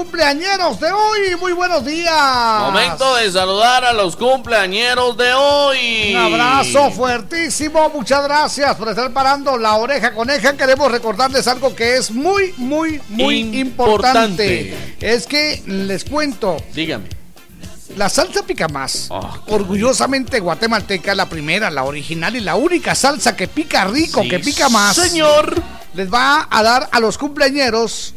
[SPEAKER 6] Cumpleañeros de hoy. Muy buenos días.
[SPEAKER 2] Momento de saludar a los cumpleañeros de hoy.
[SPEAKER 6] Un abrazo fuertísimo, muchas gracias por estar parando la oreja coneja. Queremos recordarles algo que es muy, muy, muy importante.
[SPEAKER 2] Importante.
[SPEAKER 6] Es que les cuento,
[SPEAKER 2] Dígame.
[SPEAKER 6] la salsa pica más. Orgullosamente guatemalteca, la primera, la original y la única salsa que pica rico,
[SPEAKER 2] Sí,
[SPEAKER 6] que pica más.
[SPEAKER 2] señor.
[SPEAKER 6] Les va a dar a los cumpleañeros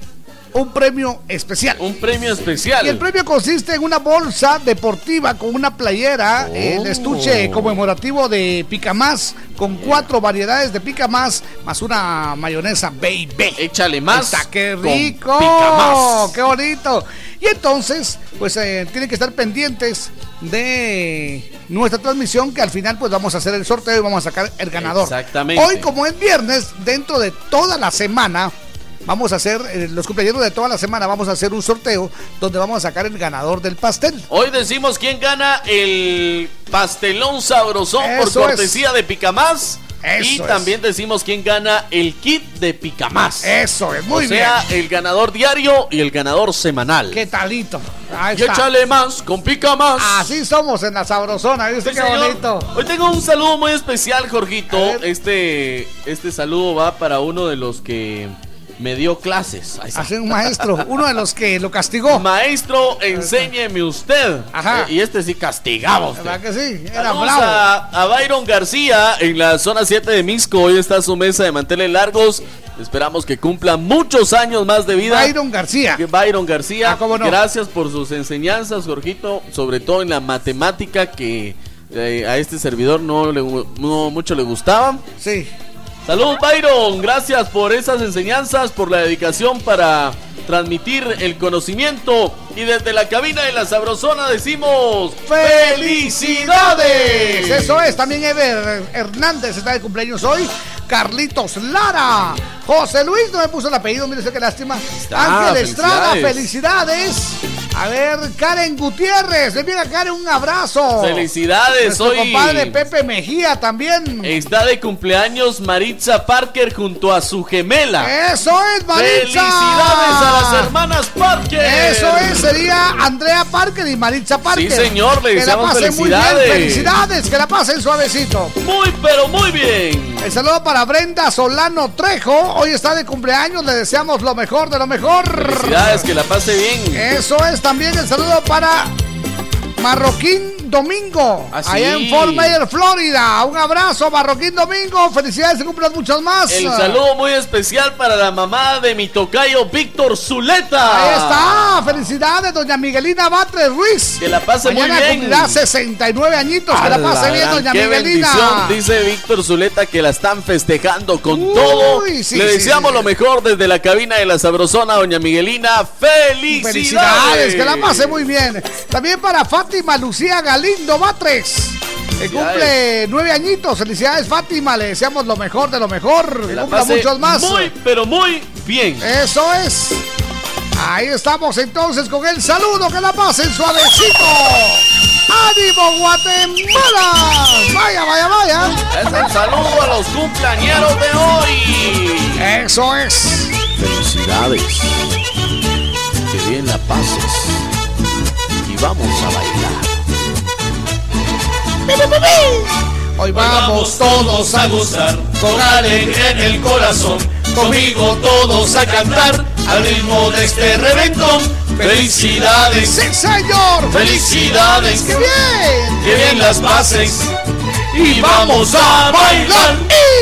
[SPEAKER 6] un premio especial.
[SPEAKER 2] Un premio especial.
[SPEAKER 6] Y el premio consiste en una bolsa deportiva con una playera, el estuche conmemorativo de Pica Más, con cuatro variedades de Pica Más, más una mayonesa baby.
[SPEAKER 2] Échale más.
[SPEAKER 6] Está qué rico.
[SPEAKER 2] Pica Más.
[SPEAKER 6] Qué bonito. Y entonces, pues eh, tienen que estar pendientes de nuestra transmisión que al final pues vamos a hacer el sorteo y vamos a sacar el ganador.
[SPEAKER 2] Exactamente.
[SPEAKER 6] Hoy como es viernes, dentro de toda la semana vamos a hacer eh, los cumpleaños de toda la semana vamos a hacer un sorteo donde vamos a sacar el ganador del pastel.
[SPEAKER 2] Hoy decimos quién gana el pastelón sabrosón por cortesía de Picamás. y
[SPEAKER 6] Eso es.
[SPEAKER 2] también decimos quién gana el kit de Picamás.
[SPEAKER 6] Eso es, muy
[SPEAKER 2] o sea,
[SPEAKER 6] bien.
[SPEAKER 2] el ganador diario y el ganador semanal.
[SPEAKER 6] ¿Qué talito? Ahí
[SPEAKER 2] Y
[SPEAKER 6] está.
[SPEAKER 2] échale más con Picamás.
[SPEAKER 6] Así somos en la sabrosona, ¿viste
[SPEAKER 2] Sí,
[SPEAKER 6] qué
[SPEAKER 2] señor.
[SPEAKER 6] bonito?
[SPEAKER 2] Hoy tengo un saludo muy especial, Jorgito. Este, este saludo va para uno de los que me dio clases.
[SPEAKER 6] Así un maestro, uno de los que lo castigó.
[SPEAKER 2] Maestro, enséñeme usted.
[SPEAKER 6] Ajá.
[SPEAKER 2] Eh, y este sí usted.
[SPEAKER 6] ¿Verdad que sí? Era bravo.
[SPEAKER 2] a, a Byron García en la zona 7 de Misco. Hoy está su mesa de manteles largos. Esperamos que cumpla muchos años más de vida.
[SPEAKER 6] Byron García.
[SPEAKER 2] Que Byron García.
[SPEAKER 6] Ah, cómo no.
[SPEAKER 2] Gracias por sus enseñanzas, Jorgito. Sobre todo en la matemática que eh, a este servidor no, le, no mucho le gustaba.
[SPEAKER 6] Sí.
[SPEAKER 2] Saludos, Byron. Gracias por esas enseñanzas, por la dedicación para transmitir el conocimiento. Y desde la cabina de la Sabrosona decimos: ¡Felicidades!
[SPEAKER 6] Eso es, también Ever Hernández está de cumpleaños hoy. Carlitos Lara, José Luis no me puso el apellido, mire qué lástima. Ángel Estrada,
[SPEAKER 2] felicidades.
[SPEAKER 6] felicidades. A ver, Karen Gutiérrez, le envía a Karen un abrazo.
[SPEAKER 2] Felicidades,
[SPEAKER 6] Nuestro
[SPEAKER 2] hoy-
[SPEAKER 6] compadre Pepe Mejía también.
[SPEAKER 2] Está de cumpleaños Maritza Parker junto a su gemela.
[SPEAKER 6] Eso es, Maritza.
[SPEAKER 2] Felicidades a las hermanas Parker.
[SPEAKER 6] Eso es, sería Andrea Parker y Maritza Parker.
[SPEAKER 2] Sí, señor, le
[SPEAKER 6] Que la
[SPEAKER 2] deseamos
[SPEAKER 6] pasen muy bien,
[SPEAKER 2] felicidades,
[SPEAKER 6] que la pasen suavecito.
[SPEAKER 2] Muy, pero muy bien.
[SPEAKER 6] El saludo para Brenda Solano Trejo. Hoy está de cumpleaños, le deseamos lo mejor de lo mejor.
[SPEAKER 2] Felicidades, que la pase bien.
[SPEAKER 6] Eso es también el saludo para Marroquín Domingo,
[SPEAKER 2] Ah, sí.
[SPEAKER 6] allá en Fort Myers, Florida. Un abrazo, Marroquín Domingo. Felicidades, se cumplan muchos más.
[SPEAKER 2] El saludo muy especial para la mamá de mi tocayo Víctor Zuleta.
[SPEAKER 6] Ahí está, felicidades, doña Miguelina Batres Ruiz.
[SPEAKER 2] Que la pase muy
[SPEAKER 6] Mañana
[SPEAKER 2] bien.
[SPEAKER 6] cumplirá 69 añitos, que la pase bien, doña
[SPEAKER 2] qué
[SPEAKER 6] Miguelina.
[SPEAKER 2] bendición, dice Víctor Zuleta que la están festejando con todo.
[SPEAKER 6] sí,
[SPEAKER 2] Le deseamos
[SPEAKER 6] sí.
[SPEAKER 2] lo mejor desde la cabina de la Sabrosona, doña Miguelina. ¡Felicidades!
[SPEAKER 6] Felicidades, que la pase muy bien. También para Fátima Lucía Galindo Batres. Que cumple nueve añitos. Felicidades, Fátima. Le deseamos lo mejor de lo mejor.
[SPEAKER 2] Que
[SPEAKER 6] Que
[SPEAKER 2] la
[SPEAKER 6] cumpla
[SPEAKER 2] pase
[SPEAKER 6] muchos más.
[SPEAKER 2] Muy, pero muy bien.
[SPEAKER 6] Eso es. Ahí estamos entonces con el saludo. Que la pasen suavecito. ¡Ánimo, Guatemala! Vaya, vaya, vaya.
[SPEAKER 2] Es el saludo a los cumpleañeros de hoy.
[SPEAKER 6] Eso es.
[SPEAKER 2] Felicidades. Que bien la pases. Y vamos a bailar.
[SPEAKER 6] Hoy
[SPEAKER 42] Vamos todos a gozar, con alegría en el corazón, conmigo todos a cantar, al ritmo de este reventón. Felicidades,
[SPEAKER 6] ¡Sí, señor!
[SPEAKER 42] felicidades,
[SPEAKER 6] ¡Qué bien!
[SPEAKER 42] que bien las pases, y vamos a bailar.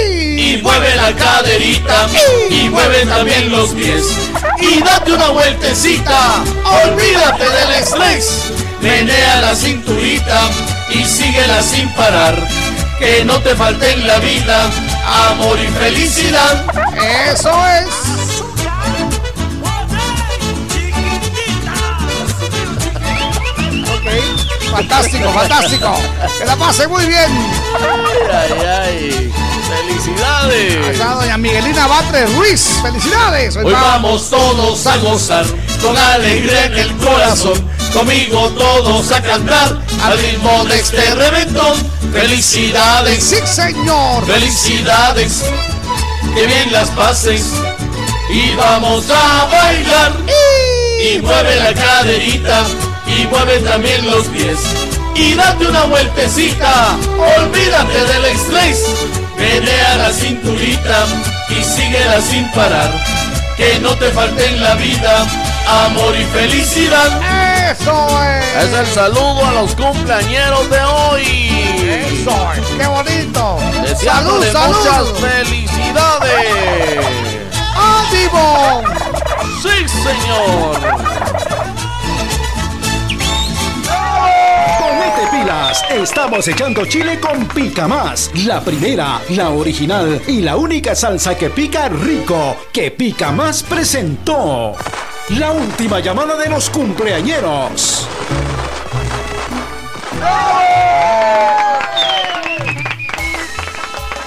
[SPEAKER 42] Y mueve la caderita, y mueve también los pies, y date una vueltecita, olvídate del estrés, menea la cinturita, y síguela sin parar. Que no te falte en la vida amor y felicidad.
[SPEAKER 6] Eso es. Ok, fantástico, fantástico. Que la pase muy bien.
[SPEAKER 2] Ay, ay, ay. Felicidades.
[SPEAKER 6] Está doña Miguelina Batres Ruiz. Felicidades.
[SPEAKER 42] Hoy vamos todos a gozar, con alegría en el corazón, conmigo todos a cantar, al ritmo de este reventón. Felicidades,
[SPEAKER 6] Sí, señor.
[SPEAKER 42] felicidades, que bien las pases, y vamos a bailar. Y mueve la caderita, y mueve también los pies, y date una vueltecita, olvídate del estrés, menea la cinturita, y síguela sin parar, que no te falte en la vida amor y felicidad.
[SPEAKER 6] Eso es.
[SPEAKER 2] Es el saludo a los cumpleañeros de hoy.
[SPEAKER 6] Eso es. Qué bonito. Salud, salud.
[SPEAKER 2] muchas felicidades.
[SPEAKER 6] ¡Ánimo!
[SPEAKER 2] Sí, señor.
[SPEAKER 13] Estamos echando chile con Pica Más, la primera, la original y la única salsa que pica rico, que Pica Más presentó. La última llamada de los cumpleañeros.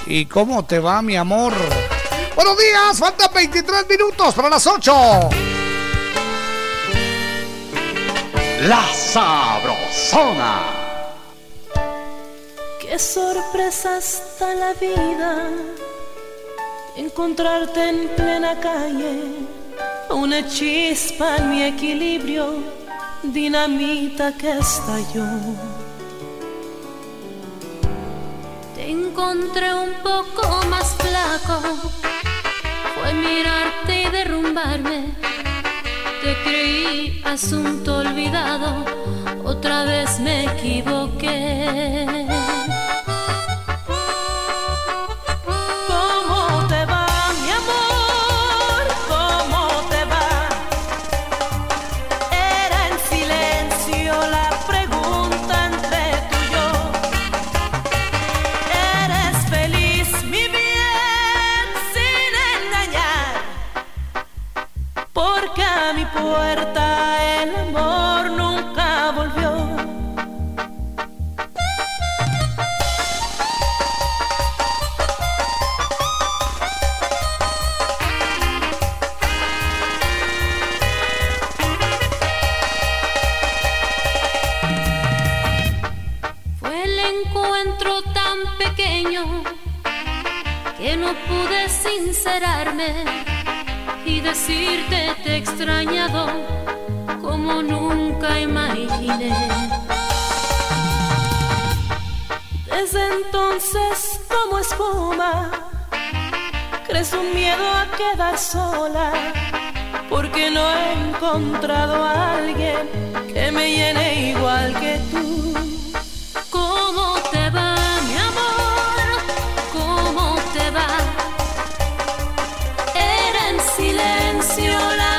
[SPEAKER 6] ¿Y cómo te va, mi amor? Buenos días, faltan 23 minutos para las 8.
[SPEAKER 7] La Sabrosona.
[SPEAKER 43] Qué sorpresa está la vida. Encontrarte en plena calle. Una chispa en mi equilibrio. Dinamita que estalló.
[SPEAKER 44] Te encontré un poco más flaco. Fue mirarte y derrumbarme. Te creí asunto olvidado. Otra vez me equivoqué.
[SPEAKER 43] puerta el amor nunca volvió. Fue el encuentro tan
[SPEAKER 45] pequeño que no pude sincerarme y decirte te he extrañado como nunca imaginé.
[SPEAKER 43] Desde entonces como espuma crece un miedo a quedar sola porque no he encontrado a alguien que me llene igual que tú. canción.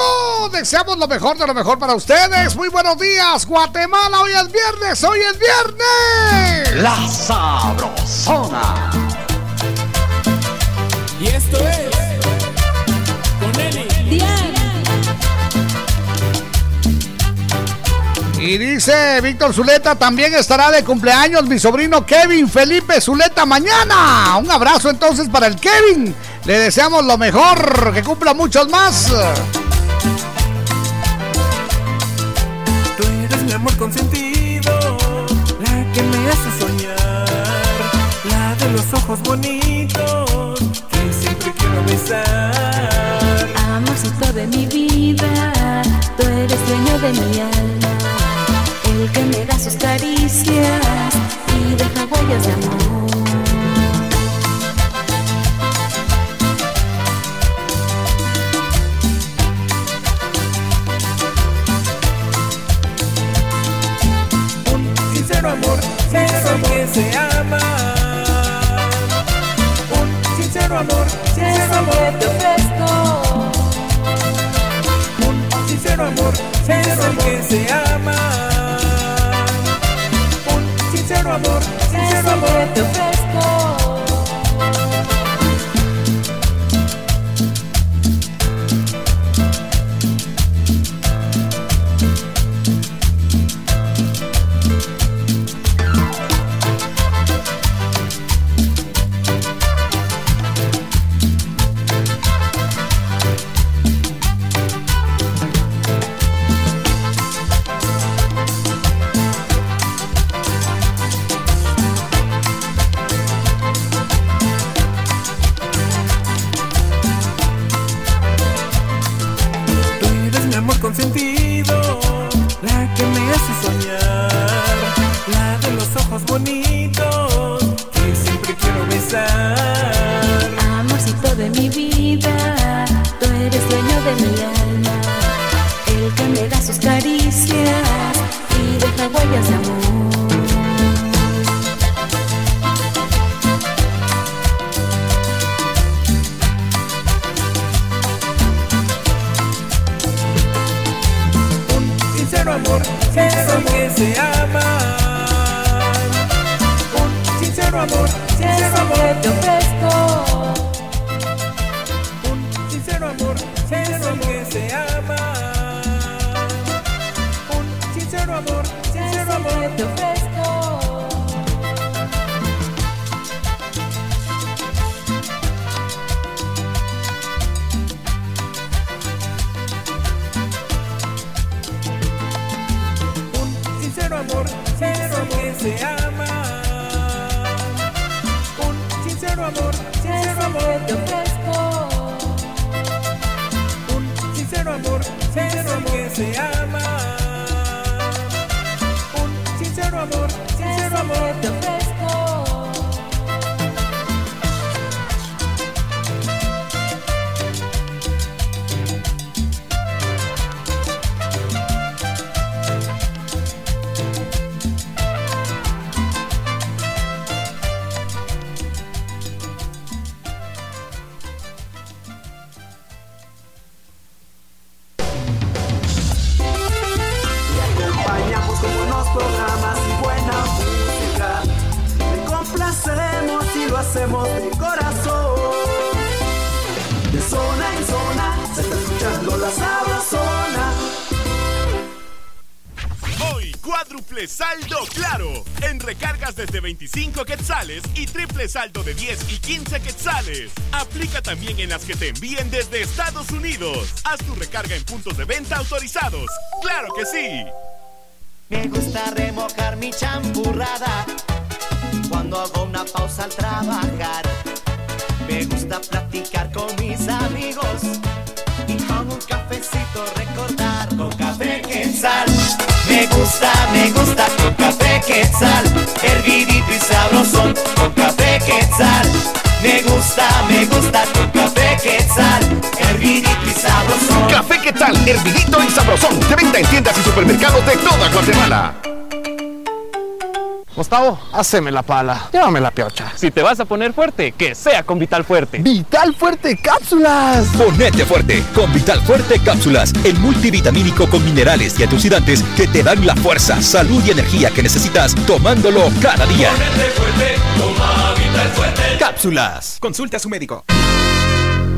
[SPEAKER 6] ¡Ánimo! Deseamos lo mejor de lo mejor para ustedes. Muy buenos días, Guatemala. Hoy es viernes, hoy es viernes.
[SPEAKER 13] La Sabrosona.
[SPEAKER 46] Y esto es con Eli.
[SPEAKER 6] Y dice Víctor Zuleta, también estará de cumpleaños mi sobrino Kevin Felipe Zuleta mañana. Un abrazo entonces para el Kevin. Le deseamos lo mejor, que cumpla muchos más.
[SPEAKER 47] Amor consentido, la que me hace soñar, la de los ojos bonitos que siempre quiero besar.
[SPEAKER 43] Amorcito de mi vida, tú eres dueño de mi alma, el que me da sus caricias y deja huellas de amor.
[SPEAKER 47] Que se ama. Un sincero amor, sincero amor te ofrezco. Un sincero amor, sincero que se ama. Un sincero amor, sincero amor te ofrezco.
[SPEAKER 21] También en las que te envíen desde Estados Unidos. Haz tu recarga en puntos de venta autorizados. ¡Claro que sí!
[SPEAKER 30] Me gusta remojar mi champurrada cuando hago una pausa al trabajar. Me gusta platicar con mis amigos y con un cafecito recordar con café quetzal. Me gusta, me gusta con café quetzal, hervidito y sabrosón con café quetzal. Me gusta, me gusta con café quetzal, hervidito y sabrosón.
[SPEAKER 20] Café ¿qué tal? Hervidito y sabrosón. De venta en tiendas y supermercados de toda Guatemala.
[SPEAKER 23] Gustavo, haceme la pala. Llévame la piocha.
[SPEAKER 48] Si te vas a poner fuerte, que sea con Vital Fuerte.
[SPEAKER 23] Vital Fuerte Cápsulas.
[SPEAKER 49] Ponete fuerte con Vital Fuerte Cápsulas, el multivitamínico con minerales y antioxidantes que te dan la fuerza, salud y energía que necesitas tomándolo cada día. Cápsulas. Consulta a su médico.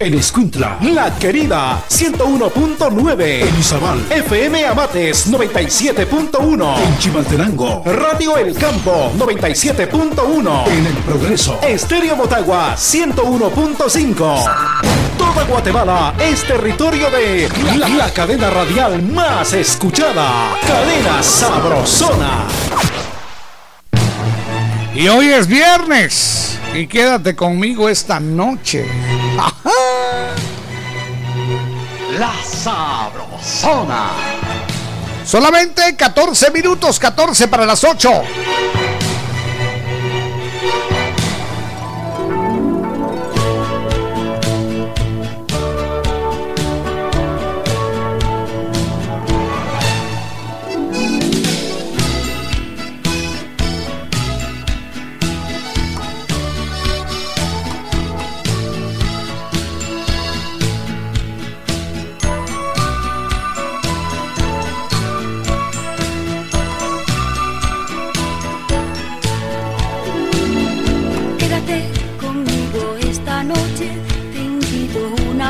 [SPEAKER 13] En Escuintla, La Querida, 101.9. En Izabal, FM Amates, 97.1. En Chimaltenango, Radio El Campo, 97.1. En El Progreso, Estéreo Motagua, 101.5. Toda Guatemala es territorio de la, la cadena radial más escuchada. Cadena Sabrosona.
[SPEAKER 6] Y hoy es viernes. Y quédate conmigo esta noche.
[SPEAKER 50] La Sabrosona.
[SPEAKER 6] Solamente 14 minutos, 14 para las 8.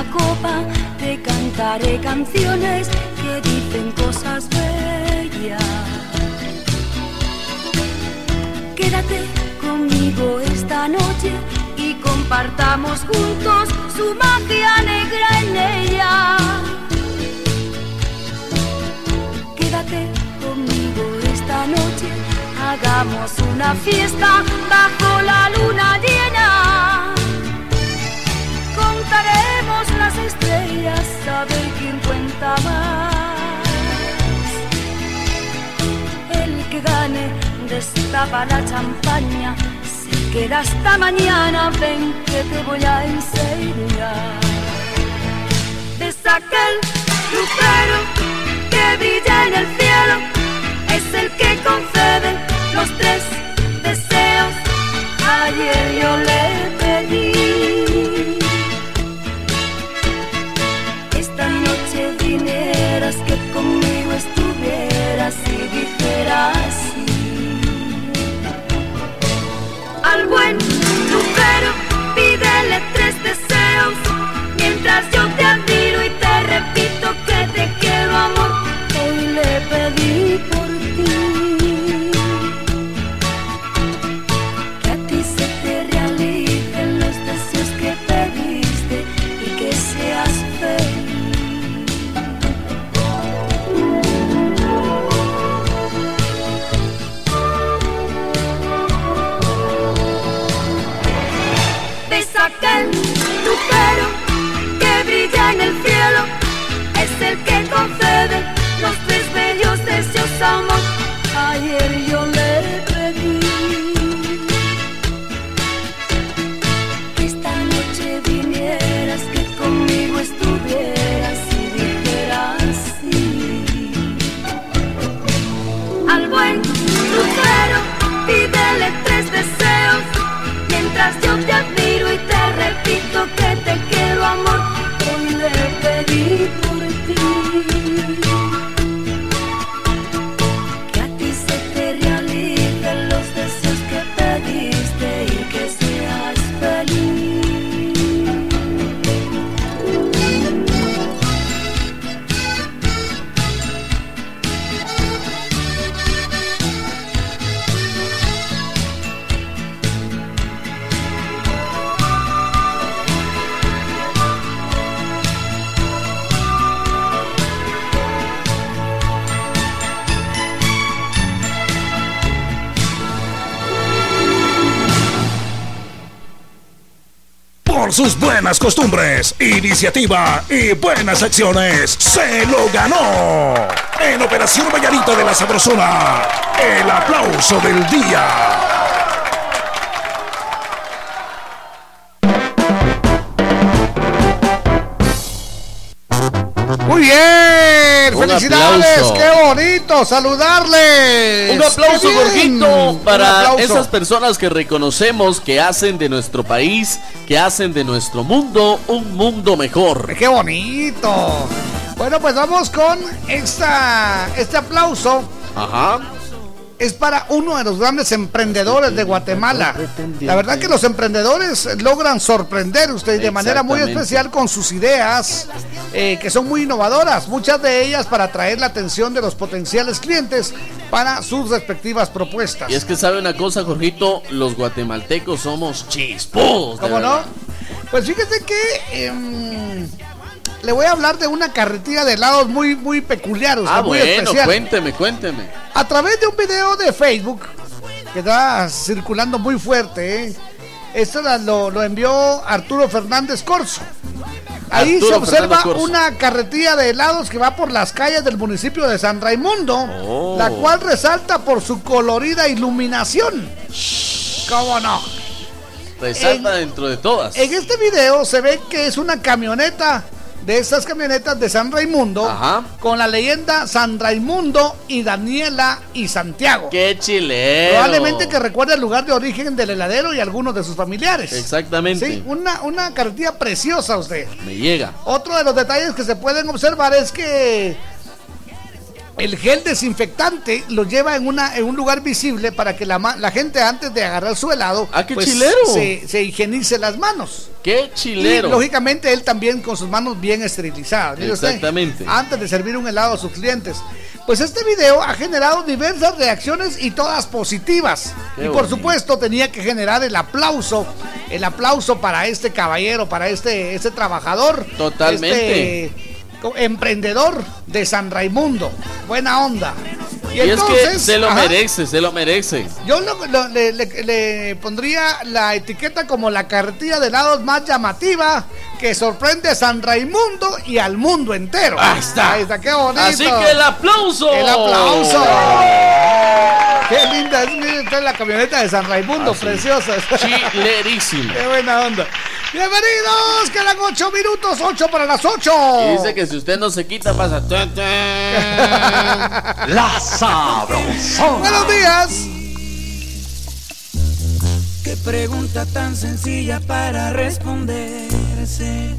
[SPEAKER 10] Copa, te cantaré canciones que dicen cosas bellas. Quédate conmigo esta noche y compartamos juntos su magia negra en ella. Quédate conmigo esta noche, hagamos una fiesta bajo la luna llena. Contaremos las estrellas ver quién cuenta más. El que gane destapa la champaña, se queda hasta mañana, ven que te voy a enseñar. De aquel lucero que brilla en el cielo, es el que concede los tres deseos. Ayer yo le buen Ayer yo le pedí que esta noche vinieras, que conmigo estuvieras y dijeras sí. Al buen lucero pídele tres deseos mientras yo te admiro y te repito que te quiero amor. Hoy le pedí Por
[SPEAKER 1] sus buenas costumbres, iniciativa y buenas acciones, se lo ganó. En Operación Vallarita de la Sabrosona, el aplauso del día.
[SPEAKER 6] Muy bien,
[SPEAKER 2] Un
[SPEAKER 6] felicidades,
[SPEAKER 2] aplauso.
[SPEAKER 6] qué bonito saludarles.
[SPEAKER 2] Un aplauso,
[SPEAKER 6] Un
[SPEAKER 2] para
[SPEAKER 6] aplauso.
[SPEAKER 2] esas personas que reconocemos que hacen de nuestro país, que hacen de nuestro mundo un mundo mejor.
[SPEAKER 6] Qué bonito. Bueno, pues vamos con esta, este aplauso.
[SPEAKER 2] Ajá.
[SPEAKER 6] Es para uno de los grandes emprendedores de Guatemala. La verdad que los emprendedores logran sorprender usted de manera muy especial con sus ideas, eh, que son muy innovadoras. Muchas de ellas para atraer la atención de los potenciales clientes para sus respectivas propuestas.
[SPEAKER 2] Y es que sabe una cosa, Jorgito, los guatemaltecos somos chispudos.
[SPEAKER 6] ¿Cómo no? Pues fíjese que em, le voy a hablar de una carretilla de helados muy, muy peculiar,
[SPEAKER 2] Ah,
[SPEAKER 6] muy
[SPEAKER 2] bueno,
[SPEAKER 6] especial.
[SPEAKER 2] cuénteme, cuénteme.
[SPEAKER 6] A través de un video de Facebook que está circulando muy fuerte, ¿eh? esto lo, lo envió Arturo Fernández Corso. Ahí
[SPEAKER 2] Arturo
[SPEAKER 6] se observa una carretilla de helados que va por las calles del municipio de San Raimundo,
[SPEAKER 2] Oh.
[SPEAKER 6] la cual resalta por su colorida iluminación. ¿Cómo no?
[SPEAKER 2] Resalta dentro de todas.
[SPEAKER 6] En este video se ve que es una camioneta de estas camionetas de San Raimundo con la leyenda San Raimundo y Daniela y Santiago.
[SPEAKER 2] ¡Qué chileno!
[SPEAKER 6] Probablemente que recuerde el lugar de origen del heladero y algunos de sus familiares.
[SPEAKER 2] Exactamente.
[SPEAKER 6] Sí, una, una carretilla preciosa usted.
[SPEAKER 2] Me llega.
[SPEAKER 6] Otro de los detalles que se pueden observar es que el gel desinfectante lo lleva en, una, en un lugar visible para que la, la gente antes de agarrar su helado pues,
[SPEAKER 2] ¡Ah, qué chilero!
[SPEAKER 6] Se, se higienice las manos.
[SPEAKER 2] ¡Qué chilero!
[SPEAKER 6] Y lógicamente él también con sus manos bien esterilizadas. usted,
[SPEAKER 2] Exactamente.
[SPEAKER 6] antes de servir un helado a sus clientes. Pues este video ha generado diversas reacciones y todas positivas.
[SPEAKER 2] Qué
[SPEAKER 6] y por
[SPEAKER 2] bonito.
[SPEAKER 6] supuesto tenía que generar el aplauso, el aplauso para este caballero, para este, este trabajador.
[SPEAKER 2] Totalmente.
[SPEAKER 6] este emprendedor de San Raimundo. Buena onda.
[SPEAKER 2] Y, es que se lo
[SPEAKER 6] ajá,
[SPEAKER 2] merece, se lo merece.
[SPEAKER 6] yo lo- lo- le, le- le pondría la etiqueta como la carretilla de helados más llamativa que sorprende a San Raimundo y al mundo entero.
[SPEAKER 2] Ahí está.
[SPEAKER 6] Ahí está, qué bonito.
[SPEAKER 2] Así que el aplauso.
[SPEAKER 6] El aplauso. Qué linda es, la camioneta de San Raimundo,
[SPEAKER 2] Así.
[SPEAKER 6] preciosa.
[SPEAKER 2] Chilerísimo.
[SPEAKER 6] Qué buena onda. Bienvenidos, quedan 8 minutos, 8 para las 8.
[SPEAKER 2] Y dice que si usted no se quita pasa.
[SPEAKER 51] La sabrosona.
[SPEAKER 6] Buenos días.
[SPEAKER 52] Qué pregunta tan sencilla para responderse.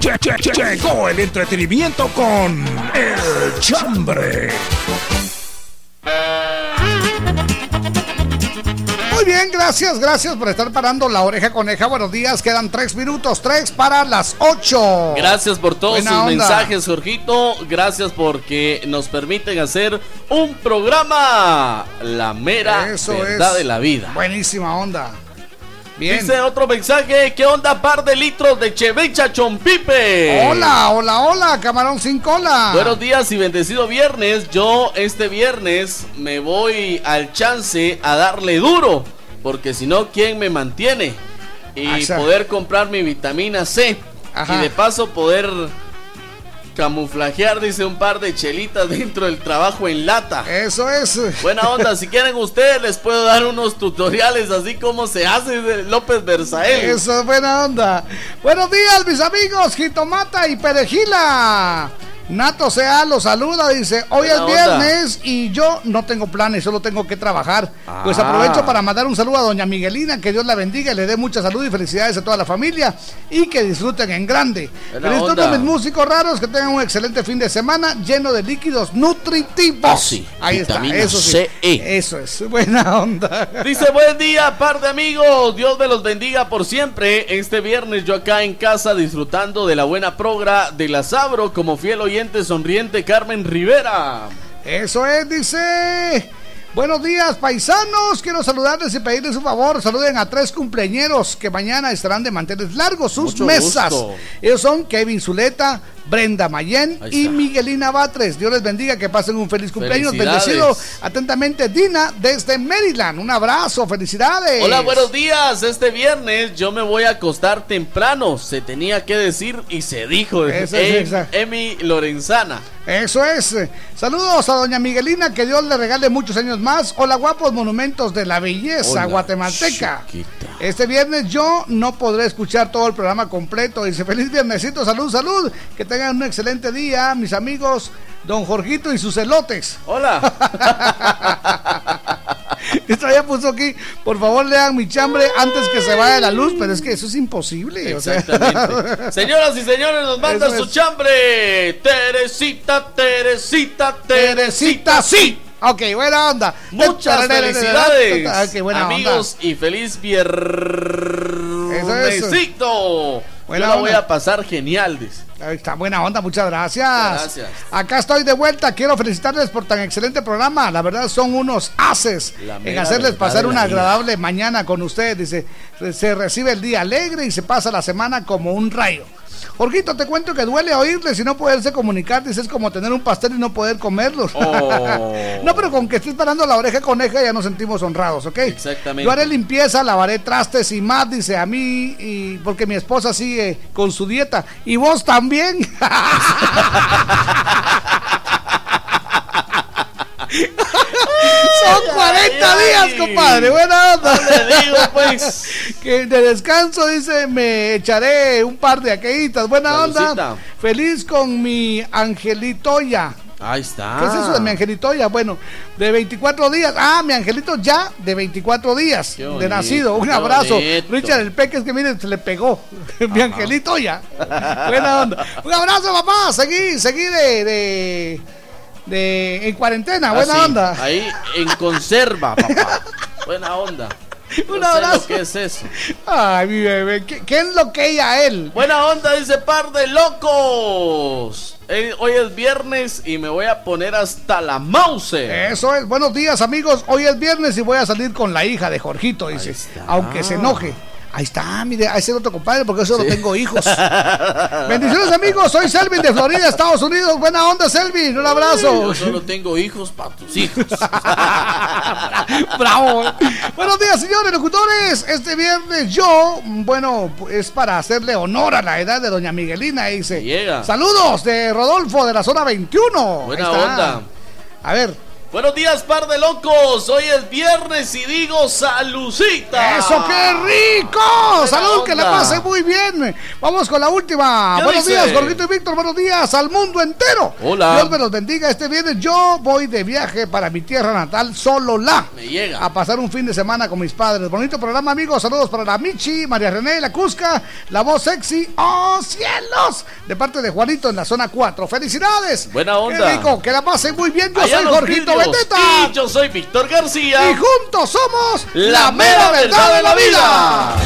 [SPEAKER 13] Che, che, che, llegó el entretenimiento con El Chambre.
[SPEAKER 6] Muy bien, gracias, gracias por estar parando la oreja coneja. Buenos días, quedan tres minutos, tres para las ocho.
[SPEAKER 2] Gracias por todos
[SPEAKER 6] Buena
[SPEAKER 2] sus mensajes, Jorgito. Gracias porque nos permiten hacer un programa La mera
[SPEAKER 6] Eso
[SPEAKER 2] verdad de la vida.
[SPEAKER 6] Buenísima onda. Bien.
[SPEAKER 2] Dice otro mensaje, ¿qué onda par de litros de Chevecha Chompipe?
[SPEAKER 6] Hola, hola, hola, camarón sin cola.
[SPEAKER 2] Buenos días y bendecido viernes. Yo este viernes me voy al chance a darle duro, porque si no, ¿quién me mantiene? Y
[SPEAKER 6] Axa.
[SPEAKER 2] poder comprar mi vitamina C.
[SPEAKER 6] Ajá.
[SPEAKER 2] Y de paso poder camuflajear, dice, un par de chelitas dentro del trabajo en lata.
[SPEAKER 6] Eso es.
[SPEAKER 2] Buena onda, si quieren ustedes les puedo dar unos tutoriales así como se hace de López Versael.
[SPEAKER 6] Eso es buena onda. Buenos días, mis amigos, Jitomata y Perejila. Nato Sea los saluda, dice, hoy
[SPEAKER 2] Buena
[SPEAKER 6] es
[SPEAKER 2] onda.
[SPEAKER 6] viernes y yo no tengo planes, solo tengo que trabajar. Pues
[SPEAKER 2] Ah.
[SPEAKER 6] aprovecho para mandar un saludo a doña Miguelina, que Dios la bendiga y le dé mucha salud y felicidades a toda la familia y que disfruten en grande.
[SPEAKER 2] Onda.
[SPEAKER 6] a mis músicos raros, que tengan un excelente fin de semana lleno de líquidos nutritivos.
[SPEAKER 2] Ah, sí,
[SPEAKER 6] Ahí está, eso sí.
[SPEAKER 2] C, E.
[SPEAKER 6] Eso es, buena onda.
[SPEAKER 2] Dice buen día, par de amigos. Dios me los bendiga por siempre. Este viernes yo acá en casa disfrutando de la buena progra de la Sabro como fiel oyente sonriente Carmen Rivera.
[SPEAKER 6] Eso es, dice. Buenos días, paisanos. Quiero saludarles y pedirles un favor. Saluden a tres cumpleañeros que mañana estarán de manteles largos sus
[SPEAKER 2] Mucho
[SPEAKER 6] mesas.
[SPEAKER 2] gusto.
[SPEAKER 6] Ellos son Kevin Zuleta, Brenda Mayen
[SPEAKER 2] Ahí
[SPEAKER 6] y. Miguelina Batres. Dios les bendiga, que pasen un feliz cumpleaños. Bendecido atentamente, Dina, desde Maryland. Un abrazo, felicidades.
[SPEAKER 2] Hola, buenos días. Este viernes yo me voy a acostar temprano. Se tenía que decir y se dijo.
[SPEAKER 6] Eso es,
[SPEAKER 2] Em-. Emi Lorenzana.
[SPEAKER 6] Eso es. Saludos a doña Miguelina, que Dios le regale muchos años más. Hola, guapos monumentos de la belleza
[SPEAKER 2] Hola,
[SPEAKER 6] guatemalteca.
[SPEAKER 2] chiquita.
[SPEAKER 6] Este viernes yo no podré escuchar todo el programa completo. Dice, feliz viernesito, salud, salud. Que tengan un excelente día, mis amigos, don Jorgito y sus elotes.
[SPEAKER 2] Hola.
[SPEAKER 6] Esta ya puso aquí, por favor lean mi chambre antes que se vaya la luz, pero es que eso es imposible. o sea.
[SPEAKER 2] Exactamente. Señoras y señores, nos manda su
[SPEAKER 6] es.
[SPEAKER 2] chambre. Teresita, Teresita,
[SPEAKER 6] Teresita, sí. Ok, buena onda.
[SPEAKER 2] Muchas felicidades.
[SPEAKER 6] Ok, buena
[SPEAKER 2] Amigos y feliz viernesito. Yo la voy a pasar genial, dice.
[SPEAKER 6] Está, buena onda, muchas gracias.
[SPEAKER 2] Gracias.
[SPEAKER 6] Acá estoy de vuelta. Quiero felicitarles por tan excelente programa. La verdad son unos haces en hacerles pasar una
[SPEAKER 2] vida.
[SPEAKER 6] agradable mañana con ustedes. Dice, se recibe el día alegre y se pasa la semana como un rayo. Jorgito, te cuento que duele oírles y no poderse comunicar. Dice, es como tener un pastel y no poder comerlo.
[SPEAKER 2] Oh.
[SPEAKER 6] no, pero con que estés parando la oreja coneja ya nos sentimos honrados, ¿ok?
[SPEAKER 2] Exactamente.
[SPEAKER 6] Yo haré limpieza, lavaré trastes y más, dice a mí, y porque mi esposa sigue con su dieta. Y vos también. Son 40 días, compadre. Buena onda.
[SPEAKER 2] le digo, pues.
[SPEAKER 6] que de descanso, dice, me echaré un par de aquellitas. Buena onda. Feliz con mi angelitoya.
[SPEAKER 2] Ahí está.
[SPEAKER 6] ¿Qué es eso de mi angelito ya? Bueno, de 24 días. Ah, mi angelito ya de 24 días de nacido. Un abrazo. Richard el Peque, es que miren, se le pegó. mi angelito ya. Buena onda. Un abrazo, papá. Seguí, seguí de. de, de- en cuarentena. Buena onda.
[SPEAKER 2] Ahí en conserva, papá. Buena onda.
[SPEAKER 6] Un
[SPEAKER 2] No
[SPEAKER 6] abrazo.
[SPEAKER 2] que es eso.
[SPEAKER 6] Ay, mi bebé. ¿Qué, qué es lo que ella a él?
[SPEAKER 2] Buena onda, dice par de locos. Eh, hoy es viernes y me voy a poner hasta la mouse.
[SPEAKER 6] Eso es. Buenos días, amigos. Hoy es viernes y voy a salir con la hija de Jorgito, dice. Aunque se enoje. Ahí está, mire, ahí está otro compadre, porque yo solo tengo hijos. Bendiciones, amigos. Soy Selvin de Florida, Estados Unidos. Buena onda, Selvin. Un abrazo.
[SPEAKER 2] Yo solo tengo hijos para tus hijos.
[SPEAKER 6] Bravo. Buenos días, señores locutores. Este viernes yo, bueno, es para hacerle honor a la edad de doña Miguelina. Dice,
[SPEAKER 2] llega.
[SPEAKER 6] saludos de Rodolfo de la zona 21.
[SPEAKER 2] Buena onda.
[SPEAKER 6] A ver.
[SPEAKER 2] Buenos días, par de locos. Hoy es viernes y digo salucita.
[SPEAKER 6] ¡Eso qué rico! ¡Salud, que la
[SPEAKER 2] onda.
[SPEAKER 6] pase muy bien! Vamos con la última.
[SPEAKER 2] ¿Qué
[SPEAKER 6] Buenos
[SPEAKER 2] dice?
[SPEAKER 6] días, Jorgito y Víctor. Buenos días al mundo entero.
[SPEAKER 2] Hola.
[SPEAKER 6] Dios me los bendiga. Este viernes yo voy de viaje para mi tierra natal, solo la.
[SPEAKER 2] Me llega.
[SPEAKER 6] A pasar un fin de semana con mis padres. Bonito programa, amigos. Saludos para la Michi, María René, la Cusca, la voz sexy. ¡Oh, cielos! De parte de Juanito en la zona 4. ¡Felicidades!
[SPEAKER 2] Buena onda.
[SPEAKER 6] ¡Qué rico! Que la pasen muy bien. Yo
[SPEAKER 2] Allá
[SPEAKER 6] soy Jorgito. Beteta.
[SPEAKER 2] Y yo soy Víctor García.
[SPEAKER 6] Y juntos somos
[SPEAKER 2] La mera verdad de la vida.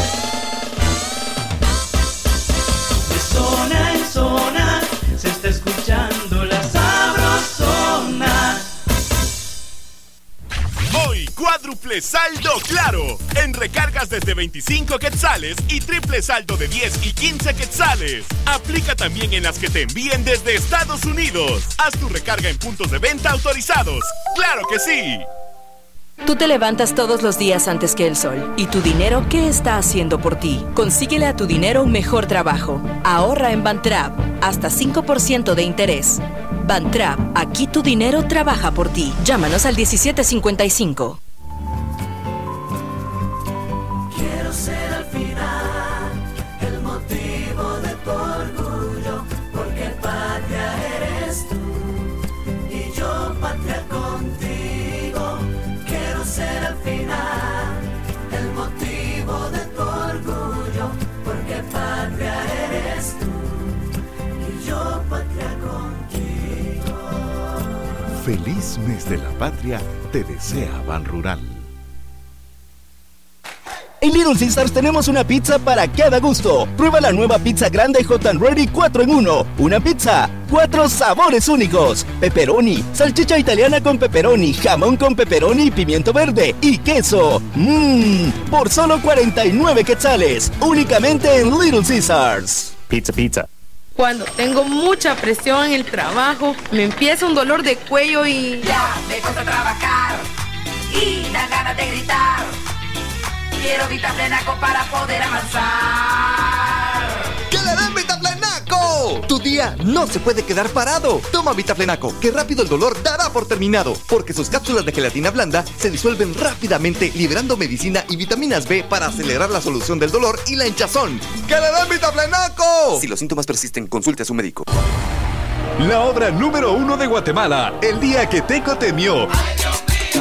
[SPEAKER 21] Cuádruple saldo claro. En recargas desde 25 quetzales y triple saldo de 10 y 15 quetzales. Aplica también en las que te envíen desde Estados Unidos. Haz tu recarga en puntos de venta autorizados. ¡Claro que sí!
[SPEAKER 53] Tú te levantas todos los días antes que el sol. ¿Y tu dinero qué está haciendo por ti? Consíguele a tu dinero un mejor trabajo. Ahorra en Bantrap. Hasta 5% de interés. Bantrap, aquí tu dinero trabaja por ti. Llámanos al 1755.
[SPEAKER 54] Quiero ser al final el motivo de tu orgullo, porque patria eres tú y yo patria contigo. Quiero ser al final el motivo de tu orgullo, porque patria eres tú y yo patria contigo.
[SPEAKER 49] Feliz mes de la patria te desea Ban Rural.
[SPEAKER 55] En Little Caesars tenemos una pizza para cada gusto. Prueba la nueva pizza grande Hot and Ready 4 en 1. Una pizza, cuatro sabores únicos. Pepperoni, salchicha italiana con pepperoni, jamón con pepperoni y pimiento verde y queso. Mmm, por solo 49 quetzales. Únicamente en Little Caesars.
[SPEAKER 1] Pizza, pizza.
[SPEAKER 56] Cuando tengo mucha presión en el trabajo, me empieza un dolor de cuello y...
[SPEAKER 57] Ya me cuesta trabajar y dan ganas de gritar. Quiero Vitaplenaco para poder avanzar.
[SPEAKER 58] ¡Que le den Vitaplenaco! Tu día no se puede quedar parado. Toma Vitaplenaco, que rápido el dolor dará por terminado, porque sus cápsulas de gelatina blanda se disuelven rápidamente, liberando medicina y vitaminas B para acelerar la solución del dolor y la hinchazón. ¡Que le den Vitaplenaco!
[SPEAKER 59] Si los síntomas persisten, consulte a su médico.
[SPEAKER 60] La obra número uno de Guatemala, el día que Teco temió.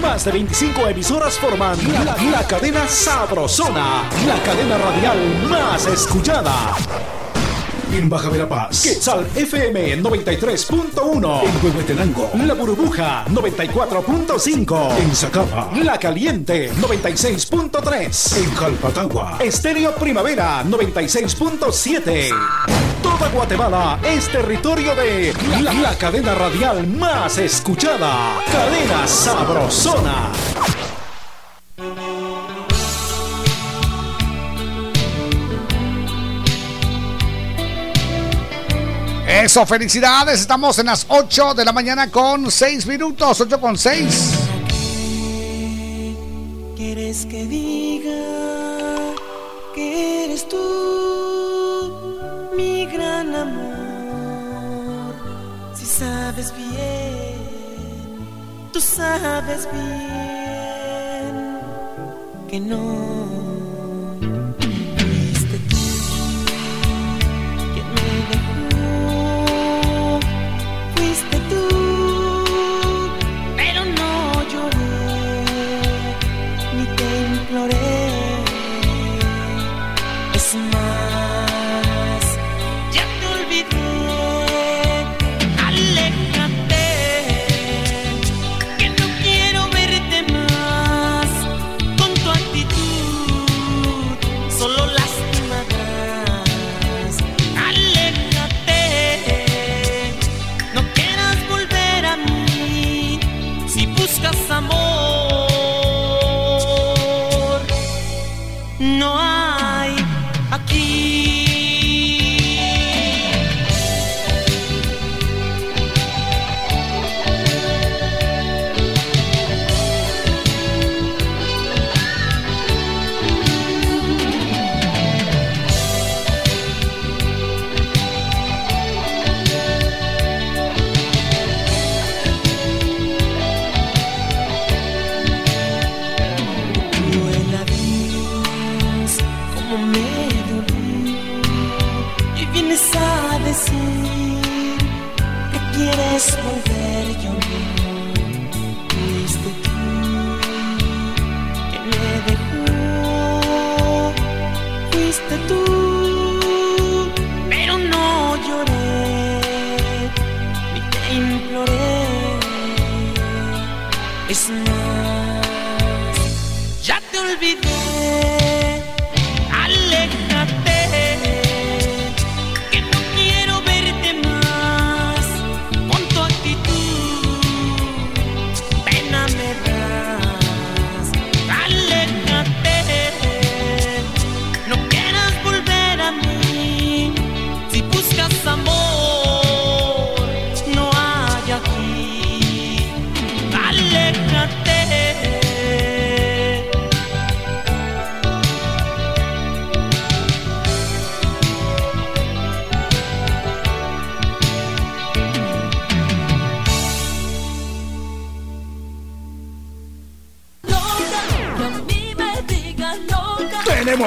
[SPEAKER 13] Más de 25 emisoras forman la, cadena Sabrosona, la cadena radial más escuchada. En Baja Verapaz, Quetzal FM 93.1. En Huehuetenango, La Burbuja 94.5. En Zacapa, La Caliente 96.3. En Calpatagua, Estéreo Primavera 96.7. Toda Guatemala es territorio de la, la cadena radial más escuchada. Cadena Sabrosona.
[SPEAKER 6] Eso, felicidades. Estamos en las 8 de la mañana con 6 minutos, 8 con 6.
[SPEAKER 9] ¿Quieres que diga que eres tú Si sabes bien, tú sabes bien que no. Volver, yo no. Fuiste tú que me dejó, fuiste tú, pero no lloré ni te imploré. Es más,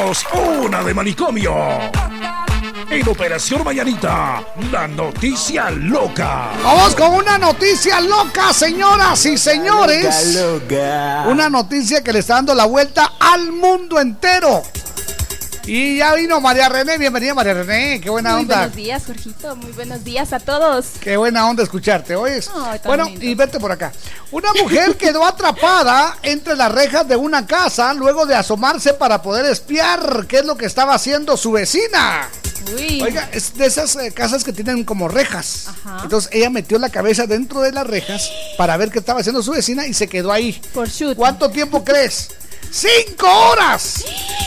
[SPEAKER 13] Tenemos una de manicomio. En Operación Mañanita, la noticia loca.
[SPEAKER 6] Vamos con una noticia loca, señoras y señores. Una noticia que le está dando la vuelta al mundo entero. Y ya vino María René, bienvenida María René, qué buena
[SPEAKER 5] Muy
[SPEAKER 6] onda.
[SPEAKER 5] buenos días, Jorgito. Muy buenos días a todos.
[SPEAKER 6] Qué buena onda escucharte, ¿oyes? Bueno,
[SPEAKER 5] lindo.
[SPEAKER 6] y vete por acá. Una mujer quedó atrapada entre las rejas de una casa luego de asomarse para poder espiar qué es lo que estaba haciendo su vecina. Oiga, es de esas eh, casas que tienen como rejas. Entonces ella metió la cabeza dentro de las rejas para ver qué estaba haciendo su vecina y se quedó ahí.
[SPEAKER 5] Por
[SPEAKER 6] ¿Cuánto tiempo crees? ¡Cinco horas!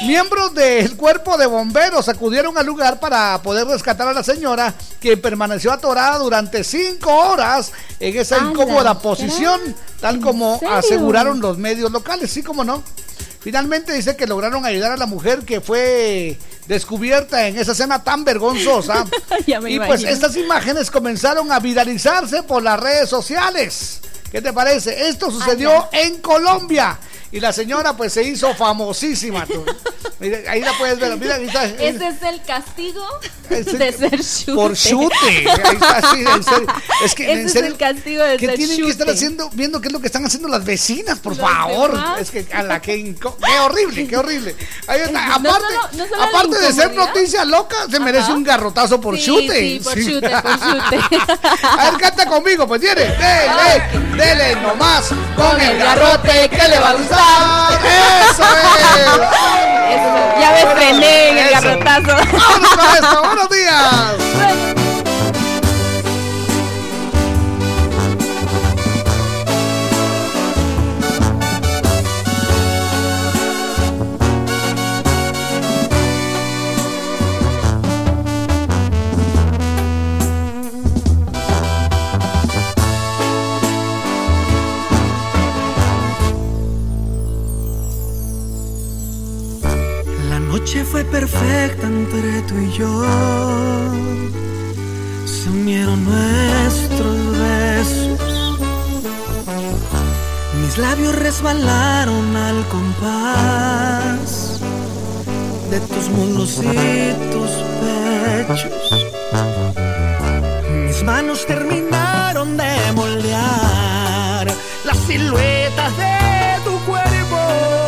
[SPEAKER 6] Miembros del cuerpo de bomberos acudieron al lugar para poder rescatar a la señora que permaneció atorada durante cinco horas en esa
[SPEAKER 5] ¡Hala,
[SPEAKER 6] incómoda posición, tal como
[SPEAKER 5] serio?
[SPEAKER 6] aseguraron los medios locales, sí como no. Finalmente dice que lograron ayudar a la mujer que fue descubierta en esa escena tan vergonzosa. Y pues estas imágenes comenzaron a viralizarse por las redes sociales. ¿Qué te parece? Esto sucedió en Colombia. Y la señora pues se hizo famosísima. tú. Mira, ahí la puedes ver. Mira, ahí está.
[SPEAKER 5] Ese es el castigo
[SPEAKER 6] Ese-
[SPEAKER 5] de ser chute.
[SPEAKER 6] Por chute. Ahí está, sí, en serio. Es que,
[SPEAKER 5] Ese
[SPEAKER 6] en
[SPEAKER 5] es
[SPEAKER 6] serio,
[SPEAKER 5] el castigo de
[SPEAKER 6] ¿qué
[SPEAKER 5] ser
[SPEAKER 6] tienen que estar
[SPEAKER 5] chute.
[SPEAKER 6] haciendo, viendo qué es lo que están haciendo las vecinas, por
[SPEAKER 5] Los
[SPEAKER 6] favor?
[SPEAKER 5] demás.
[SPEAKER 6] Es que a la que qué horrible, qué horrible. Ahí está. Aparte,
[SPEAKER 5] no
[SPEAKER 6] aparte de ser noticia loca, se merece un garrotazo por
[SPEAKER 5] Sí,
[SPEAKER 6] chute.
[SPEAKER 5] sí, por chute, por chute.
[SPEAKER 6] A ver, canta conmigo, pues tiene. Dele, dele nomás con el garrote que le va a gustar. Eso es.
[SPEAKER 5] Ya me frené en el garrotazo.
[SPEAKER 6] Vámonos con esto. Buenos días.
[SPEAKER 9] noche fue perfecta entre tú y yo. Se unieron nuestros besos. Mis labios resbalaron al compás de tus muslos y tus pechos. Mis manos terminaron de moldear las siluetas de tu cuerpo.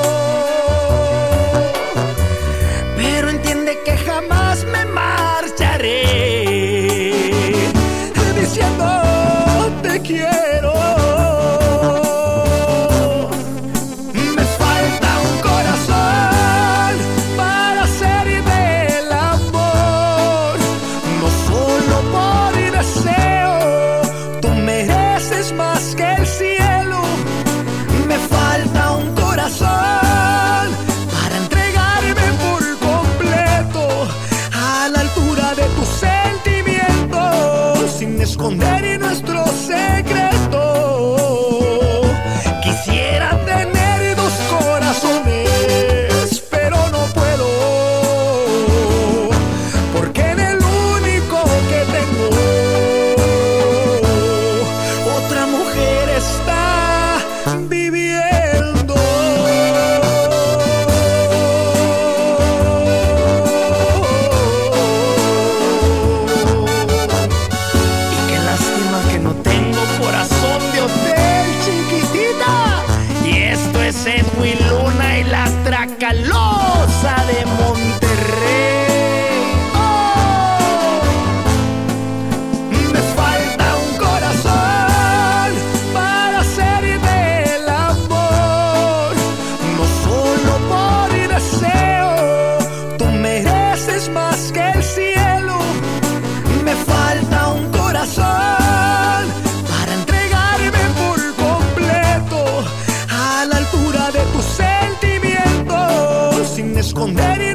[SPEAKER 9] Esconder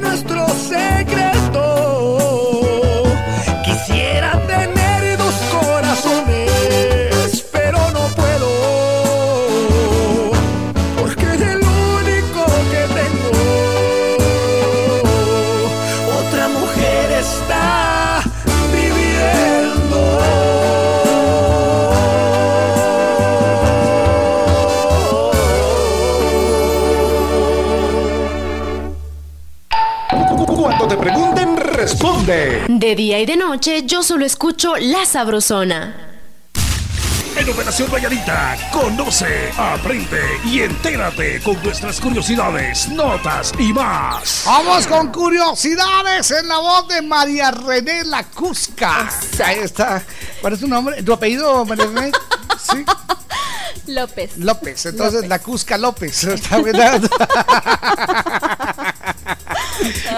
[SPEAKER 9] De
[SPEAKER 35] día y de noche yo solo escucho La Sabrosona.
[SPEAKER 1] En Operación Valladita, conoce, aprende y entérate con nuestras curiosidades, notas y más.
[SPEAKER 6] Vamos con curiosidades en la voz de María René La Cusca. Ahí está. ¿Cuál es tu nombre? ¿Tu apellido, María René? Sí.
[SPEAKER 5] López.
[SPEAKER 6] López. Entonces, La Cusca López. Está bien.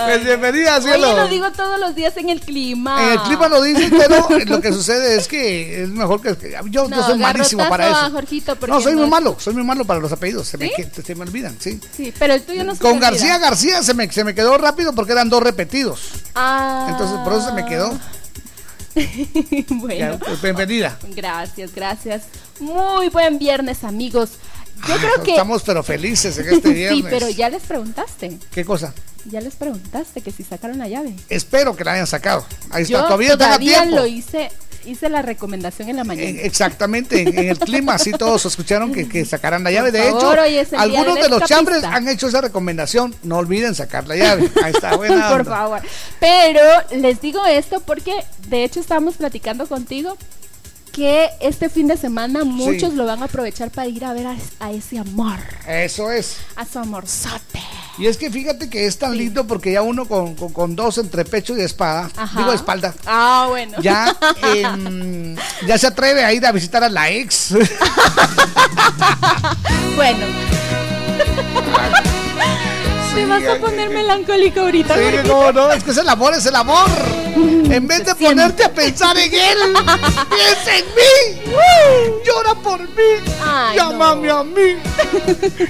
[SPEAKER 6] Pues bienvenida, cielo.
[SPEAKER 5] Oye, lo digo todos los días en el clima.
[SPEAKER 6] En el clima lo dices, pero lo que sucede es que es mejor que. yo, yo
[SPEAKER 5] No,
[SPEAKER 6] soy malísimo para eso.
[SPEAKER 5] Jorgito,
[SPEAKER 6] No, soy muy malo, soy muy malo para los apellidos. Se, me,
[SPEAKER 5] ¿Sí?
[SPEAKER 6] que- se me olvidan, sí.
[SPEAKER 5] Sí, pero el tuyo no se
[SPEAKER 6] Con
[SPEAKER 5] te olvida.
[SPEAKER 6] García García se me, se me quedó rápido porque eran dos repetidos.
[SPEAKER 5] Ah.
[SPEAKER 6] Entonces, por eso se me quedó.
[SPEAKER 5] bueno.
[SPEAKER 6] Ya, pues, bienvenida.
[SPEAKER 5] Gracias, gracias. Muy buen viernes, amigos. Yo creo que.
[SPEAKER 6] Estamos pero felices en este viernes.
[SPEAKER 5] sí, pero ya les preguntaste.
[SPEAKER 6] ¿Qué cosa?
[SPEAKER 5] Ya les preguntaste que si sacaron la llave.
[SPEAKER 6] Espero que la hayan sacado. Ahí está,
[SPEAKER 5] Yo
[SPEAKER 6] todavía, tiempo.
[SPEAKER 5] lo hice. Hice la recomendación en la mañana.
[SPEAKER 6] Eh, Exactamente, en, el clima, así todos escucharon que, que sacaran la llave.
[SPEAKER 5] Por
[SPEAKER 6] De
[SPEAKER 5] favor,
[SPEAKER 6] hecho, algunos
[SPEAKER 5] del
[SPEAKER 6] de los chambres han hecho esa recomendación. No olviden sacar la llave. Ahí está, buena
[SPEAKER 5] Por favor. Pero les digo esto porque de hecho estábamos platicando contigo que este fin de semana muchos lo van a aprovechar para ir a ver a, a ese amor,
[SPEAKER 6] Eso es.
[SPEAKER 5] a su amorzote.
[SPEAKER 6] Y es que fíjate que es tan lindo porque ya uno con, con- con dos entre pecho y espada,
[SPEAKER 5] Ajá.
[SPEAKER 6] digo espalda,
[SPEAKER 5] Ah, bueno.
[SPEAKER 6] ya, em, ya se atreve a ir a visitar a la ex.
[SPEAKER 5] bueno. Te vas a poner melancólico ahorita.
[SPEAKER 6] Sí, cómo no, es que es el amor, es el amor. En vez de ponerte a pensar en él, piensa en mí. Llora por mí.
[SPEAKER 5] Ay,
[SPEAKER 6] Llámame a mí.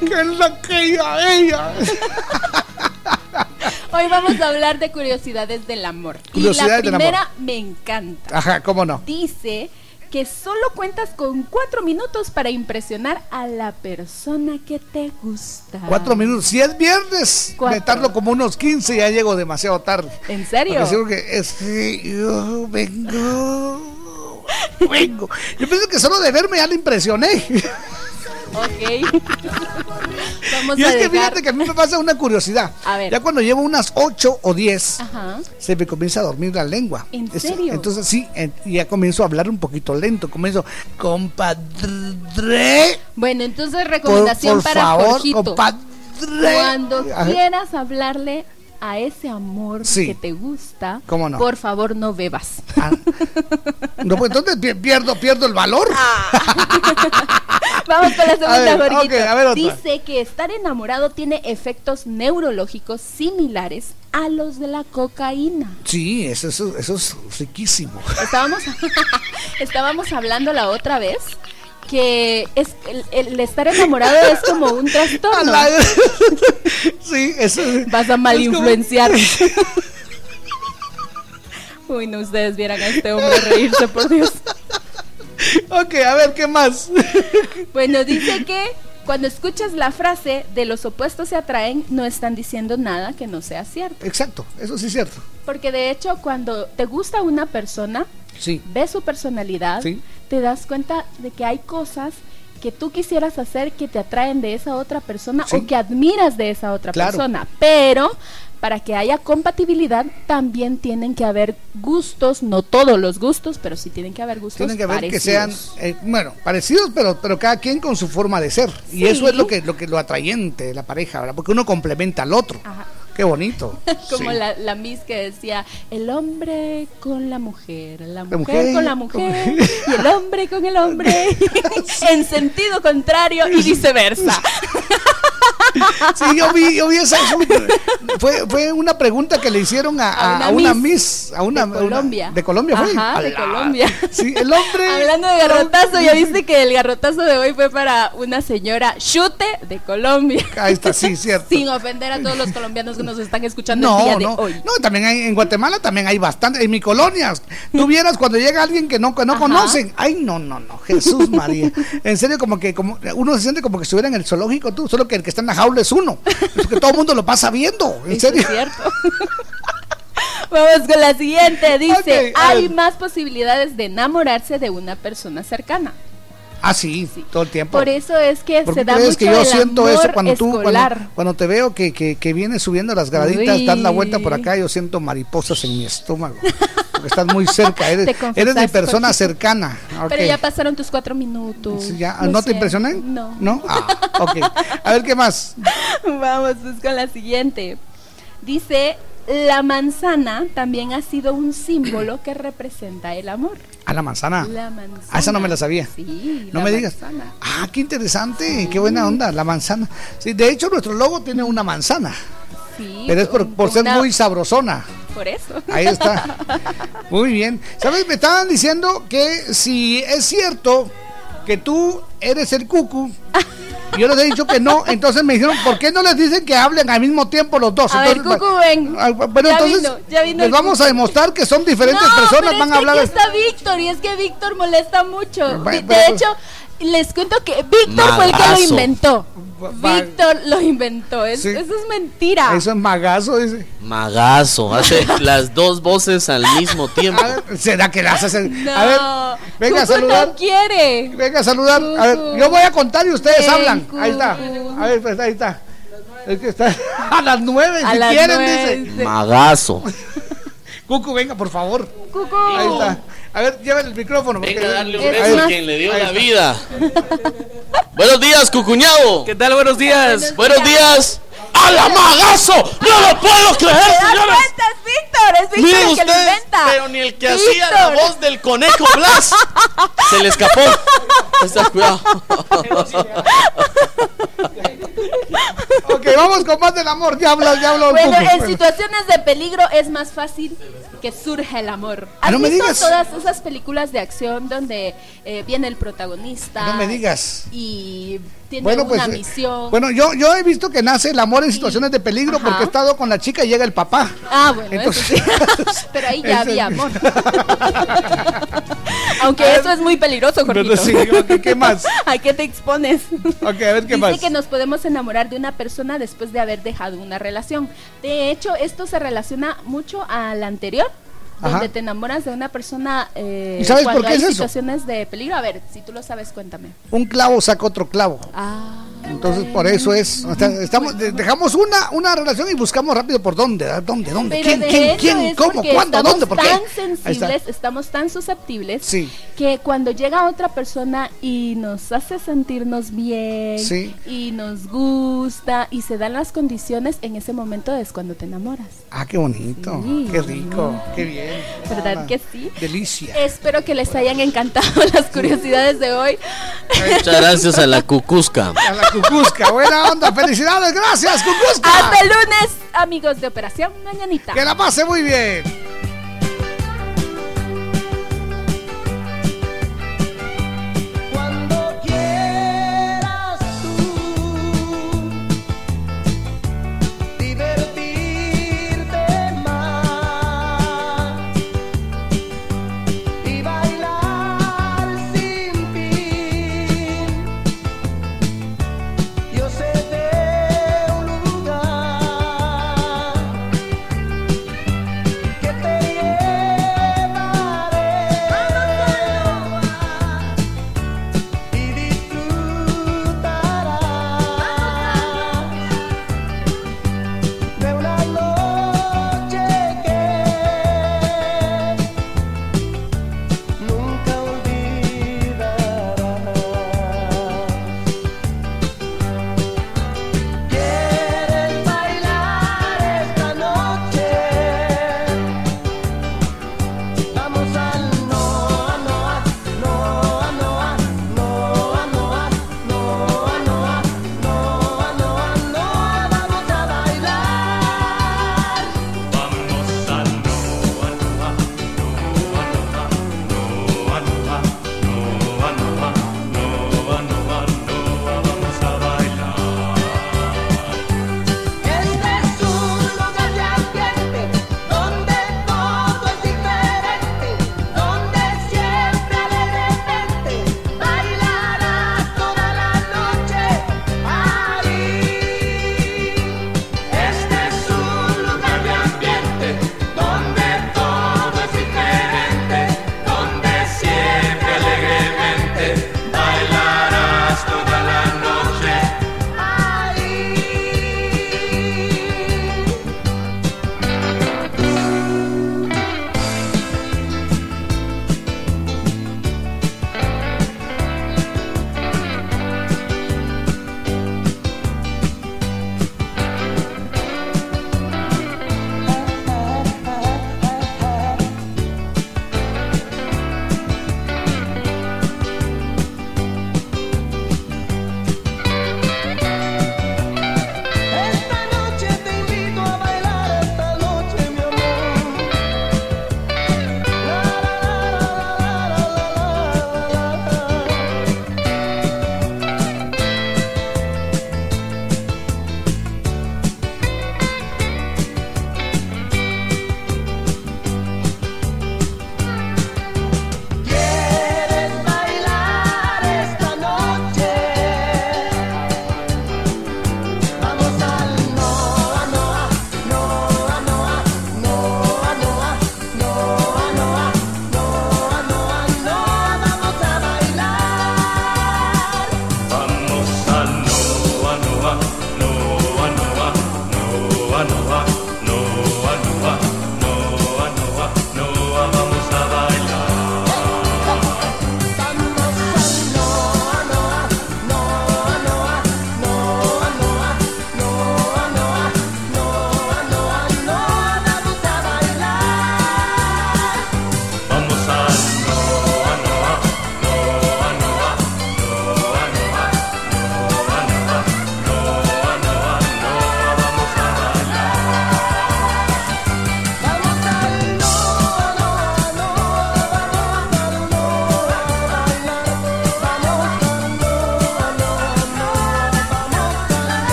[SPEAKER 6] Que es la que ella, ella.
[SPEAKER 5] Hoy vamos a hablar de curiosidades del amor. y
[SPEAKER 6] Curiosidades
[SPEAKER 5] la
[SPEAKER 6] del
[SPEAKER 5] primera
[SPEAKER 6] amor.
[SPEAKER 5] me encanta.
[SPEAKER 6] Ajá, cómo no.
[SPEAKER 5] Dice que solo cuentas con cuatro minutos para impresionar a la persona que te gusta.
[SPEAKER 6] Cuatro minutos. Si es viernes,
[SPEAKER 5] Cuatro.
[SPEAKER 6] me tardo como unos 15 y ya llego demasiado tarde.
[SPEAKER 5] ¿En serio?
[SPEAKER 6] Que es que yo vengo. Vengo. Yo pienso que solo de verme ya le impresioné.
[SPEAKER 5] Ok. Vamos
[SPEAKER 6] Y
[SPEAKER 5] a
[SPEAKER 6] es que fíjate que a mí me pasa una curiosidad.
[SPEAKER 5] A ver.
[SPEAKER 6] Ya cuando llevo unas 8 o 10,
[SPEAKER 5] Ajá.
[SPEAKER 6] se me comienza a dormir la lengua.
[SPEAKER 5] ¿En
[SPEAKER 6] Es-
[SPEAKER 5] serio?
[SPEAKER 6] entonces sí, ya comienzo a hablar un poquito lento. Comienzo, compadre.
[SPEAKER 5] Bueno, entonces
[SPEAKER 6] Por,
[SPEAKER 5] recomendación
[SPEAKER 6] por
[SPEAKER 5] para
[SPEAKER 6] favor,
[SPEAKER 5] Jorgito.
[SPEAKER 6] compadre.
[SPEAKER 5] Cuando quieras hablarle a ese amor
[SPEAKER 6] Sí.
[SPEAKER 5] que te gusta,
[SPEAKER 6] ¿Cómo no?
[SPEAKER 5] por favor no bebas.
[SPEAKER 6] No, pues entonces pi- pierdo, pierdo el valor.
[SPEAKER 5] Vamos con la segunda,
[SPEAKER 6] A ver,
[SPEAKER 5] Jorgito.
[SPEAKER 6] ok, a ver otra.
[SPEAKER 5] Dice que estar enamorado tiene efectos neurológicos similares a los de la cocaína.
[SPEAKER 6] Sí, eso, eso, eso es riquísimo.
[SPEAKER 5] Estábamos, estábamos hablando la otra vez que es el, el estar enamorado es como un trastorno.
[SPEAKER 6] sí, eso
[SPEAKER 5] Vas a mal
[SPEAKER 6] como-
[SPEAKER 5] influenciar. Uy, no ustedes vieran a este hombre reírse, por Dios.
[SPEAKER 6] Ok, a ver, ¿qué más?
[SPEAKER 5] Bueno, dice que cuando escuchas la frase de los opuestos se atraen, no están diciendo nada que no sea cierto.
[SPEAKER 6] Exacto, eso sí es cierto.
[SPEAKER 5] Porque de hecho, cuando te gusta una persona,
[SPEAKER 6] Sí.
[SPEAKER 5] ves su personalidad,
[SPEAKER 6] Sí.
[SPEAKER 5] Te das cuenta de que hay cosas que tú quisieras hacer que te atraen de esa otra persona
[SPEAKER 6] Sí.
[SPEAKER 5] o que admiras de esa otra
[SPEAKER 6] Claro.
[SPEAKER 5] persona. Pero para que haya compatibilidad también tienen que haber gustos, no todos los gustos, pero sí tienen que haber gustos
[SPEAKER 6] Tienen que sean, eh, bueno, parecidos, pero, pero cada quien con su forma de ser. Y eso es lo que, lo que lo atrayente de la pareja, ¿verdad? Porque uno complementa al otro. Qué bonito.
[SPEAKER 5] Como
[SPEAKER 6] Sí.
[SPEAKER 5] la, la Miss que decía, el hombre con la mujer, la mujer,
[SPEAKER 6] mujer
[SPEAKER 5] con la
[SPEAKER 6] con-
[SPEAKER 5] mujer y el hombre con el hombre, en sentido contrario y viceversa.
[SPEAKER 6] Sí, yo vi, yo vi esa. Fue, fue una pregunta que le hicieron a, a-
[SPEAKER 5] A una
[SPEAKER 6] a una
[SPEAKER 5] Miss.
[SPEAKER 6] A una,
[SPEAKER 5] de Colombia.
[SPEAKER 6] una- de Colombia fue.
[SPEAKER 5] Ajá, de. Colombia.
[SPEAKER 6] Sí, el hombre.
[SPEAKER 5] Hablando de garrotazo, ya viste que el garrotazo de hoy fue para una señora chute de Colombia.
[SPEAKER 6] Ahí está, sí, cierto.
[SPEAKER 5] Sin ofender a todos los colombianos nos están escuchando
[SPEAKER 6] No,
[SPEAKER 5] el día de
[SPEAKER 6] no,
[SPEAKER 5] hoy.
[SPEAKER 6] no, también hay, en Guatemala también hay bastante, en mi colonia, tú vieras cuando llega alguien que no, que no conocen, ay no, no, no, Jesús María, en serio como que como uno se siente como que estuviera en el zoológico tú, solo que el que está en la jaula es uno, es que todo el mundo lo pasa viendo, en
[SPEAKER 5] Eso
[SPEAKER 6] serio.
[SPEAKER 5] es cierto. Vamos con la siguiente. Dice, hay más posibilidades de enamorarse de una persona cercana.
[SPEAKER 6] Ah, sí, todo el tiempo.
[SPEAKER 5] Por eso es que
[SPEAKER 6] ¿Por
[SPEAKER 5] se da mucho
[SPEAKER 6] que yo
[SPEAKER 5] el
[SPEAKER 6] siento eso cuando tú, cuando, te veo que, que, que vienes subiendo las graditas,
[SPEAKER 5] Uy.
[SPEAKER 6] das la vuelta por acá, yo siento mariposas en mi estómago, porque estás muy cerca, eres, eres mi persona cercana.
[SPEAKER 5] Pero ya pasaron tus cuatro minutos.
[SPEAKER 6] Sí, ya, ¿No te impresioné?
[SPEAKER 5] No.
[SPEAKER 6] ¿No? Ah, ok. A ver, ¿qué más?
[SPEAKER 5] Vamos pues con la siguiente. Dice, la manzana también ha sido un símbolo que representa el amor.
[SPEAKER 6] A la manzana.
[SPEAKER 5] La manzana.
[SPEAKER 6] Ah, esa no me la sabía.
[SPEAKER 5] Sí,
[SPEAKER 6] No
[SPEAKER 5] la
[SPEAKER 6] me digas.
[SPEAKER 5] manzana.
[SPEAKER 6] Ah, qué interesante, qué buena onda, la manzana. Sí, de hecho, nuestro logo tiene una manzana.
[SPEAKER 5] Sí,
[SPEAKER 6] Pero es por, por ser
[SPEAKER 5] una-
[SPEAKER 6] muy sabrosona.
[SPEAKER 5] Por eso.
[SPEAKER 6] Ahí está. Muy bien. ¿Sabes? Me estaban diciendo que si es cierto que tú eres el cucu, yo les he dicho que no, entonces me dijeron, ¿por qué no les dicen que hablen al mismo tiempo los dos?
[SPEAKER 5] A ver,
[SPEAKER 6] Entonces,
[SPEAKER 5] Cucu, ven.
[SPEAKER 6] ah, Bueno,
[SPEAKER 5] Ya
[SPEAKER 6] entonces
[SPEAKER 5] vino, ya vino
[SPEAKER 6] les vamos a demostrar que son diferentes
[SPEAKER 5] No,
[SPEAKER 6] personas,
[SPEAKER 5] pero
[SPEAKER 6] van
[SPEAKER 5] es
[SPEAKER 6] a
[SPEAKER 5] que
[SPEAKER 6] hablar.
[SPEAKER 5] aquí está Víctor y es que Víctor molesta mucho. De hecho, les cuento que Víctor fue el que lo inventó. Víctor lo inventó. Es-
[SPEAKER 2] Sí.
[SPEAKER 5] Eso es mentira.
[SPEAKER 6] Eso es magazo, dice.
[SPEAKER 2] Magazo, hace las dos voces al mismo tiempo.
[SPEAKER 6] ¿Será que las hacen?
[SPEAKER 5] No.
[SPEAKER 6] A ver, venga a
[SPEAKER 5] Cucu
[SPEAKER 6] saludar.
[SPEAKER 5] no quiere.
[SPEAKER 6] Venga a saludar. A ver, yo voy a contar y ustedes
[SPEAKER 5] Ven,
[SPEAKER 6] hablan. Ahí está. A ver, pues ahí está. Es que está a las nueve,
[SPEAKER 5] A
[SPEAKER 6] si
[SPEAKER 5] las
[SPEAKER 6] quieren,
[SPEAKER 5] nueve,
[SPEAKER 6] dice.
[SPEAKER 2] Magazo.
[SPEAKER 6] Cucu, venga, por favor.
[SPEAKER 5] Cucu.
[SPEAKER 6] Ahí está. A ver, llévale el micrófono.
[SPEAKER 2] Venga, darle un beso a quien le dio la vida. Buenos días, cucuñado.
[SPEAKER 61] ¿Qué tal? Buenos días.
[SPEAKER 2] Buenos días. ¡A la magazo! ¡No lo puedo creer,
[SPEAKER 5] ¿Te das
[SPEAKER 2] señores!
[SPEAKER 5] cuenta? Es Víctor. Es Víctor
[SPEAKER 2] Miren
[SPEAKER 5] el que lo
[SPEAKER 2] ustedes,
[SPEAKER 5] inventa.
[SPEAKER 2] pero ni el que hacía la voz del conejo Blas se le escapó. Está cuidado.
[SPEAKER 6] Ok, vamos con más del amor. Ya habla, ya habla el
[SPEAKER 5] Bueno, en situaciones de peligro es más fácil que surja el amor.
[SPEAKER 6] Ah,
[SPEAKER 5] ¿Has
[SPEAKER 6] no me
[SPEAKER 5] visto
[SPEAKER 6] digas.
[SPEAKER 5] todas esas películas de acción donde eh, viene el protagonista?
[SPEAKER 6] No me digas.
[SPEAKER 5] Y tiene
[SPEAKER 6] Bueno, pues,
[SPEAKER 5] una
[SPEAKER 6] eh,
[SPEAKER 5] misión.
[SPEAKER 6] Bueno, yo, yo he visto que nace el amor en situaciones de peligro
[SPEAKER 5] Ajá.
[SPEAKER 6] porque he estado con la chica y llega el papá.
[SPEAKER 5] Ah, bueno,
[SPEAKER 6] Entonces-
[SPEAKER 5] eso sí. Pero ahí ya había amor. Aunque eso es muy peligroso.
[SPEAKER 6] Pero sí, ok, ¿qué más?
[SPEAKER 5] ¿A qué te expones?
[SPEAKER 6] Ok, a ver qué
[SPEAKER 5] Dice
[SPEAKER 6] más.
[SPEAKER 5] que nos podemos enamorar de una persona después de haber dejado una relación. De hecho, esto se relaciona mucho al anterior. Donde te enamoras de una persona eh,
[SPEAKER 6] ¿Y sabes
[SPEAKER 5] cuando
[SPEAKER 6] por qué
[SPEAKER 5] hay
[SPEAKER 6] es eso?
[SPEAKER 5] situaciones de peligro. A ver, si tú lo sabes, cuéntame.
[SPEAKER 6] Un clavo saca otro clavo.
[SPEAKER 5] Ah,
[SPEAKER 6] Entonces, por eso es. o sea, estamos, de- dejamos una, una relación y buscamos rápido por dónde, ¿ah? ¿dónde, dónde?
[SPEAKER 5] Pero
[SPEAKER 6] ¿Quién, quién, quién? ¿Cómo? ¿Cuándo?
[SPEAKER 5] estamos
[SPEAKER 6] ¿Dónde? ¿Por qué?
[SPEAKER 5] tan
[SPEAKER 6] Ahí está.
[SPEAKER 5] sensibles, estamos tan susceptibles
[SPEAKER 6] Sí.
[SPEAKER 5] que cuando llega otra persona y nos hace sentirnos bien
[SPEAKER 6] Sí.
[SPEAKER 5] y nos gusta y se dan las condiciones, en ese momento es cuando te enamoras.
[SPEAKER 6] Ah, qué bonito.
[SPEAKER 5] Sí.
[SPEAKER 6] Qué rico. Qué bien.
[SPEAKER 5] ¿Verdad
[SPEAKER 6] Ah,
[SPEAKER 5] que sí?
[SPEAKER 6] Delicia.
[SPEAKER 5] Espero que les hayan encantado las curiosidades de hoy.
[SPEAKER 2] Muchas gracias a la cucusca.
[SPEAKER 6] A la Cucusca. Buena onda. Felicidades. Gracias, Cucusca.
[SPEAKER 5] Hasta el lunes, amigos de Operación Mañanita.
[SPEAKER 6] Que la pase muy bien.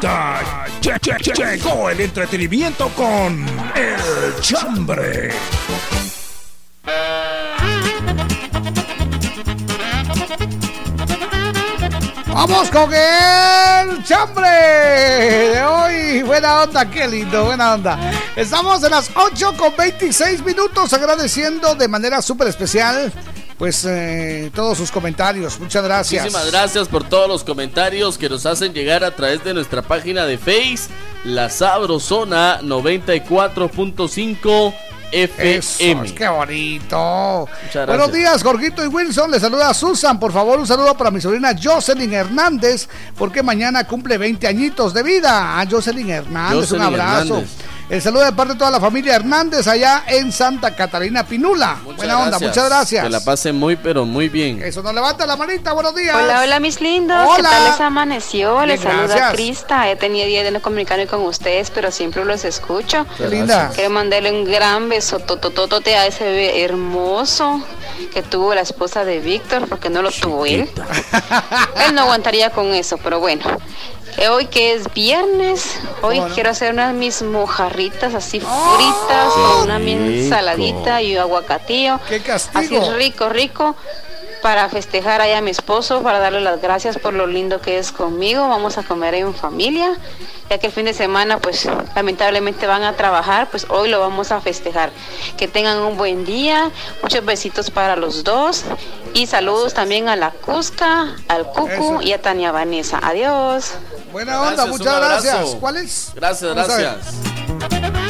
[SPEAKER 13] Vallarita che- che- che- llegó el entretenimiento con El Chambre.
[SPEAKER 6] Vamos con el chambre de hoy. Buena onda, qué lindo, buena onda. Estamos en las 8 con 26 minutos agradeciendo de manera súper especial pues eh, todos sus comentarios. Muchas gracias.
[SPEAKER 2] Muchísimas gracias por todos los comentarios que nos hacen llegar a través de nuestra página de Face, La Sabrosona 94.5 FM.
[SPEAKER 6] Eso, qué bonito. Buenos días, Jorgito y Wilson. Les saluda a Susan. Por favor, un saludo para mi sobrina Jocelyn Hernández, porque mañana cumple 20 añitos de vida. A Jocelyn Hernández, un
[SPEAKER 2] Jocelyn
[SPEAKER 6] abrazo.
[SPEAKER 2] Hernández.
[SPEAKER 6] El saludo de parte de toda la familia Hernández allá en Santa Catarina Pinula.
[SPEAKER 2] Muchas
[SPEAKER 6] Buena onda, muchas gracias.
[SPEAKER 2] Que la pasen muy, pero muy bien.
[SPEAKER 6] Eso nos levanta la manita, buenos días.
[SPEAKER 61] Hola, hola mis lindos, ¿qué
[SPEAKER 6] Hola.
[SPEAKER 61] tal les amaneció? Les saluda
[SPEAKER 6] gracias.
[SPEAKER 61] Crista, he tenido días de no comunicarme con ustedes, pero siempre los escucho.
[SPEAKER 6] Qué linda.
[SPEAKER 61] Quiero mandarle un gran beso totototote a ese bebé hermoso que tuvo la esposa de Víctor, porque no lo tuvo él. él no aguantaría con eso, pero bueno. Eh, Hoy que es viernes, hoy quiero hacer unas mis mojarritas así fritas, con una mi
[SPEAKER 6] rico.
[SPEAKER 61] ensaladita y aguacatillo.
[SPEAKER 6] ¡Qué
[SPEAKER 61] Así rico, rico para festejar ahí a mi esposo, para darle las gracias por lo lindo que es conmigo. Vamos a comer en familia, ya que el fin de semana pues lamentablemente van a trabajar, pues hoy lo vamos a festejar. Que tengan un buen día, muchos besitos para los dos y saludos también a la Cusca, al Cucu
[SPEAKER 6] Eso.
[SPEAKER 61] y a Tania Vanessa. Adiós.
[SPEAKER 6] Buena onda,
[SPEAKER 2] Gracias,
[SPEAKER 6] muchas gracias. ¿Cuál es?
[SPEAKER 2] Gracias, gracias.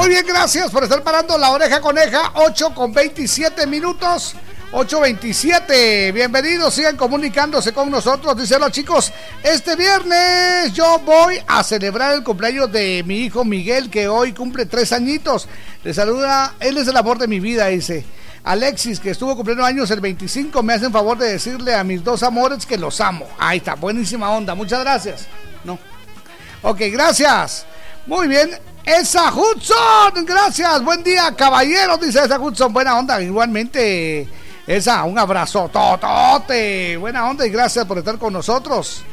[SPEAKER 6] Muy bien, gracias por estar parando la oreja coneja. 8 con 27 minutos. 8.27, bienvenidos, sigan comunicándose con nosotros. Dice los chicos, este viernes yo voy a celebrar el cumpleaños de mi hijo Miguel, que hoy cumple tres añitos. Le saluda, él es el amor de mi vida, dice. Alexis, que estuvo cumpliendo años el 25, me hacen favor de decirle a mis dos amores que los amo. Ahí está, buenísima onda, muchas gracias. No. Ok, gracias. Muy bien. Esa Hudson, gracias. Buen día, caballero, dice esa Hudson. Buena onda, igualmente. Esa, un abrazo, totote. Buena onda y gracias por estar con nosotros.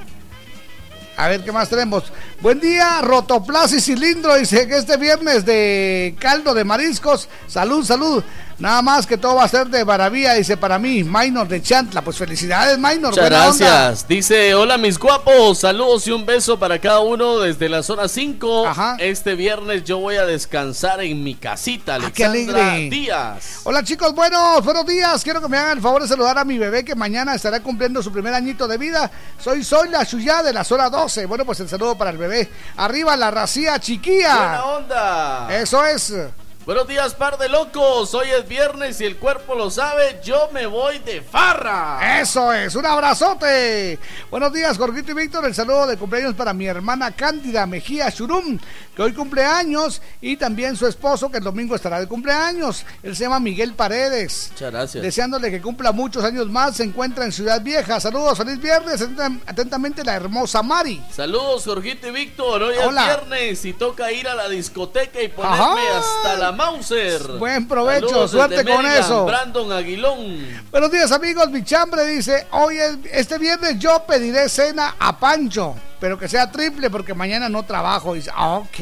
[SPEAKER 6] A ver qué más tenemos. Buen día, Rotoplas y Cilindro. Dice que este viernes de caldo de mariscos. Salud, salud. Nada más que todo va a ser de maravilla. Dice para mí, Minor de Chantla. Pues felicidades, Minor.
[SPEAKER 2] Muchas
[SPEAKER 6] buena onda.
[SPEAKER 2] gracias. Dice, hola mis guapos, saludos y un beso para cada uno desde la zona 5. Este viernes yo voy a descansar en mi casita,
[SPEAKER 6] Ah, qué
[SPEAKER 2] Alexandra
[SPEAKER 6] alegre.
[SPEAKER 2] Díaz.
[SPEAKER 6] Hola chicos, buenos, buenos días. Quiero que me hagan el favor de saludar a mi bebé que mañana estará cumpliendo su primer añito de vida. Soy Soy la Chuyá de la zona 12. Bueno, pues el saludo para el bebé. Arriba la racía chiquilla.
[SPEAKER 2] Buena onda.
[SPEAKER 6] Eso es.
[SPEAKER 2] Buenos días, par de locos. Hoy es viernes y el cuerpo lo sabe. Yo me voy de farra.
[SPEAKER 6] Eso es, un abrazote. Buenos días, Jorgito y Víctor. El saludo de cumpleaños para mi hermana Cándida Mejía Churum, que hoy cumple años, y también su esposo, que el domingo estará de cumpleaños. Él se llama Miguel Paredes.
[SPEAKER 2] Muchas gracias.
[SPEAKER 6] Deseándole que cumpla muchos años más, se encuentra en Ciudad Vieja. Saludos, feliz viernes. Atentam- Atentamente, la hermosa Mari.
[SPEAKER 2] Saludos, Jorgito y Víctor. Hoy
[SPEAKER 6] Hola.
[SPEAKER 2] es viernes y toca ir a la discoteca y ponerme
[SPEAKER 6] Ajá.
[SPEAKER 2] hasta la Mauser.
[SPEAKER 6] Buen provecho,
[SPEAKER 2] Saludos
[SPEAKER 6] suerte con eso.
[SPEAKER 2] Brandon Aguilón.
[SPEAKER 6] Buenos días amigos, mi chambre dice, hoy es- este viernes yo pediré cena a Pancho, pero que sea triple porque mañana no trabajo. Dice, "Ah, ok,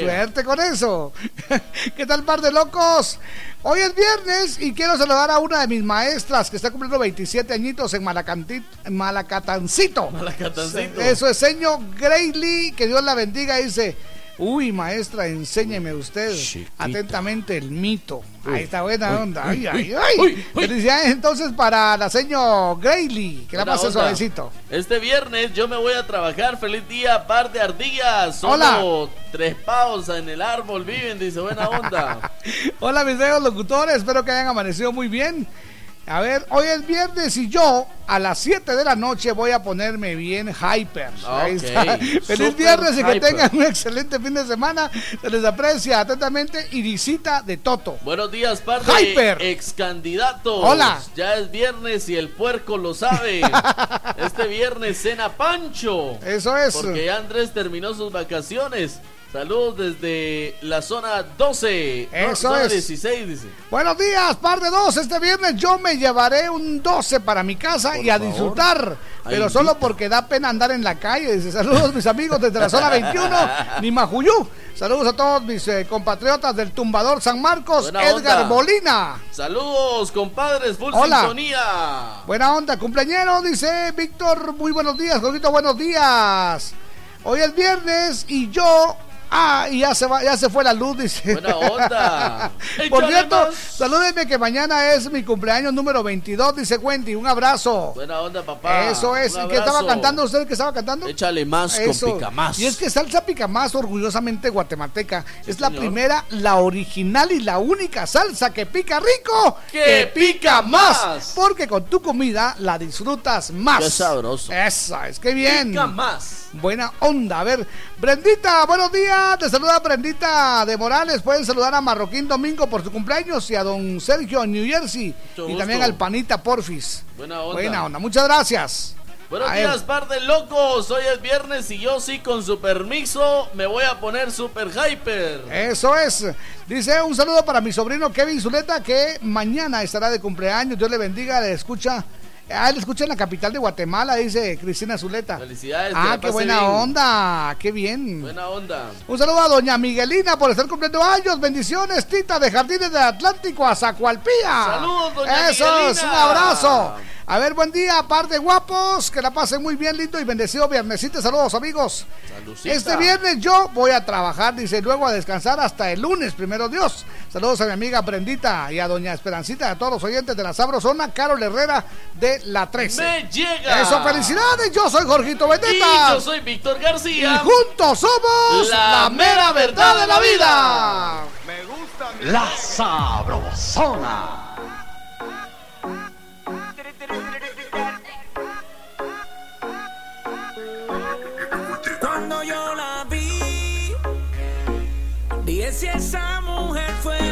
[SPEAKER 6] suerte con eso. ¿Qué tal par de locos? Hoy es viernes y quiero saludar a una de mis maestras que está cumpliendo 27 añitos en Malacanti- en Malacatancito.
[SPEAKER 2] Malacatancito.
[SPEAKER 6] Eso es, señor Grayly, que Dios la bendiga, dice... Uy, maestra, enséñeme usted atentamente el mito. Ahí está buena
[SPEAKER 2] Uy,
[SPEAKER 6] onda.
[SPEAKER 2] uy,
[SPEAKER 6] Ay, ay,
[SPEAKER 2] uy,
[SPEAKER 6] ay. Felicidades entonces para la señor Grayley, que la pase
[SPEAKER 2] onda.
[SPEAKER 6] suavecito.
[SPEAKER 2] Este viernes yo me voy a trabajar. Feliz día, par de ardillas. Solo
[SPEAKER 6] Hola.
[SPEAKER 2] tres pavos en el árbol viven, dice buena onda.
[SPEAKER 6] Hola, mis bellos locutores, espero que hayan amanecido muy bien. A ver, hoy es viernes y yo a las 7 de la noche voy a ponerme bien hyper. Ahí
[SPEAKER 2] Ok,
[SPEAKER 6] está. Feliz
[SPEAKER 2] super
[SPEAKER 6] viernes y que
[SPEAKER 2] hyper.
[SPEAKER 6] tengan un excelente fin de semana. Se les aprecia atentamente Irisita de Toto.
[SPEAKER 2] Buenos días, par de
[SPEAKER 6] Hyper.
[SPEAKER 2] ex candidatos.
[SPEAKER 6] Hola.
[SPEAKER 2] Ya es viernes y el puerco lo sabe. este viernes cena Pancho.
[SPEAKER 6] Eso es.
[SPEAKER 2] Porque ya Andrés terminó sus vacaciones. Saludos desde la zona 12. no,
[SPEAKER 6] Eso
[SPEAKER 2] zona
[SPEAKER 6] es.
[SPEAKER 2] 16, dice.
[SPEAKER 6] Buenos días, par de dos. Este viernes yo me llevaré un 12 para mi casa y a
[SPEAKER 2] favor.
[SPEAKER 6] disfrutar.
[SPEAKER 2] Ahí
[SPEAKER 6] Pero solo porque da pena andar en la calle. Dice, saludos mis amigos desde la zona 21, Nimajuyú. Saludos a todos mis eh, compatriotas del Tumbador San Marcos,
[SPEAKER 2] Buena
[SPEAKER 6] Edgar
[SPEAKER 2] onda.
[SPEAKER 6] Molina.
[SPEAKER 2] Saludos, compadres, full
[SPEAKER 6] Hola.
[SPEAKER 2] sintonía.
[SPEAKER 6] Buena onda, cumpleañero, dice Víctor. Muy buenos días, Jorgito, buenos días. Hoy es viernes y yo. Ah, y ya se va, ya se fue la luz, dice.
[SPEAKER 2] Buena onda.
[SPEAKER 6] Por cierto,
[SPEAKER 2] más.
[SPEAKER 6] salúdenme que mañana es mi cumpleaños número 22, dice Wendy. Un abrazo.
[SPEAKER 2] Buena onda, papá.
[SPEAKER 6] Eso es.
[SPEAKER 2] Un
[SPEAKER 6] ¿Y qué estaba cantando usted? ¿Qué estaba cantando?
[SPEAKER 2] Échale más
[SPEAKER 6] Eso.
[SPEAKER 2] con pica más.
[SPEAKER 6] Y es que salsa pica más orgullosamente guatemalteca. es la primera, la original y la única salsa que pica rico,
[SPEAKER 2] Que pica más.
[SPEAKER 6] Porque con tu comida la disfrutas más.
[SPEAKER 2] Qué sabroso.
[SPEAKER 6] Esa es, qué bien.
[SPEAKER 2] Pica más.
[SPEAKER 6] Buena onda. A ver, Brendita, buenos días. Te saluda Brendita de Morales. Pueden saludar a Marroquín Domingo por su cumpleaños y a don Sergio en New Jersey.
[SPEAKER 2] Mucho
[SPEAKER 6] y también al Panita Porfis.
[SPEAKER 2] Buena onda.
[SPEAKER 6] Buena onda. Muchas gracias.
[SPEAKER 2] Buenos
[SPEAKER 6] A
[SPEAKER 2] días, par de locos. Hoy es viernes y yo sí, con su permiso, me voy a poner super hyper.
[SPEAKER 6] Eso es. Dice un saludo para mi sobrino Kevin Zuleta que mañana estará de cumpleaños. Dios le bendiga, le escucha. Ah, le escucha en la capital de Guatemala, dice Cristina Zuleta.
[SPEAKER 2] Felicidades.
[SPEAKER 6] Ah, qué buena
[SPEAKER 2] bien.
[SPEAKER 6] onda, qué bien.
[SPEAKER 2] Buena onda.
[SPEAKER 6] Un saludo a doña Miguelina por estar cumpliendo años. Bendiciones, Tita de Jardines del Atlántico a Zacualpía.
[SPEAKER 2] Saludos, doña
[SPEAKER 6] Eso
[SPEAKER 2] Miguelina.
[SPEAKER 6] es, un abrazo. A ver, buen día, par de guapos. Que la pasen muy bien, lindo y bendecido viernesito. Saludos, amigos.
[SPEAKER 2] Salucita.
[SPEAKER 6] Este viernes yo voy a trabajar, dice, luego a descansar hasta el lunes, primero Dios. Saludos a mi amiga Brendita y a doña Esperancita, a todos los oyentes de la Sabrosona, Carol Herrera de la 13.
[SPEAKER 2] Me llega.
[SPEAKER 6] Eso, felicidades. Yo soy Jorgito
[SPEAKER 2] Y
[SPEAKER 6] Beteta.
[SPEAKER 2] yo soy Víctor
[SPEAKER 6] Y
[SPEAKER 2] García.
[SPEAKER 6] juntos somos
[SPEAKER 2] La mera verdad de la vida.
[SPEAKER 7] La Sabrosona.
[SPEAKER 54] Cuando yo la vi, dije si esa mujer fuera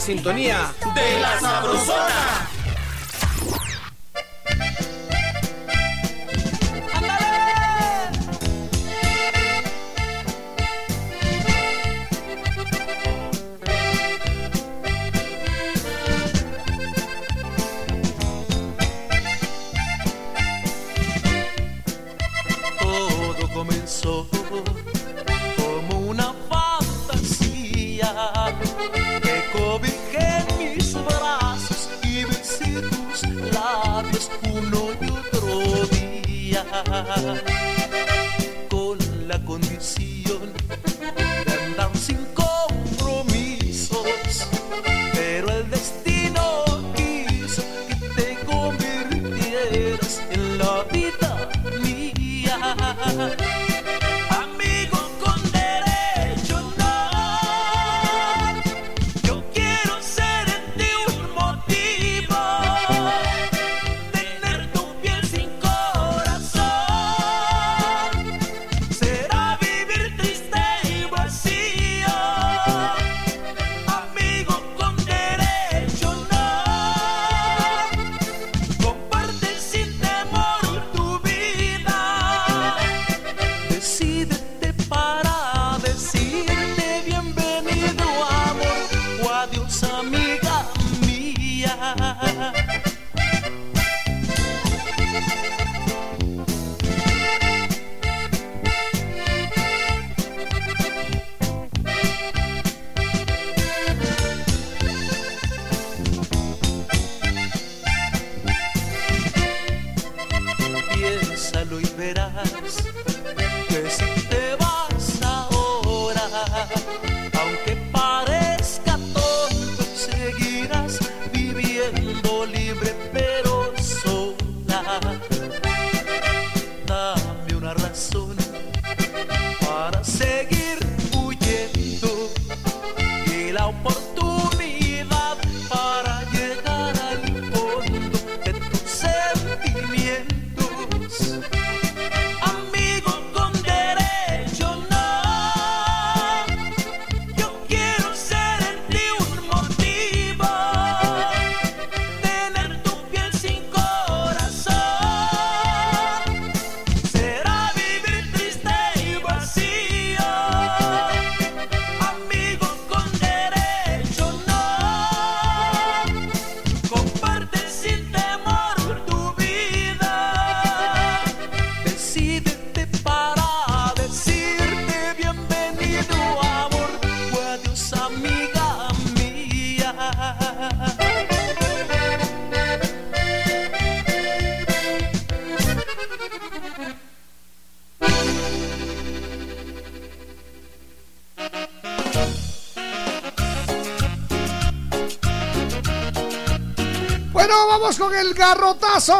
[SPEAKER 62] sintonía
[SPEAKER 9] De la Sabrosona.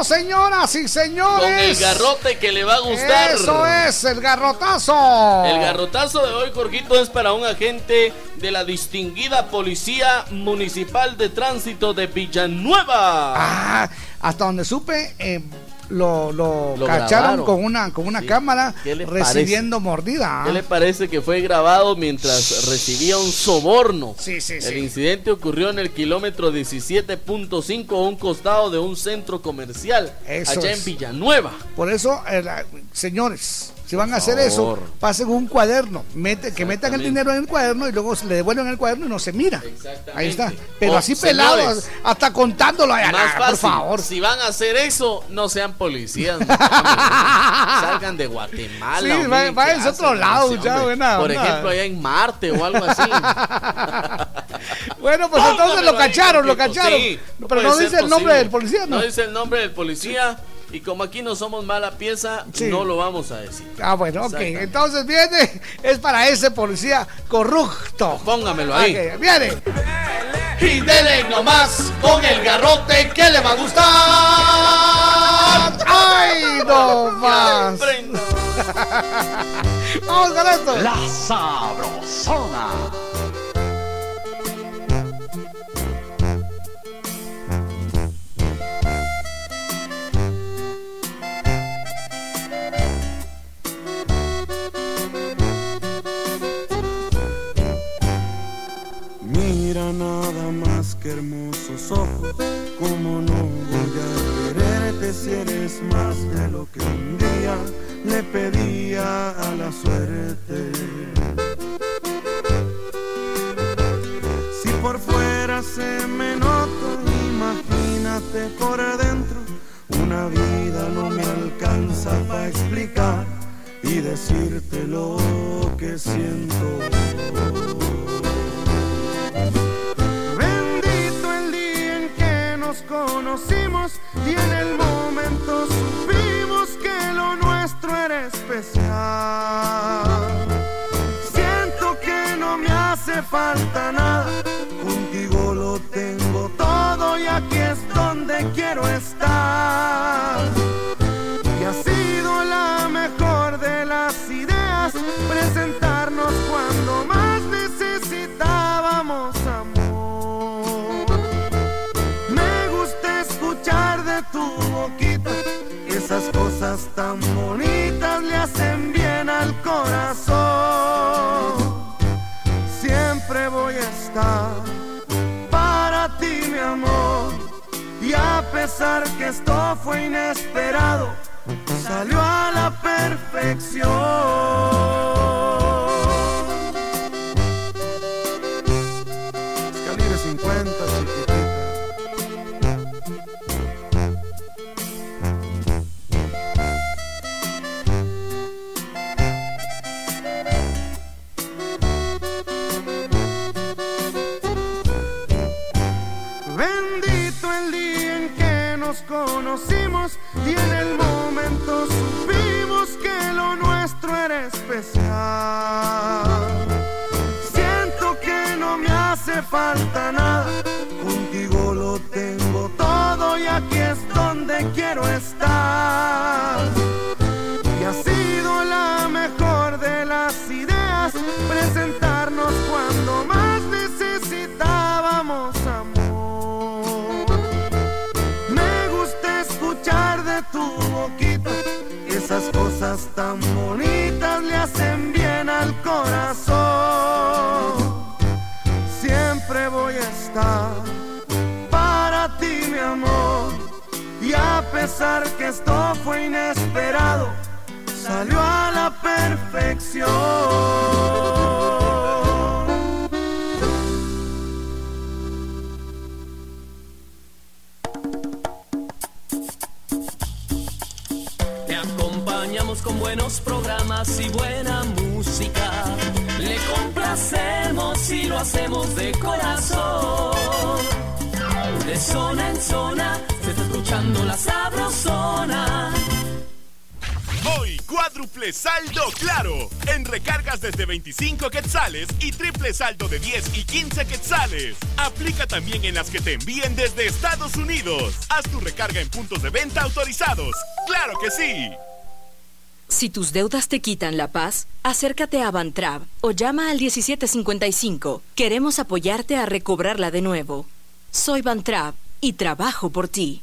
[SPEAKER 6] Señoras y señores.
[SPEAKER 2] Con el garrote que le va a gustar.
[SPEAKER 6] Eso es, el garrotazo.
[SPEAKER 2] El garrotazo de hoy, Jorgito, es para un agente de la distinguida Policía Municipal de Tránsito de Villanueva.
[SPEAKER 6] Ah, hasta donde supe, eh, lo, lo,
[SPEAKER 2] Lo
[SPEAKER 6] cacharon
[SPEAKER 2] grabaron.
[SPEAKER 6] con una, con una
[SPEAKER 2] Sí.
[SPEAKER 6] cámara
[SPEAKER 2] ¿Qué le
[SPEAKER 6] recibiendo mordida.
[SPEAKER 2] ¿Qué le parece que fue grabado mientras recibía un soborno?
[SPEAKER 6] Sí, sí,
[SPEAKER 2] El
[SPEAKER 6] sí.
[SPEAKER 2] incidente ocurrió en el kilómetro 17.5 a un costado de un centro comercial
[SPEAKER 6] Eso
[SPEAKER 2] allá
[SPEAKER 6] es.
[SPEAKER 2] en Villanueva.
[SPEAKER 6] Por eso, eh, la- señores, si van a hacer eso, pasen un cuaderno, mete, que metan el
[SPEAKER 2] Exactamente.
[SPEAKER 6] dinero en el cuaderno y luego se le devuelven el cuaderno y no se mira. Ahí está. Pero
[SPEAKER 2] Oh,
[SPEAKER 6] así
[SPEAKER 2] señores.
[SPEAKER 6] pelado, hasta contándolo. ay,
[SPEAKER 2] Más fácil,
[SPEAKER 6] por favor.
[SPEAKER 2] si van a hacer eso, no sean policías. no, Salgan de Guatemala.
[SPEAKER 6] Sí,
[SPEAKER 2] hombre,
[SPEAKER 6] va-
[SPEAKER 2] ¿qué
[SPEAKER 6] váyanse a otro lado, ya, buena
[SPEAKER 2] Por ejemplo, allá en Marte o algo así.
[SPEAKER 6] Bueno, pues entonces lo cacharon, lo cacharon.
[SPEAKER 2] Sí,
[SPEAKER 6] Pero no dice el nombre del policía, ¿no?
[SPEAKER 2] No dice el nombre del policía. Y como aquí no somos mala pieza,
[SPEAKER 6] Sí.
[SPEAKER 2] no lo vamos a decir.
[SPEAKER 6] Ah, bueno, ok. Entonces viene, es para ese policía corrupto.
[SPEAKER 2] Póngamelo ahí.
[SPEAKER 6] Ok, viene.
[SPEAKER 13] Y dele nomás con el garrote que le va a gustar.
[SPEAKER 6] ¡Ay, no más! Vamos con esto.
[SPEAKER 7] La sabrosona.
[SPEAKER 9] Es de
[SPEAKER 21] 10 y 15 quetzales. Aplica también en las que te envíen desde Estados Unidos. Haz tu recarga en puntos de venta autorizados. ¡Claro que sí!
[SPEAKER 35] Si tus deudas te quitan la paz, acércate a Bantrab o llama al 1755. Queremos apoyarte a recobrarla de nuevo. Soy Bantrab y trabajo por ti.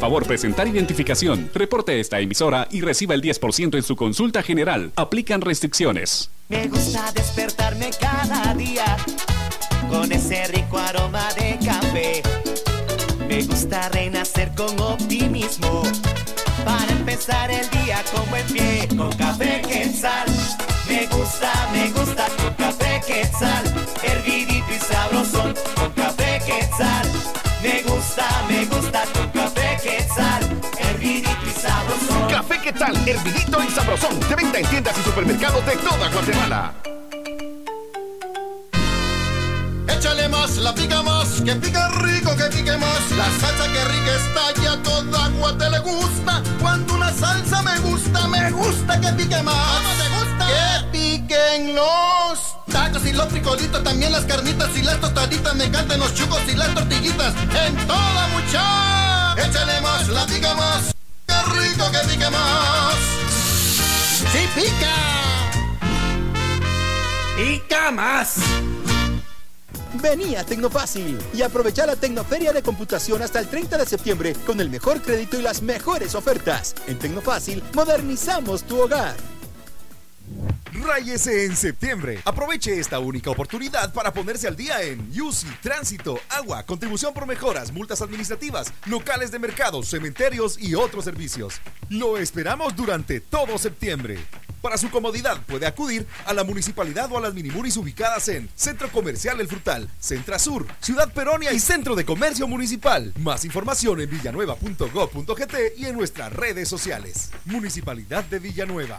[SPEAKER 13] Favor presentar identificación. Reporte esta emisora y reciba el 10% en su consulta general. Aplican restricciones.
[SPEAKER 30] Me gusta despertarme cada día con ese rico aroma de café. Me gusta renacer con optimismo para empezar el día con buen pie. Con café quetzal, me gusta, me gusta con café quetzal, hervidito y sabrosón. Con café quetzal, me gusta, me gusta con café
[SPEAKER 21] Café Quetzal, hervidito y sabrosón. De venta en tiendas y supermercados de toda Guatemala.
[SPEAKER 29] Échale más, la pica más, que pica rico, que pique más. La salsa que rica está ya toda Guate le gusta. Cuando una salsa me gusta, me gusta que pique más. ¿Cómo te gusta? Que piquen los tacos y los frijolitos, también las carnitas y las tostaditas. Me encantan los chucos y las tortillitas. En toda mucha, échale más, la pica más. Rico, que pique más.
[SPEAKER 63] ¡Sí pica! ¡Pica más!
[SPEAKER 49] Vení a Tecnofácil y aprovecha la Tecnoferia de Computación hasta el 30 de septiembre con el mejor crédito y las mejores ofertas. En Tecnofácil modernizamos tu hogar.
[SPEAKER 64] Ráyese en septiembre. Aproveche esta única oportunidad para ponerse al día en UCI, tránsito, agua, contribución por mejoras, multas administrativas, locales de mercados, cementerios y otros servicios. Lo esperamos durante todo septiembre. Para su comodidad puede acudir a la municipalidad o a las minimunis ubicadas en Centro Comercial El Frutal, Centra Sur, Ciudad Peronia y Centro de Comercio Municipal. Más información en villanueva.gov.gt y en nuestras redes sociales. Municipalidad de Villanueva.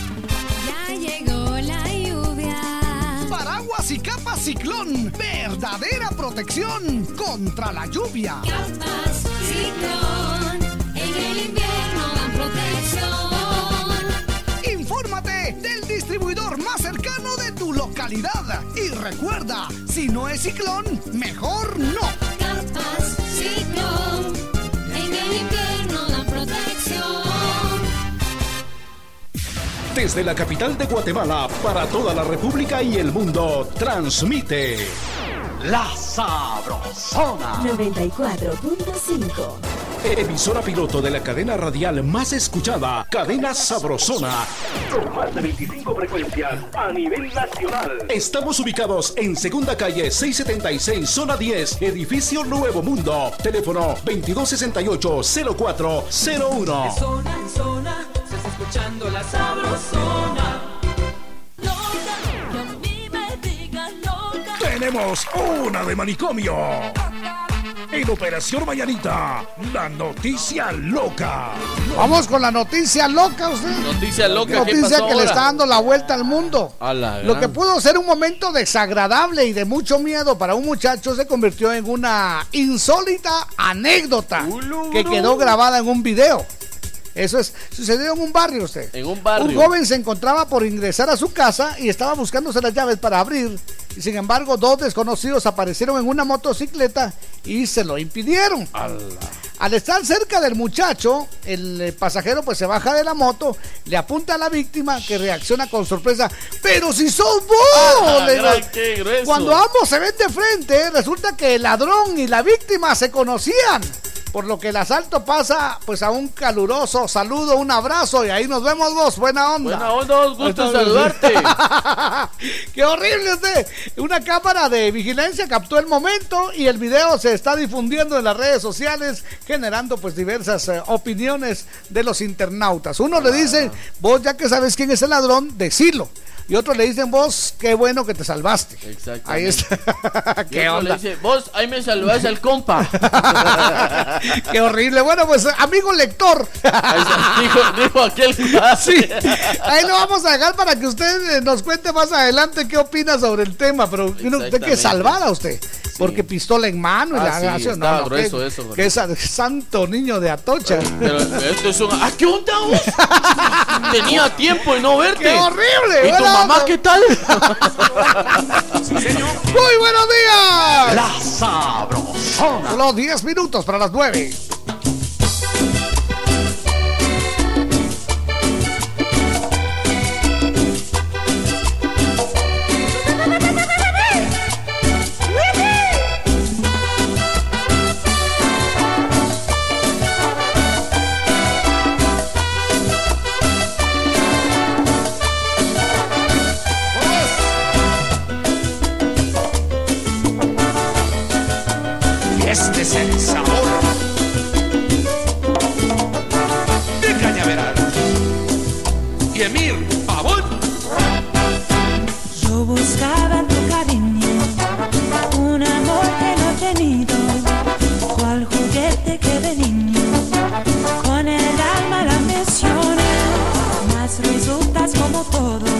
[SPEAKER 6] Paraguas y capa ciclón. Verdadera protección contra la lluvia.
[SPEAKER 10] Capas ciclón. En el invierno dan protección.
[SPEAKER 6] Infórmate del distribuidor más cercano de tu localidad. Y recuerda, si no es ciclón, mejor no.
[SPEAKER 10] Capas ciclón. En el invierno
[SPEAKER 13] Desde la capital de Guatemala para toda la República y el mundo, transmite
[SPEAKER 65] La Sabrosona.
[SPEAKER 35] 94.5.
[SPEAKER 13] Emisora piloto de la cadena radial más escuchada, Cadena Sabrosona.
[SPEAKER 66] Con más de 25 frecuencias a nivel nacional.
[SPEAKER 13] Estamos ubicados en Segunda Calle 676, Zona 10, Edificio Nuevo Mundo. Teléfono 2268-0401.
[SPEAKER 43] zona en zona, escuchando la sabrosona. Loca, que a mí me digan loca.
[SPEAKER 13] Tenemos una de manicomio. En Operación Mañanita, la noticia loca.
[SPEAKER 6] Vamos con la noticia loca, usted.
[SPEAKER 2] Noticia loca, ¿qué
[SPEAKER 6] Noticia
[SPEAKER 2] pasó
[SPEAKER 6] que le
[SPEAKER 2] ahora?
[SPEAKER 6] está dando la vuelta al mundo.
[SPEAKER 2] A la
[SPEAKER 6] Lo
[SPEAKER 2] gran-
[SPEAKER 6] que pudo ser un momento desagradable y de mucho miedo para un muchacho se convirtió en una insólita anécdota que quedó grabada en un video. Eso es, sucedió en un barrio usted.
[SPEAKER 2] En un barrio.
[SPEAKER 6] Un joven se encontraba por ingresar a su casa y estaba buscándose las llaves para abrir. Y sin embargo, dos desconocidos aparecieron en una motocicleta y se lo impidieron. Al estar cerca del muchacho, el eh, pasajero pues se baja de la moto, le apunta a la víctima que reacciona con sorpresa. ¡Pero si sos vos! Le
[SPEAKER 2] gran.
[SPEAKER 6] Cuando ambos se ven de frente, resulta que el ladrón y la víctima se conocían. Por lo que el asalto pasa pues a un caluroso saludo, un abrazo y ahí nos vemos vos. Buena onda.
[SPEAKER 2] Buena onda, vos, gusto saludarte.
[SPEAKER 6] ¡Qué horrible usted! Una cámara de vigilancia captó el momento y el video se está difundiendo en las redes sociales, generando pues diversas eh, opiniones de los internautas. Uno le dice, vos ya que sabes quién es el ladrón, decilo. Y otros le dicen, vos, qué bueno que te salvaste.
[SPEAKER 2] Exactamente.
[SPEAKER 6] Ahí está.
[SPEAKER 2] Y
[SPEAKER 6] ¿Qué
[SPEAKER 2] otro le dice, vos, ahí me saludas al compa.
[SPEAKER 6] Qué horrible. Bueno, pues amigo lector.
[SPEAKER 2] dijo, dijo aquel
[SPEAKER 6] Sí, ahí lo vamos a dejar para que usted eh, nos cuente más adelante qué opina sobre el tema, pero uno- usted que salvada usted, porque pistola en mano y
[SPEAKER 2] Ah,
[SPEAKER 6] la
[SPEAKER 2] sí,
[SPEAKER 6] qué-
[SPEAKER 2] grueso eso,
[SPEAKER 6] qué sa- santo niño de Atocha.
[SPEAKER 2] Pero esto es un. ¡Ah, qué onda vos! Tenía tiempo de no verte.
[SPEAKER 6] ¡Qué horrible!
[SPEAKER 2] ¿Y tu mamá qué tal?
[SPEAKER 6] Muy buenos días.
[SPEAKER 65] La Sabrosona.
[SPEAKER 6] Solo 10 minutos para las 9.
[SPEAKER 43] Todo,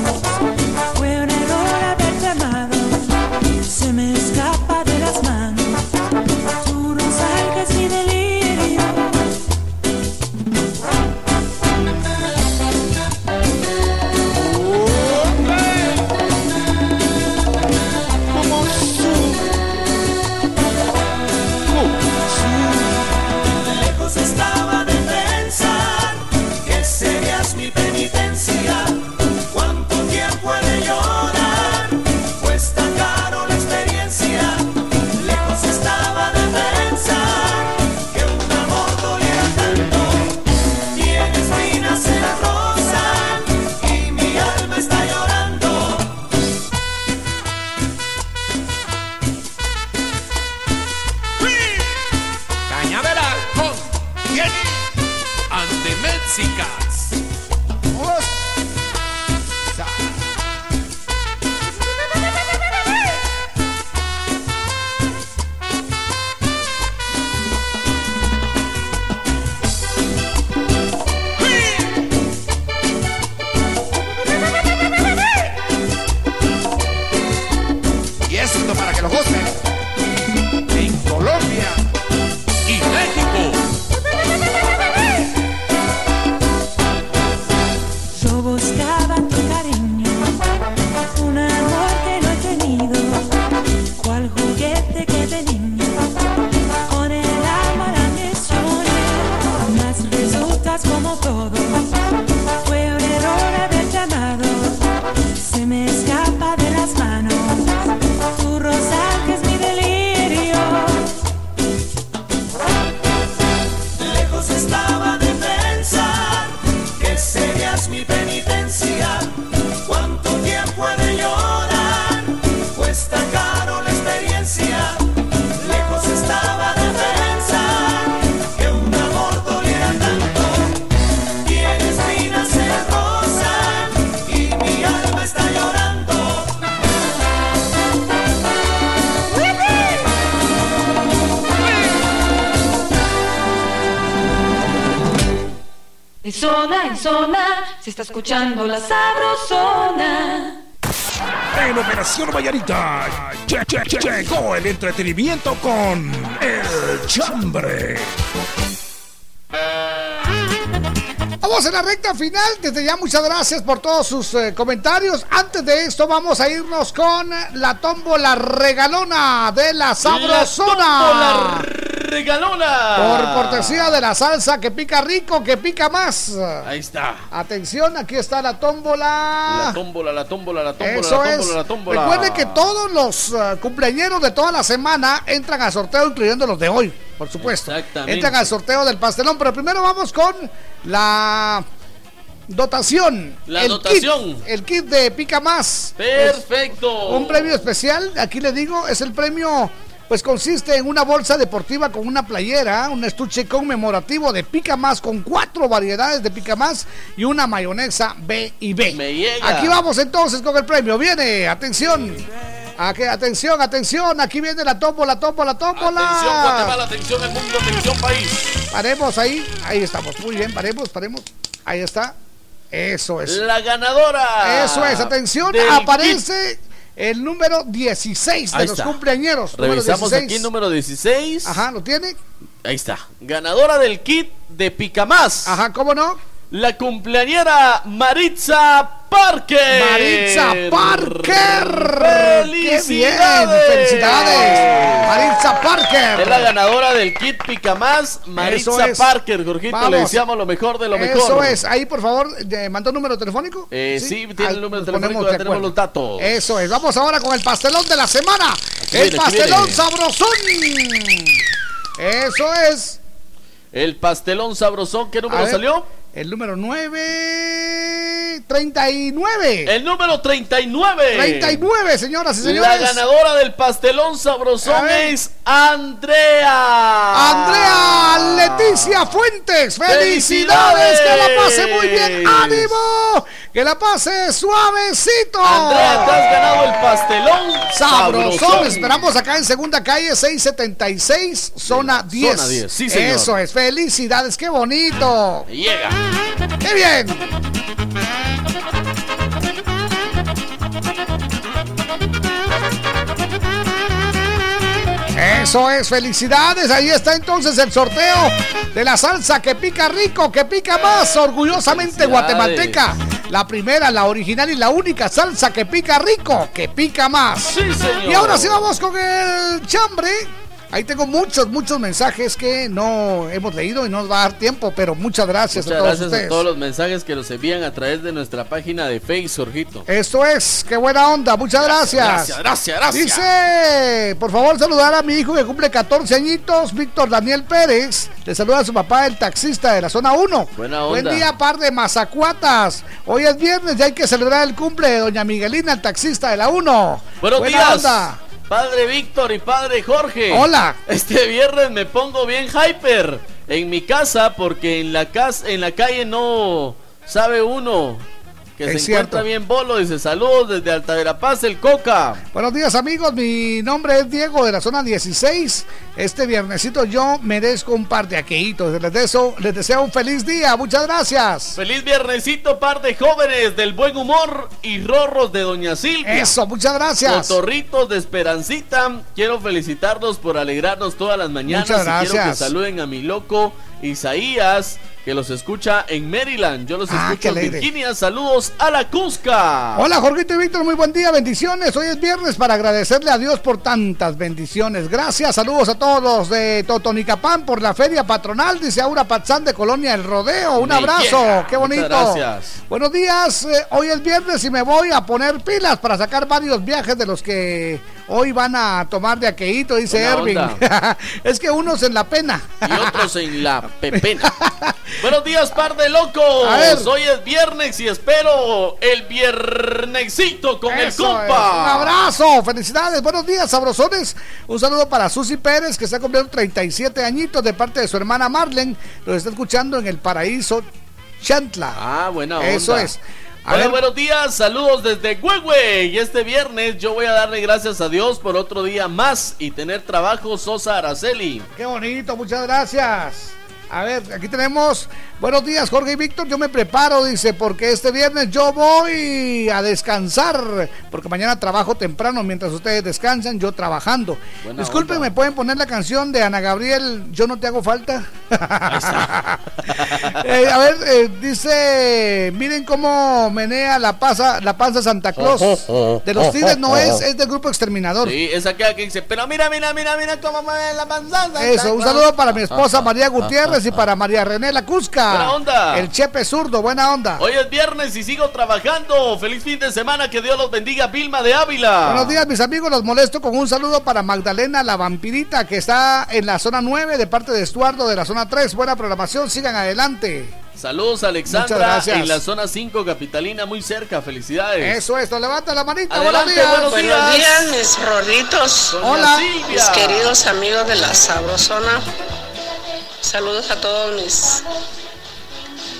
[SPEAKER 13] Lle- lle- lle- llegó el entretenimiento con El Chambre.
[SPEAKER 6] Vamos en la recta final. Desde ya muchas gracias por todos sus eh, comentarios. Antes de esto vamos a irnos con la tómbola regalona de la sabrosona.
[SPEAKER 2] tómbola regalona.
[SPEAKER 6] Por cortesía de la salsa que pica rico, que pica más.
[SPEAKER 2] Ahí está.
[SPEAKER 6] Atención, aquí está la tómbola.
[SPEAKER 2] La tómbola, la tómbola, la tómbola,
[SPEAKER 6] Eso
[SPEAKER 2] la
[SPEAKER 6] es.
[SPEAKER 2] tómbola, la tómbola.
[SPEAKER 6] Recuerden que todos los cumpleañeros de toda la semana entran al sorteo, incluyendo los de hoy, por supuesto.
[SPEAKER 2] Exactamente.
[SPEAKER 6] Entran al sorteo del pastelón, pero primero vamos con la dotación.
[SPEAKER 2] La
[SPEAKER 6] el
[SPEAKER 2] dotación.
[SPEAKER 6] Kit, el kit de Pica Más.
[SPEAKER 2] Perfecto.
[SPEAKER 6] Un premio especial, aquí le digo, es el premio, pues consiste en una bolsa deportiva con una playera, un estuche conmemorativo de Pica Más con cuatro variedades de Pica Más y una mayonesa B y B.
[SPEAKER 2] Me llega.
[SPEAKER 6] Aquí vamos entonces con el premio. Viene, atención. Aquí, atención, atención. Aquí viene la tómbola, tómbola, tómbola.
[SPEAKER 2] Atención Guatemala, atención el mundo, atención país.
[SPEAKER 6] Paremos ahí. Ahí estamos. Muy bien, paremos, paremos. Ahí está. Eso es.
[SPEAKER 2] La ganadora.
[SPEAKER 6] Eso es, atención, aparece el número 16 de
[SPEAKER 2] Ahí
[SPEAKER 6] los
[SPEAKER 2] está.
[SPEAKER 6] cumpleañeros.
[SPEAKER 2] Revisamos
[SPEAKER 6] 16.
[SPEAKER 2] aquí número 16.
[SPEAKER 6] Ajá, ¿lo tiene?
[SPEAKER 2] Ahí está. Ganadora del kit de Picamás.
[SPEAKER 6] Ajá, ¿cómo no?
[SPEAKER 2] La cumpleañera Maritza Parker.
[SPEAKER 6] Maritza Parker.
[SPEAKER 2] ¡Felicidades!
[SPEAKER 6] ¡Qué bien! ¡Felicidades! Maritza Parker.
[SPEAKER 2] Es la ganadora del kit Picamás, Maritza
[SPEAKER 6] Eso es.
[SPEAKER 2] Parker. Jorgito, le deseamos lo mejor de lo
[SPEAKER 6] Eso
[SPEAKER 2] mejor.
[SPEAKER 6] es. Ahí, por favor, mandó un número telefónico.
[SPEAKER 2] Eh, sí, tiene el número telefónico, ya tenemos los datos.
[SPEAKER 6] Eso es. Vamos ahora con el pastelón de la semana. el pastelón sabrosón. Eso es.
[SPEAKER 2] El pastelón sabrosón, ¿qué número salió?
[SPEAKER 6] El número 9. 39.
[SPEAKER 2] El número 39.
[SPEAKER 6] 39, señoras y señores.
[SPEAKER 2] La ganadora del pastelón sabrosón es Andrea.
[SPEAKER 6] Andrea Leticia Fuentes. ¡Felicidades!
[SPEAKER 2] ¡Felicidades!
[SPEAKER 6] Que la pase muy bien. ¡Ánimo! Que la pase suavecito.
[SPEAKER 2] Andrea, te has ganado el pastelón
[SPEAKER 6] Sabrosón.
[SPEAKER 2] sabrosón.
[SPEAKER 6] Esperamos acá en segunda calle 676, zona 10.
[SPEAKER 2] zona 10, sí, señor.
[SPEAKER 6] Eso es. Felicidades. ¡Qué bonito!
[SPEAKER 2] Llega.
[SPEAKER 6] ¡Qué bien! Eso es, felicidades. Ahí está entonces el sorteo de la salsa que pica rico, que pica más, orgullosamente guatemalteca. La primera, la original y la única salsa que pica rico, que pica más.
[SPEAKER 2] Sí, señor.
[SPEAKER 6] Y ahora sí vamos con el chambre. Ahí tengo muchos, muchos mensajes que no hemos leído y no nos va a dar tiempo, pero muchas gracias
[SPEAKER 2] Muchas
[SPEAKER 6] a todos
[SPEAKER 2] gracias
[SPEAKER 6] ustedes.
[SPEAKER 2] a todos los mensajes que nos envían a través de nuestra página de Facebook, Jorgito.
[SPEAKER 6] Esto es, qué buena onda, muchas gracias.
[SPEAKER 2] Gracias, gracias, gracias.
[SPEAKER 6] Dice, por favor saludar a mi hijo que cumple 14 añitos, Víctor Daniel Pérez. Le saluda a su papá, el taxista de la zona 1.
[SPEAKER 2] Buena
[SPEAKER 6] Buen
[SPEAKER 2] onda.
[SPEAKER 6] día, par de mazacuatas. Hoy es viernes y hay que celebrar el cumple de doña Miguelina, el taxista de la 1.
[SPEAKER 2] Buenos
[SPEAKER 6] Buena
[SPEAKER 2] días.
[SPEAKER 6] onda.
[SPEAKER 2] Padre Víctor y padre Jorge.
[SPEAKER 6] Hola.
[SPEAKER 2] Este viernes me pongo bien hyper. en mi casa porque en la casa en la calle no sabe uno que
[SPEAKER 6] Es
[SPEAKER 2] se
[SPEAKER 6] cierto.
[SPEAKER 2] encuentra bien bolo dice saludos desde Alta Verapaz el Coca
[SPEAKER 6] Buenos días amigos, mi nombre es Diego de la zona 16. Este viernesito yo merezco un par de aqueitos. Les deseo, les deseo un feliz día, muchas gracias.
[SPEAKER 2] feliz viernesito par de jóvenes del buen humor y rorros de Doña Silvia
[SPEAKER 6] Eso, muchas gracias.
[SPEAKER 2] Cotorritos de Esperancita, quiero felicitarlos por alegrarnos todas las mañanas.
[SPEAKER 6] Muchas
[SPEAKER 2] y quiero que
[SPEAKER 6] gracias.
[SPEAKER 2] saluden a mi loco Isaías, que los escucha en Maryland. Yo los
[SPEAKER 6] Ah,
[SPEAKER 2] escucho en. Virginia. Saludos a la Cusca.
[SPEAKER 6] Hola Jorgito y Víctor, muy buen día, bendiciones. Hoy es viernes para agradecerle a Dios por tantas bendiciones. Gracias, saludos a todos los de Totonicapán por la feria patronal, dice Aura Patzán de Colonia El Rodeo. Un
[SPEAKER 2] Me
[SPEAKER 6] abrazo,
[SPEAKER 2] llega.
[SPEAKER 6] qué bonito.
[SPEAKER 2] Muchas gracias.
[SPEAKER 6] Buenos días, eh, hoy es viernes y me voy a poner pilas para sacar varios viajes de los que hoy van a tomar de aqueíto, dice Ervin. es que unos en la pena.
[SPEAKER 2] Y otros en la pepena. Buenos días, par de locos. Hoy es viernes y espero el viernesito con el
[SPEAKER 6] es. Un
[SPEAKER 2] compa.
[SPEAKER 6] abrazo, felicidades, buenos días, sabrosones. Un saludo para Susy Pérez, que está cumpliendo 37 añitos de parte de su hermana Marlen. Los está escuchando en el paraíso Chantla.
[SPEAKER 2] Ah, buena onda.
[SPEAKER 6] Eso es. A
[SPEAKER 2] Hola,
[SPEAKER 6] ver.
[SPEAKER 2] buenos días, saludos desde Huehue. Y este viernes yo voy a darle gracias a Dios por otro día más y tener trabajo Sosa Araceli.
[SPEAKER 6] Qué bonito, muchas gracias. A ver, aquí tenemos. Buenos días, Jorge y Víctor. Yo me preparo, dice, porque este viernes yo voy a descansar. Porque mañana trabajo temprano. Mientras ustedes descansan, yo trabajando.
[SPEAKER 2] Buena
[SPEAKER 6] Disculpen,
[SPEAKER 2] onda.
[SPEAKER 6] ¿me pueden poner la canción de Ana Gabriel? Yo no te hago falta. Eh, a ver, eh, dice, miren cómo menea la panza, la panza Santa Claus. De los Tigres no es, es del grupo Exterminador.
[SPEAKER 2] Sí, es aquella que dice, pero mira, mira, mira, mira cómo mueve la panzada.
[SPEAKER 6] Eso, un saludo para mi esposa María Gutiérrez y para María René La Cusca.
[SPEAKER 2] Buena onda.
[SPEAKER 6] El Chepe Zurdo, buena onda.
[SPEAKER 2] Hoy es viernes y sigo trabajando. Feliz fin de semana, que Dios los bendiga, Vilma de Ávila.
[SPEAKER 6] Buenos días, mis amigos. Los molesto con un saludo para Magdalena la Vampirita, que está en la zona 9 de parte de Estuardo de la zona 3. Buena programación, sigan adelante.
[SPEAKER 2] Saludos,
[SPEAKER 6] Muchas
[SPEAKER 2] Alexandra,
[SPEAKER 6] gracias.
[SPEAKER 2] en la zona 5 capitalina, muy cerca. Felicidades.
[SPEAKER 6] Eso es, nos levanta la manita.
[SPEAKER 2] Adelante,
[SPEAKER 6] buenos días.
[SPEAKER 2] buenos
[SPEAKER 67] Buenos días, mis rorritos.
[SPEAKER 6] Hola.
[SPEAKER 2] Silvia.
[SPEAKER 67] Mis queridos amigos de la Sabrosona. Saludos a todos mis.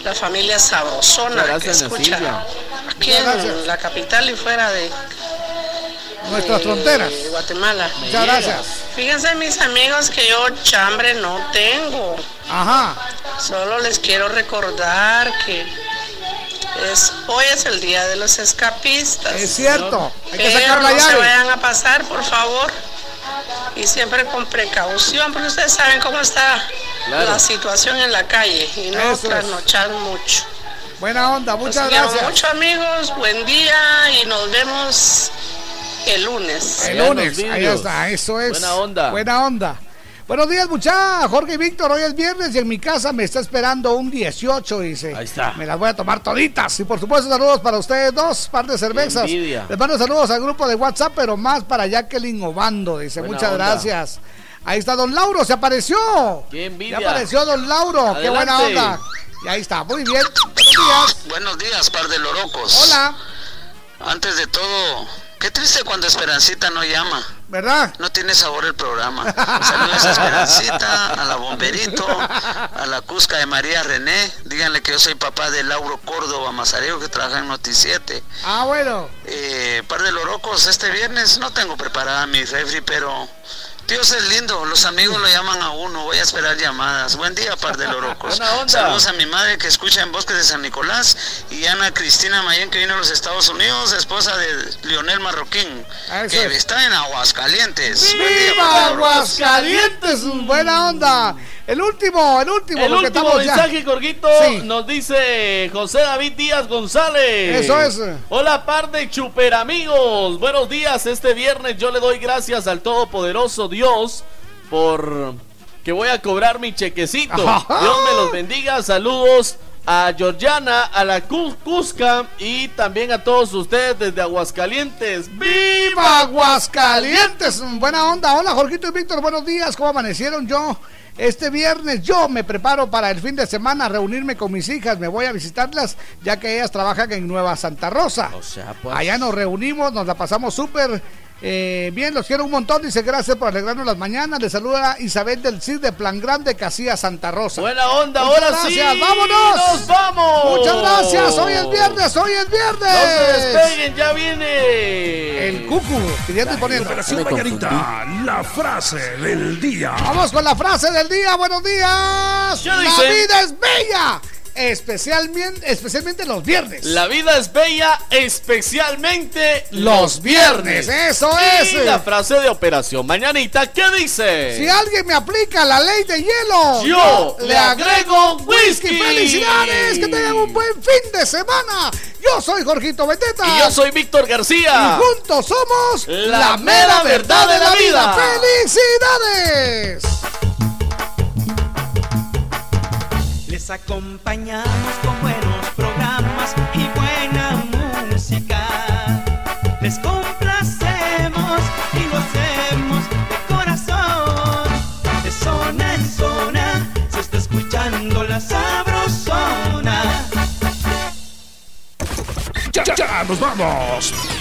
[SPEAKER 67] La familia Sabrosona que escucha
[SPEAKER 2] Silvia.
[SPEAKER 67] aquí en la capital y fuera de,
[SPEAKER 6] Nuestras fronteras.
[SPEAKER 67] Guatemala.
[SPEAKER 6] Muchas gracias.
[SPEAKER 67] Fíjense mis amigos que yo chambre no tengo.
[SPEAKER 6] Ajá.
[SPEAKER 67] Solo les quiero recordar que es, hoy es el día de los escapistas.
[SPEAKER 6] Es cierto. Hay que sacar la
[SPEAKER 67] no se vayan a pasar, por favor. Y siempre con precaución, porque ustedes saben cómo está
[SPEAKER 2] Claro.
[SPEAKER 67] la situación en la calle y no
[SPEAKER 6] Eso es.
[SPEAKER 67] trasnochar mucho.
[SPEAKER 6] Buena onda, muchas gracias.
[SPEAKER 67] mucho amigos, buen día y nos vemos el lunes.
[SPEAKER 6] El lunes, ahí está, eso es.
[SPEAKER 2] Buena onda.
[SPEAKER 6] Buena onda. Buenos días, muchachos. Jorge y Víctor, hoy es viernes y en mi casa me está esperando un 18, dice.
[SPEAKER 2] Ahí está.
[SPEAKER 6] Me las voy a tomar toditas. Y por supuesto, saludos para ustedes dos, par de cervezas. Les mando saludos al grupo de WhatsApp, pero más para Jacqueline Obando, dice.
[SPEAKER 2] Buena
[SPEAKER 6] Muchas
[SPEAKER 2] onda.
[SPEAKER 6] gracias. Ahí está Don Lauro, se apareció.
[SPEAKER 2] Qué envidia.
[SPEAKER 6] Ya apareció Don Lauro, qué buena onda. Y ahí está, muy bien. Buenos días.
[SPEAKER 68] Buenos días, par de lorocos.
[SPEAKER 6] Hola,
[SPEAKER 68] Antes de todo, qué triste cuando Esperancita no llama.
[SPEAKER 6] ¿verdad?
[SPEAKER 68] No tiene sabor el programa. Saludos a Esperancita, a la Bomberito, a la Cusca de María René. Díganle que yo soy papá de Lauro Córdoba Mazareo que trabaja en Noticiete.
[SPEAKER 6] Ah, bueno.
[SPEAKER 68] Eh, par de lorocos, este viernes no tengo preparada mi refri, pero Dios es lindo, los amigos lo llaman a uno, voy a esperar llamadas. Buen día, par de lorocos.
[SPEAKER 2] Buena onda.
[SPEAKER 68] Saludos a mi madre que escucha en Bosques de San Nicolás y Ana Cristina Mayén que vino a los Estados Unidos, esposa de Lionel Marroquín,
[SPEAKER 6] Eso
[SPEAKER 68] que
[SPEAKER 6] es.
[SPEAKER 68] está en Aguascalientes. Día,
[SPEAKER 6] ¡Viva. Aguascalientes! Buena onda. El último, el último.
[SPEAKER 2] El último
[SPEAKER 6] ya-
[SPEAKER 2] mensaje, Corguito,
[SPEAKER 6] Sí.
[SPEAKER 2] nos dice José David Díaz González.
[SPEAKER 6] Eso es.
[SPEAKER 2] Hola, par de chuper amigos. Buenos días. Este viernes yo le doy gracias al Todopoderoso Dios por que voy a cobrar mi chequecito.
[SPEAKER 6] Ajá.
[SPEAKER 2] Dios me los bendiga. Saludos a Georgiana, a la Cus- Cusca y también a todos ustedes desde Aguascalientes.
[SPEAKER 6] ¡Viva Aguascalientes! Buena onda. Hola, Jorgito y Víctor. Buenos días. ¿Cómo amanecieron yo? Este viernes yo me preparo para el fin de semana reunirme con mis hijas. Me voy a visitarlas ya que ellas trabajan en Nueva Santa Rosa.
[SPEAKER 2] O sea, pues.
[SPEAKER 6] Allá nos reunimos, nos la pasamos súper. Eh, bien, los quiero un montón. Dice gracias por alegrarnos las mañanas. Le saluda Isabel del CIR de Plan Grande, Casilla Santa Rosa.
[SPEAKER 2] Buena onda,
[SPEAKER 6] Muchas
[SPEAKER 2] ahora
[SPEAKER 6] gracias.
[SPEAKER 2] sí.
[SPEAKER 6] ¡Vámonos!
[SPEAKER 2] ¡Nos vamos!
[SPEAKER 6] Muchas gracias. Hoy es viernes, hoy es viernes.
[SPEAKER 2] No se despeguen, ya viene.
[SPEAKER 6] El cucu, pidiendo y poniendo.
[SPEAKER 1] Operación la frase del día.
[SPEAKER 6] Vamos con la frase del día. Buenos días.
[SPEAKER 2] ¿Qué
[SPEAKER 6] La vida es bella. Especialmente, especialmente los viernes.
[SPEAKER 2] La vida es bella, especialmente
[SPEAKER 6] Los viernes, eso
[SPEAKER 2] Y
[SPEAKER 6] es.
[SPEAKER 2] la frase de Operación Mañanita, ¿qué dice?
[SPEAKER 6] Si alguien me aplica la ley de hielo,
[SPEAKER 2] Yo le agrego whisky.
[SPEAKER 6] ¡Felicidades! Que tengan un buen fin de semana. Yo soy Jorgito Beteta.
[SPEAKER 2] Y yo soy Víctor García.
[SPEAKER 6] Y juntos somos
[SPEAKER 2] La mera verdad de la vida.
[SPEAKER 6] ¡Felicidades!
[SPEAKER 30] Les acompañamos con buenos programas y buena música. Les complacemos y lo hacemos de corazón. De zona en zona se está escuchando la sabrosona.
[SPEAKER 1] Ya, ya, nos vamos.